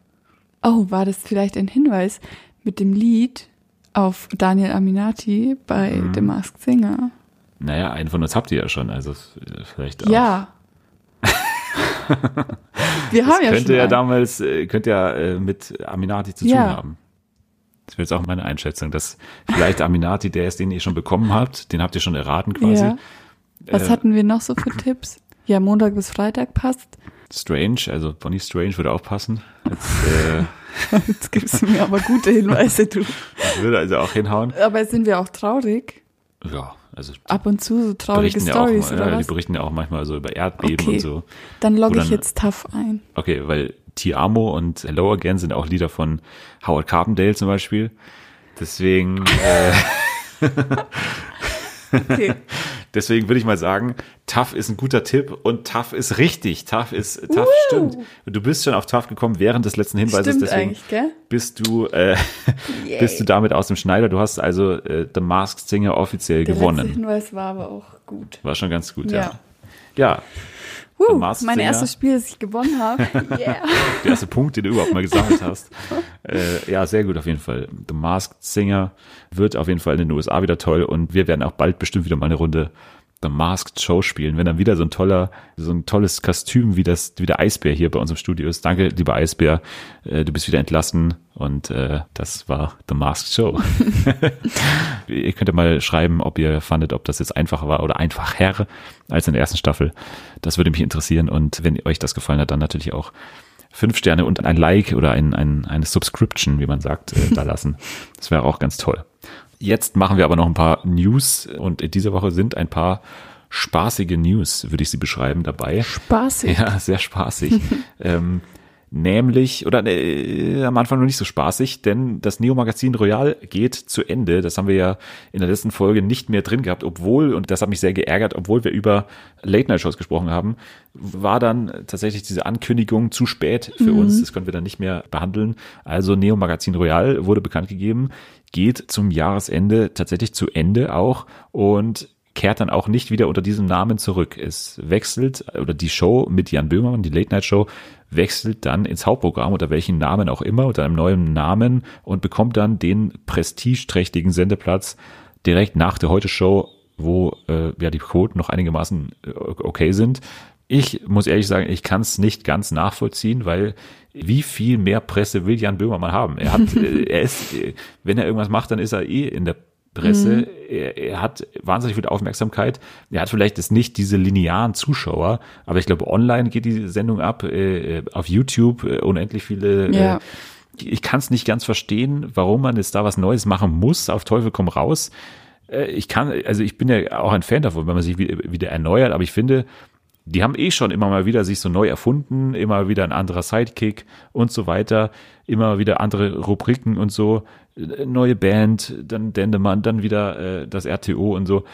oh, war das vielleicht ein Hinweis mit dem Lied auf Daniel Aminati bei Mhm. The Masked Singer? Naja, einen von uns habt ihr ja schon, also vielleicht auch. Ja. Wir haben ja könnte schon ja einen. damals, äh, könnte ja äh, mit Aminati zu Ja. tun haben. Das wäre jetzt auch meine Einschätzung, dass vielleicht Aminati der ist, den ihr schon bekommen habt, den habt ihr schon erraten quasi. Ja. Was Äh, hatten wir noch so für Tipps? Ja, Montag bis Freitag passt. Strange, also Bonnie Strange würde auch passen. Jetzt, äh, Jetzt gibst du mir aber gute Hinweise, du. das würde also auch hinhauen. Aber sind wir auch traurig? Ja, also Ab und zu so traurige ja Stories oder ja, die berichten ja auch manchmal so über Erdbeben Okay. und so. Dann logge ich jetzt tough ein. Okay, weil Ti Amo und Hello Again sind auch Lieder von Howard Carpendale zum Beispiel. Deswegen, äh, Okay. deswegen würde ich mal sagen, Tough ist ein guter Tipp und Tough ist richtig. Tough ist, Tough stimmt. Du bist schon auf Tough gekommen während des letzten Hinweises, Stimmt deswegen eigentlich, gell? bist du, äh, bist du damit aus dem Schneider. Du hast also äh, The Masked Singer offiziell Der letzte gewonnen. Hinweis war aber auch gut. War schon ganz gut, ja. Ja. Ja, Masked mein erstes Spiel, das ich gewonnen habe. Yeah. der erste Punkt, den du überhaupt mal gesammelt hast. Äh, ja, sehr gut auf jeden Fall. The Masked Singer wird auf jeden Fall in den USA wieder toll und wir werden auch bald bestimmt wieder mal eine Runde The Masked Show spielen, wenn dann wieder so ein toller, so ein tolles Kostüm wie das, wie der Eisbär hier bei uns im Studio ist. Danke, lieber Eisbär, äh, du bist wieder entlassen und äh, das war The Masked Show. ihr könnt ja mal schreiben, ob ihr fandet, ob das jetzt einfacher war oder einfacher als in der ersten Staffel. Das würde mich interessieren und wenn euch das gefallen hat, dann natürlich auch fünf Sterne und ein Like oder ein, ein, eine Subscription, wie man sagt, äh, da lassen. Das wäre auch ganz toll. Jetzt machen wir aber noch ein paar News und in dieser Woche sind ein paar spaßige News, würde ich sie beschreiben, dabei. Spaßig. Ja, sehr spaßig. ähm, nämlich, oder äh, am Anfang noch nicht so spaßig, denn das Neo-Magazin Royal geht zu Ende. Das haben wir ja in der letzten Folge nicht mehr drin gehabt, obwohl, und das hat mich sehr geärgert, obwohl wir über Late-Night-Shows gesprochen haben, war dann tatsächlich diese Ankündigung zu spät für uns. Das konnten wir dann nicht mehr behandeln. Also Neo-Magazin Royal wurde bekannt gegeben, geht zum Jahresende tatsächlich zu Ende auch und kehrt dann auch nicht wieder unter diesem Namen zurück. Es wechselt, oder die Show mit Jan Böhmermann, die Late Night Show, wechselt dann ins Hauptprogramm, unter welchen Namen auch immer, unter einem neuen Namen und bekommt dann den prestigeträchtigen Sendeplatz direkt nach der Heute-Show, wo äh, ja die Quoten noch einigermaßen äh, okay sind. Ich muss ehrlich sagen, ich kann es nicht ganz nachvollziehen, weil wie viel mehr Presse will Jan Böhmermann haben? Er hat, äh, er ist, äh, wenn er irgendwas macht, dann ist er eh in der Presse. Er, er hat wahnsinnig viel Aufmerksamkeit. Er hat vielleicht jetzt nicht diese linearen Zuschauer, aber ich glaube, online geht die Sendung ab, äh, auf YouTube äh, unendlich viele. Ja. Äh, ich kann es nicht ganz verstehen, warum man jetzt da was Neues machen muss. Auf Teufel komm raus. Äh, ich kann, also ich bin ja auch ein Fan davon, wenn man sich wieder erneuert, aber ich finde, die haben eh schon immer mal wieder sich so neu erfunden, immer wieder ein anderer Sidekick und so weiter, immer wieder andere Rubriken und so, Äh, neue Band, dann Dendemann, dann wieder äh, das RTO und so.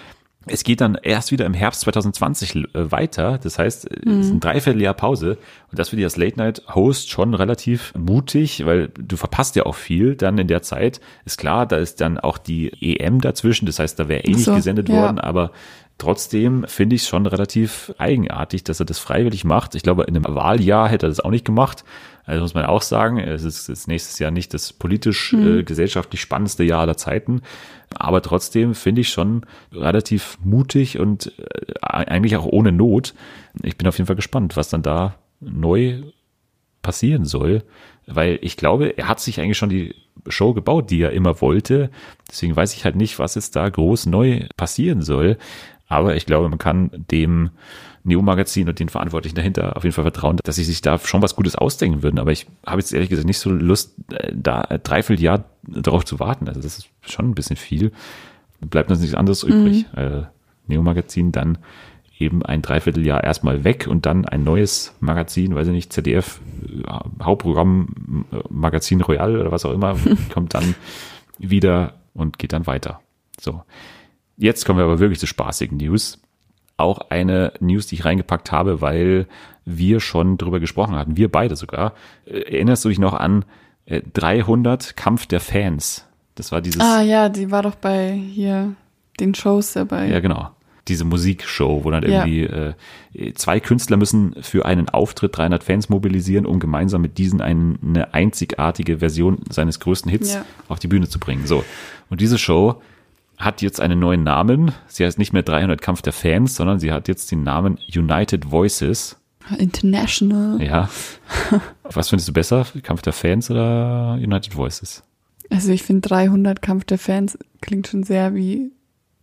Es geht dann erst wieder im Herbst 2020 äh, weiter. Das heißt, äh, es ist ein Dreivierteljahr Pause. Und das finde ich als Late-Night-Host schon relativ mutig, weil du verpasst ja auch viel dann in der Zeit. Ist klar, da ist dann auch die EM dazwischen. Das heißt, da wäre eh nicht so, gesendet ja. worden. Aber trotzdem finde ich es schon relativ eigenartig, dass er das freiwillig macht. Ich glaube, in einem Wahljahr hätte er das auch nicht gemacht. Also muss man auch sagen, es ist, ist nächstes Jahr nicht das politisch, äh, gesellschaftlich spannendste Jahr aller Zeiten. Aber trotzdem finde ich schon relativ mutig und äh, eigentlich auch ohne Not. Ich bin auf jeden Fall gespannt, was dann da neu passieren soll, weil ich glaube, er hat sich eigentlich schon die Show gebaut, die er immer wollte. Deswegen weiß ich halt nicht, was jetzt da groß neu passieren soll. Aber ich glaube, man kann dem Neo-Magazin und den Verantwortlichen dahinter auf jeden Fall vertrauen, dass sie sich da schon was Gutes ausdenken würden. Aber ich habe jetzt ehrlich gesagt nicht so Lust, äh, da ein Dreivierteljahr darauf zu warten. Also das ist schon ein bisschen viel. Bleibt uns nichts anderes übrig. Äh, Neo-Magazin dann eben ein Dreivierteljahr erstmal weg und dann ein neues Magazin, weiß ich nicht, ZDF, äh, Hauptprogramm, äh, Magazin Royal oder was auch immer, kommt dann wieder und geht dann weiter. So. Jetzt kommen wir aber wirklich zu spaßigen News. Auch eine News, die ich reingepackt habe, weil wir schon drüber gesprochen hatten, wir beide sogar. Äh, Erinnerst du dich noch an äh, 300 Kampf der Fans? Das war dieses, Ah ja, die war doch bei hier den Shows dabei. ja genau, diese Musikshow, wo dann Ja. irgendwie äh, zwei Künstler müssen für einen Auftritt 300 Fans mobilisieren, um gemeinsam mit diesen eine, eine einzigartige Version seines größten Hits Ja. auf die Bühne zu bringen. So. Und diese Show hat jetzt einen neuen Namen. Sie heißt nicht mehr 300 Kampf der Fans, sondern sie hat jetzt den Namen United Voices. International. Ja. Was findest du besser? Kampf der Fans oder United Voices? Also ich finde 300 Kampf der Fans klingt schon sehr wie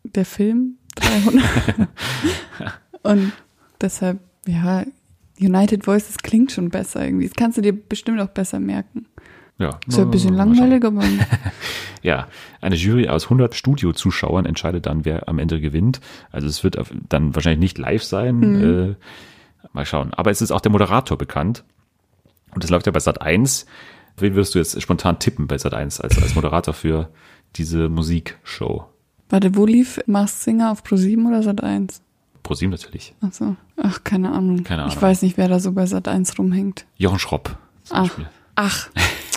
der Film 300. Und deshalb, ja, United Voices klingt schon besser irgendwie. Das kannst du dir bestimmt auch besser merken. Ja. Ist ja ein bisschen langweilig, aber Ja, eine Jury aus 100 Studiozuschauern entscheidet dann, wer am Ende gewinnt. Also es wird dann wahrscheinlich nicht live sein. Äh, mal schauen. Aber es ist auch der Moderator bekannt. Und das läuft ja bei Sat 1. Wen würdest du jetzt spontan tippen bei Sat 1 als, als Moderator für diese Musikshow? warte, wo lief Mars Singer auf Pro7 oder Sat1? ProSieben natürlich. Achso, ach, keine Ahnung. Keine Ahnung. Ich weiß nicht, wer da so bei Sat1 rumhängt. Jochen Schropp zum Ach, Beispiel. ach,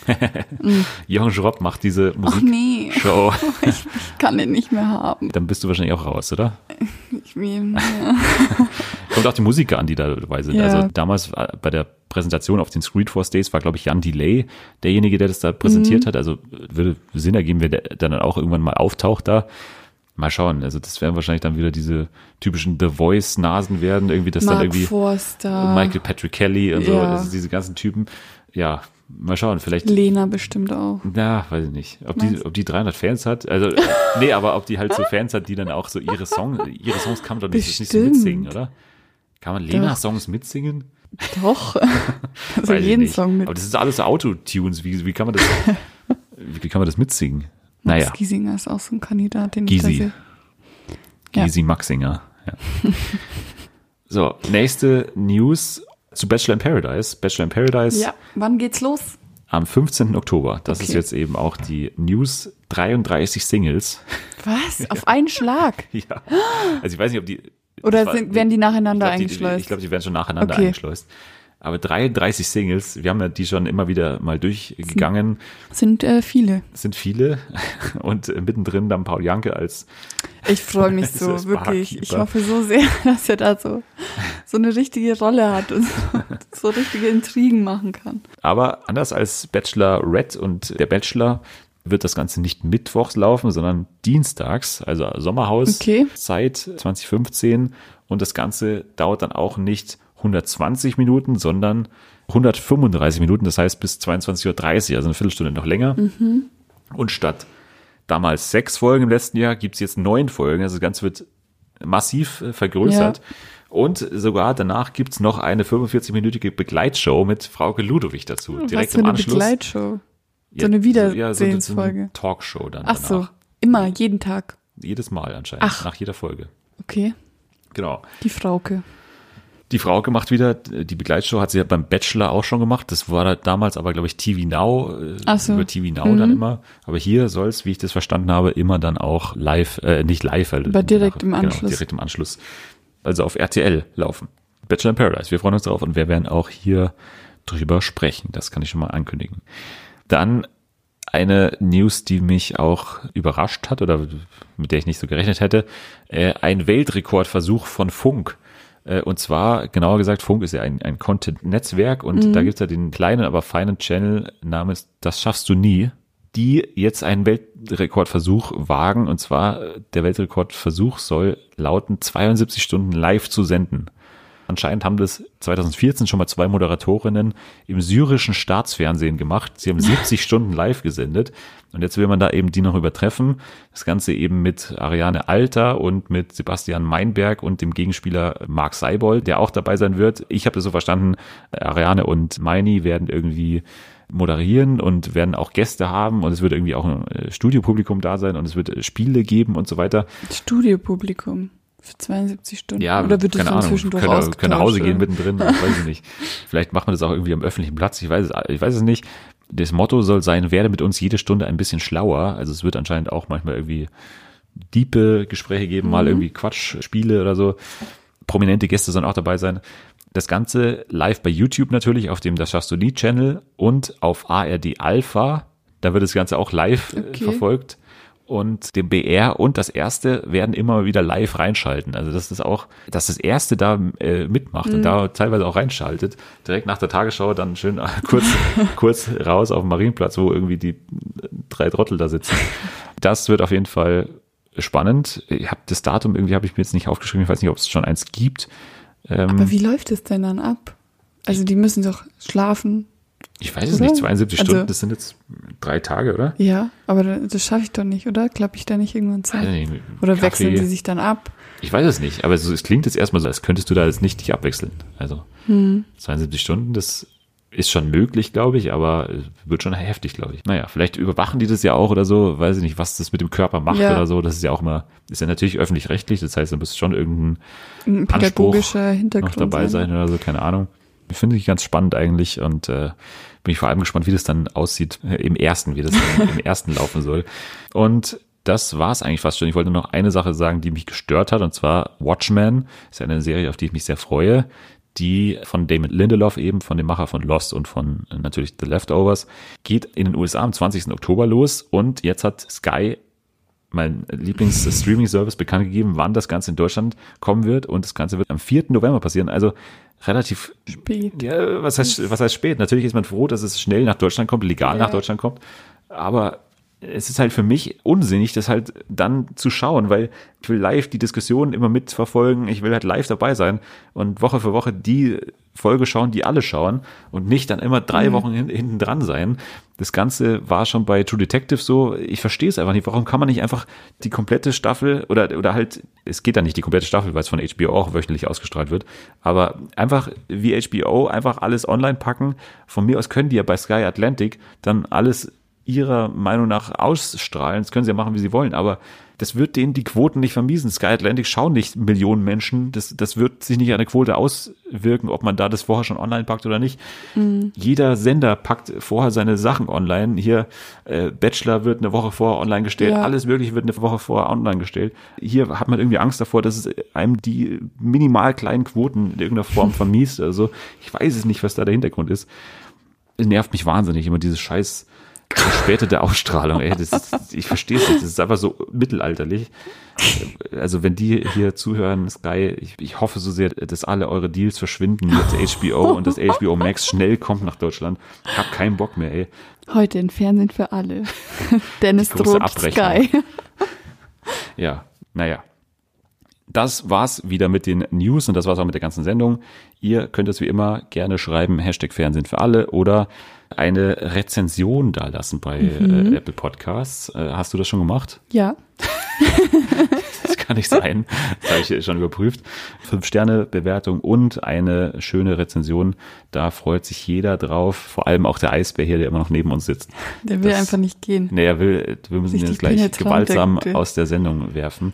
Jochen Schropp macht diese ach nee, Musikshow. ich kann den nicht mehr haben. Dann bist du wahrscheinlich auch raus, oder? Ich, will- ja. Kommt auch die Musiker an, die da dabei sind. Ja. Also damals äh, bei der Präsentation auf den Street Force Days war, glaube ich, Jan Delay derjenige, der das da präsentiert hat. Also würde Sinn ergeben, wenn der dann auch irgendwann mal auftaucht da. Mal schauen. Also das werden wahrscheinlich dann wieder diese typischen The Voice-Nasen werden. Irgendwie das dann Mark irgendwie Forster, Michael Patrick Kelly und so. Ja. Also diese ganzen Typen. Ja, mal schauen. Vielleicht Lena bestimmt auch. na, weiß ich nicht. Ob die, ob die 300 Fans hat. Also, nee, aber ob die halt so Fans hat, die dann auch so ihre Songs, ihre Songs kann man doch nicht, nicht so mitsingen, oder? Kann man Lena Doch. Songs mitsingen? Doch. Also Weiß jeden. Song mit. Aber das ist alles Autotunes. Wie, wie kann man das, wie kann man das mitsingen? Max Naja, Giesinger ist auch so ein Kandidat, den ich da Gysi. sehe. Ja. Gysi Maxinger. Ja. so, nächste News zu Bachelor in Paradise. Bachelor in Paradise Ja, wann geht's los? am 15. Oktober. Das Okay. ist jetzt eben auch die News 33 Singles. Was? Auf einen Schlag? Ja. Also ich weiß nicht, ob die. Oder war- sind, werden die nacheinander ich glaub, die- eingeschleust? Ich glaube, die werden schon nacheinander Okay. eingeschleust. Aber 33 Singles, wir haben ja die schon immer wieder mal durchgegangen, sind äh, viele. sind viele. Und äh, mittendrin dann Paul Janke als Ich freue mich So wirklich. Ich hoffe so sehr, dass er da so, so eine richtige Rolle hat und so, so richtige Intrigen machen kann. Aber anders als Bachelor Red und der Bachelor wird das Ganze nicht mittwochs laufen, sondern dienstags, also Sommerhaus Okay. Zeit 2015. Und das Ganze dauert dann auch nicht 120 Minuten, sondern 135 Minuten, das heißt bis 22.30 Uhr, also eine Viertelstunde noch länger. Und statt damals sechs Folgen im letzten Jahr gibt es jetzt neun Folgen. Also das Ganze wird massiv äh, vergrößert. Und sogar danach gibt's noch eine 45-minütige Begleitshow mit Frauke Ludowig dazu. Direkt Was für im eine Anschluss. Begleitshow. Ja, So eine so- ja, so- so Wiedersehensfolge. eine Talkshow dann Ach so, danach. immer, jeden Tag. Jedes Mal anscheinend, Ach. nach jeder Folge. Okay, Genau. die Frauke. Die Frau gemacht wieder. Die Begleitshow hat sie ja beim Bachelor auch schon gemacht. Das war da damals aber, glaube ich, TV Now, äh, Ach so. über TV Now Mhm. dann immer. Aber hier soll es, wie ich das verstanden habe, immer dann auch live, äh, nicht live, weil Aber direkt im genau, Anschluss. direkt im Anschluss. Also auf RTL laufen. Bachelor in Paradise. Wir freuen uns drauf und wir werden auch hier drüber sprechen. Das kann ich schon mal ankündigen. Dann eine News, die mich auch überrascht hat oder mit der ich nicht so gerechnet hätte. Äh, ein Weltrekordversuch von Funk. Äh, und zwar, genauer gesagt, Funk ist ja ein, ein Content-Netzwerk und da gibt's ja den kleinen, aber feinen Channel namens Das schaffst du nie, die jetzt einen Weltrekordversuch wagen. Und zwar, äh, der Weltrekordversuch soll lauten, 72 Stunden live zu senden. Anscheinend haben das 2014 schon mal zwei Moderatorinnen im syrischen Staatsfernsehen gemacht. Sie haben 70 Stunden live gesendet. Und jetzt will man da eben die noch übertreffen. Das Ganze eben mit Ariane Alter und mit Sebastian Meinberg und dem Gegenspieler Marc Seibold, der auch dabei sein wird. Ich habe das so verstanden, Ariane und Meini werden irgendwie moderieren und werden auch Gäste haben und es wird irgendwie auch ein äh, Studiopublikum da sein und es wird äh, Spiele geben und so weiter. Studiopublikum für 72 Stunden. Ja, Oder wird es keine dann Ahnung, zwischendurch können, können nach Hause gehen mittendrin, ich weiß ich nicht. Vielleicht macht man das auch irgendwie am öffentlichen Platz, ich weiß es, ich weiß es nicht. Das Motto soll sein, werde mit uns jede Stunde ein bisschen schlauer. Also es wird anscheinend auch manchmal irgendwie diepe Gespräche geben, mal irgendwie Quatschspiele oder so. Prominente Gäste sollen auch dabei sein. Das Ganze live bei YouTube natürlich, auf dem Das schaffst du nie Channel und auf ARD Alpha. Da wird das Ganze auch live äh, Okay. verfolgt. Und dem BR und das erste werden immer wieder live reinschalten. Also das ist auch, dass das erste da äh, mitmacht und da teilweise auch reinschaltet. Direkt nach der Tagesschau dann schön äh, kurz, kurz raus auf dem Marienplatz, wo irgendwie die drei Trottel da sitzen. Das wird auf jeden Fall spannend. Ich habe das Datum irgendwie habe ich mir jetzt nicht aufgeschrieben. Ich weiß nicht, ob es schon eins gibt. Ähm, Aber wie läuft es denn dann ab? Also die müssen doch schlafen. Ich weiß es oder? nicht. 72 Also- Stunden, das sind jetzt drei Tage, oder? Ja, aber das schaffe ich doch nicht, oder? Klappe ich da nicht irgendwann Zeit? ich nicht. Oder Kaffee. wechseln sie sich dann ab? Ich weiß es nicht, aber es, es klingt jetzt erstmal so, als könntest du da jetzt nicht dich abwechseln. Also 72 Stunden, das ist schon möglich, glaube ich, aber wird schon heftig, glaube ich. Naja, vielleicht überwachen die das ja auch oder so, weiß ich nicht, was das mit dem Körper macht Ja. oder so. Das ist ja auch immer, ist ja natürlich öffentlich-rechtlich, das heißt, da muss schon irgendein Ein Anspruch pädagogischer noch Hintergrund dabei sein oder so, keine Ahnung. Finde ich ganz spannend eigentlich und äh, bin ich vor allem gespannt, wie das dann aussieht äh, im ersten, wie das im ersten laufen soll. Und das war's eigentlich fast schon. Ich wollte noch eine Sache sagen, die mich gestört hat, und zwar Watchmen. Ist eine Serie, auf die ich mich sehr freue, die von Damon Lindelof eben, von dem Macher von Lost und von äh, natürlich The Leftovers, geht in den USA am 20. Oktober los und jetzt hat Sky mein Lieblings-Streaming-Service bekannt gegeben, wann das Ganze in Deutschland kommen wird. Und das Ganze wird am 4. November passieren. Also relativ Spät. ja, was heißt, was heißt spät? Natürlich ist man froh, dass es schnell nach Deutschland kommt, legal Ja. nach Deutschland kommt. Aber es ist halt für mich unsinnig, das halt dann zu schauen, weil ich will live die Diskussionen immer mitverfolgen. Ich will halt live dabei sein und Woche für Woche die Folge schauen, die alle schauen und nicht dann immer drei Wochen hin, hinten dran sein. Das Ganze war schon bei True Detective so. Ich verstehe es einfach nicht. Warum kann man nicht einfach die komplette Staffel oder, oder halt, es geht da nicht die komplette Staffel, weil es von HBO auch wöchentlich ausgestrahlt wird, aber einfach wie HBO einfach alles online packen. Von mir aus können die ja bei Sky Atlantic dann alles ihrer Meinung nach ausstrahlen. Das können sie ja machen, wie sie wollen, aber das wird denen die Quoten nicht vermiesen. Sky Atlantic schauen nicht Millionen Menschen. Das, das wird sich nicht an der Quote auswirken, ob man da das vorher schon online packt oder nicht. Jeder Sender packt vorher seine Sachen online. Hier, äh, Bachelor wird eine Woche vorher online gestellt. Ja. Alles Mögliche wird eine Woche vorher online gestellt. Hier hat man irgendwie Angst davor, dass es einem die minimal kleinen Quoten in irgendeiner Form vermiest. Also ich weiß es nicht, was da der Hintergrund ist. Es nervt mich wahnsinnig, immer diese scheiß verspätete Ausstrahlung. Ey, das ist, ich verstehe es nicht. Das ist einfach so mittelalterlich. Also wenn die hier zuhören, Sky, ich, ich hoffe so sehr, dass alle eure Deals verschwinden mit HBO und dass HBO Max schnell kommt nach Deutschland. Ich hab keinen Bock mehr, ey. Heute in Fernsehen für alle. Dennis droht Abrechnung. Sky. Ja, naja. Das war's wieder mit den News und das war's auch mit der ganzen Sendung. Ihr könnt es wie immer gerne schreiben, Hashtag Fernsehen für alle oder eine Rezension da lassen bei äh, Apple Podcasts. Äh, hast du das schon gemacht? Ja. Das kann nicht sein. Das habe ich schon überprüft. Fünf Sterne Bewertung und eine schöne Rezension. Da freut sich jeder drauf. Vor allem auch der Eisbär hier, der immer noch neben uns sitzt. Der will Das- einfach nicht gehen. Nee, er will, wir müssen ihn jetzt gleich gewaltsam Güte. aus der Sendung werfen.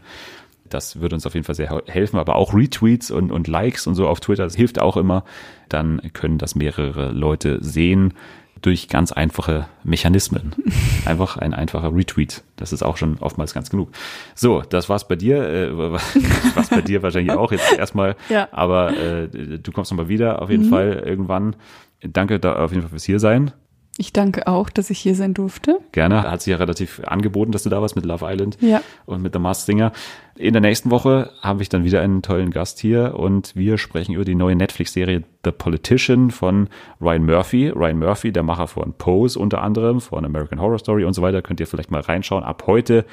Das würde uns auf jeden Fall sehr helfen, aber auch Retweets und, und Likes und so auf Twitter, das hilft auch immer. Dann können das mehrere Leute sehen durch ganz einfache Mechanismen. Einfach ein einfacher Retweet. Das ist auch schon oftmals ganz genug. So, das war's bei dir. Äh, was bei dir wahrscheinlich auch jetzt erstmal. Ja. Aber äh, du kommst nochmal wieder auf jeden Mhm. Fall irgendwann. Danke da auf jeden Fall fürs hier sein. Ich danke auch, dass ich hier sein durfte. Gerne. Hat sich ja relativ angeboten, dass du da warst mit Love Island Ja. und mit The Masked Singer. In der nächsten Woche habe ich dann wieder einen tollen Gast hier und wir sprechen über die neue Netflix-Serie The Politician von Ryan Murphy. Ryan Murphy, der Macher von Pose unter anderem, von American Horror Story und so weiter. Könnt ihr vielleicht mal reinschauen. Ab heute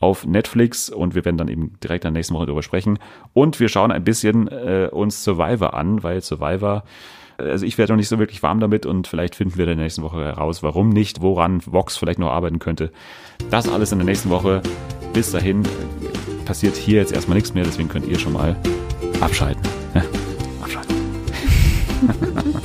auf Netflix und wir werden dann eben direkt in der nächsten Woche darüber sprechen. Und wir schauen ein bisschen äh, uns Survivor an, weil Survivor also ich werde noch nicht so wirklich warm damit und vielleicht finden wir in der nächsten Woche heraus, warum nicht, woran Vox vielleicht noch arbeiten könnte. Das alles in der nächsten Woche. Bis dahin passiert hier jetzt erstmal nichts mehr, deswegen könnt ihr schon mal abschalten. Abschalten.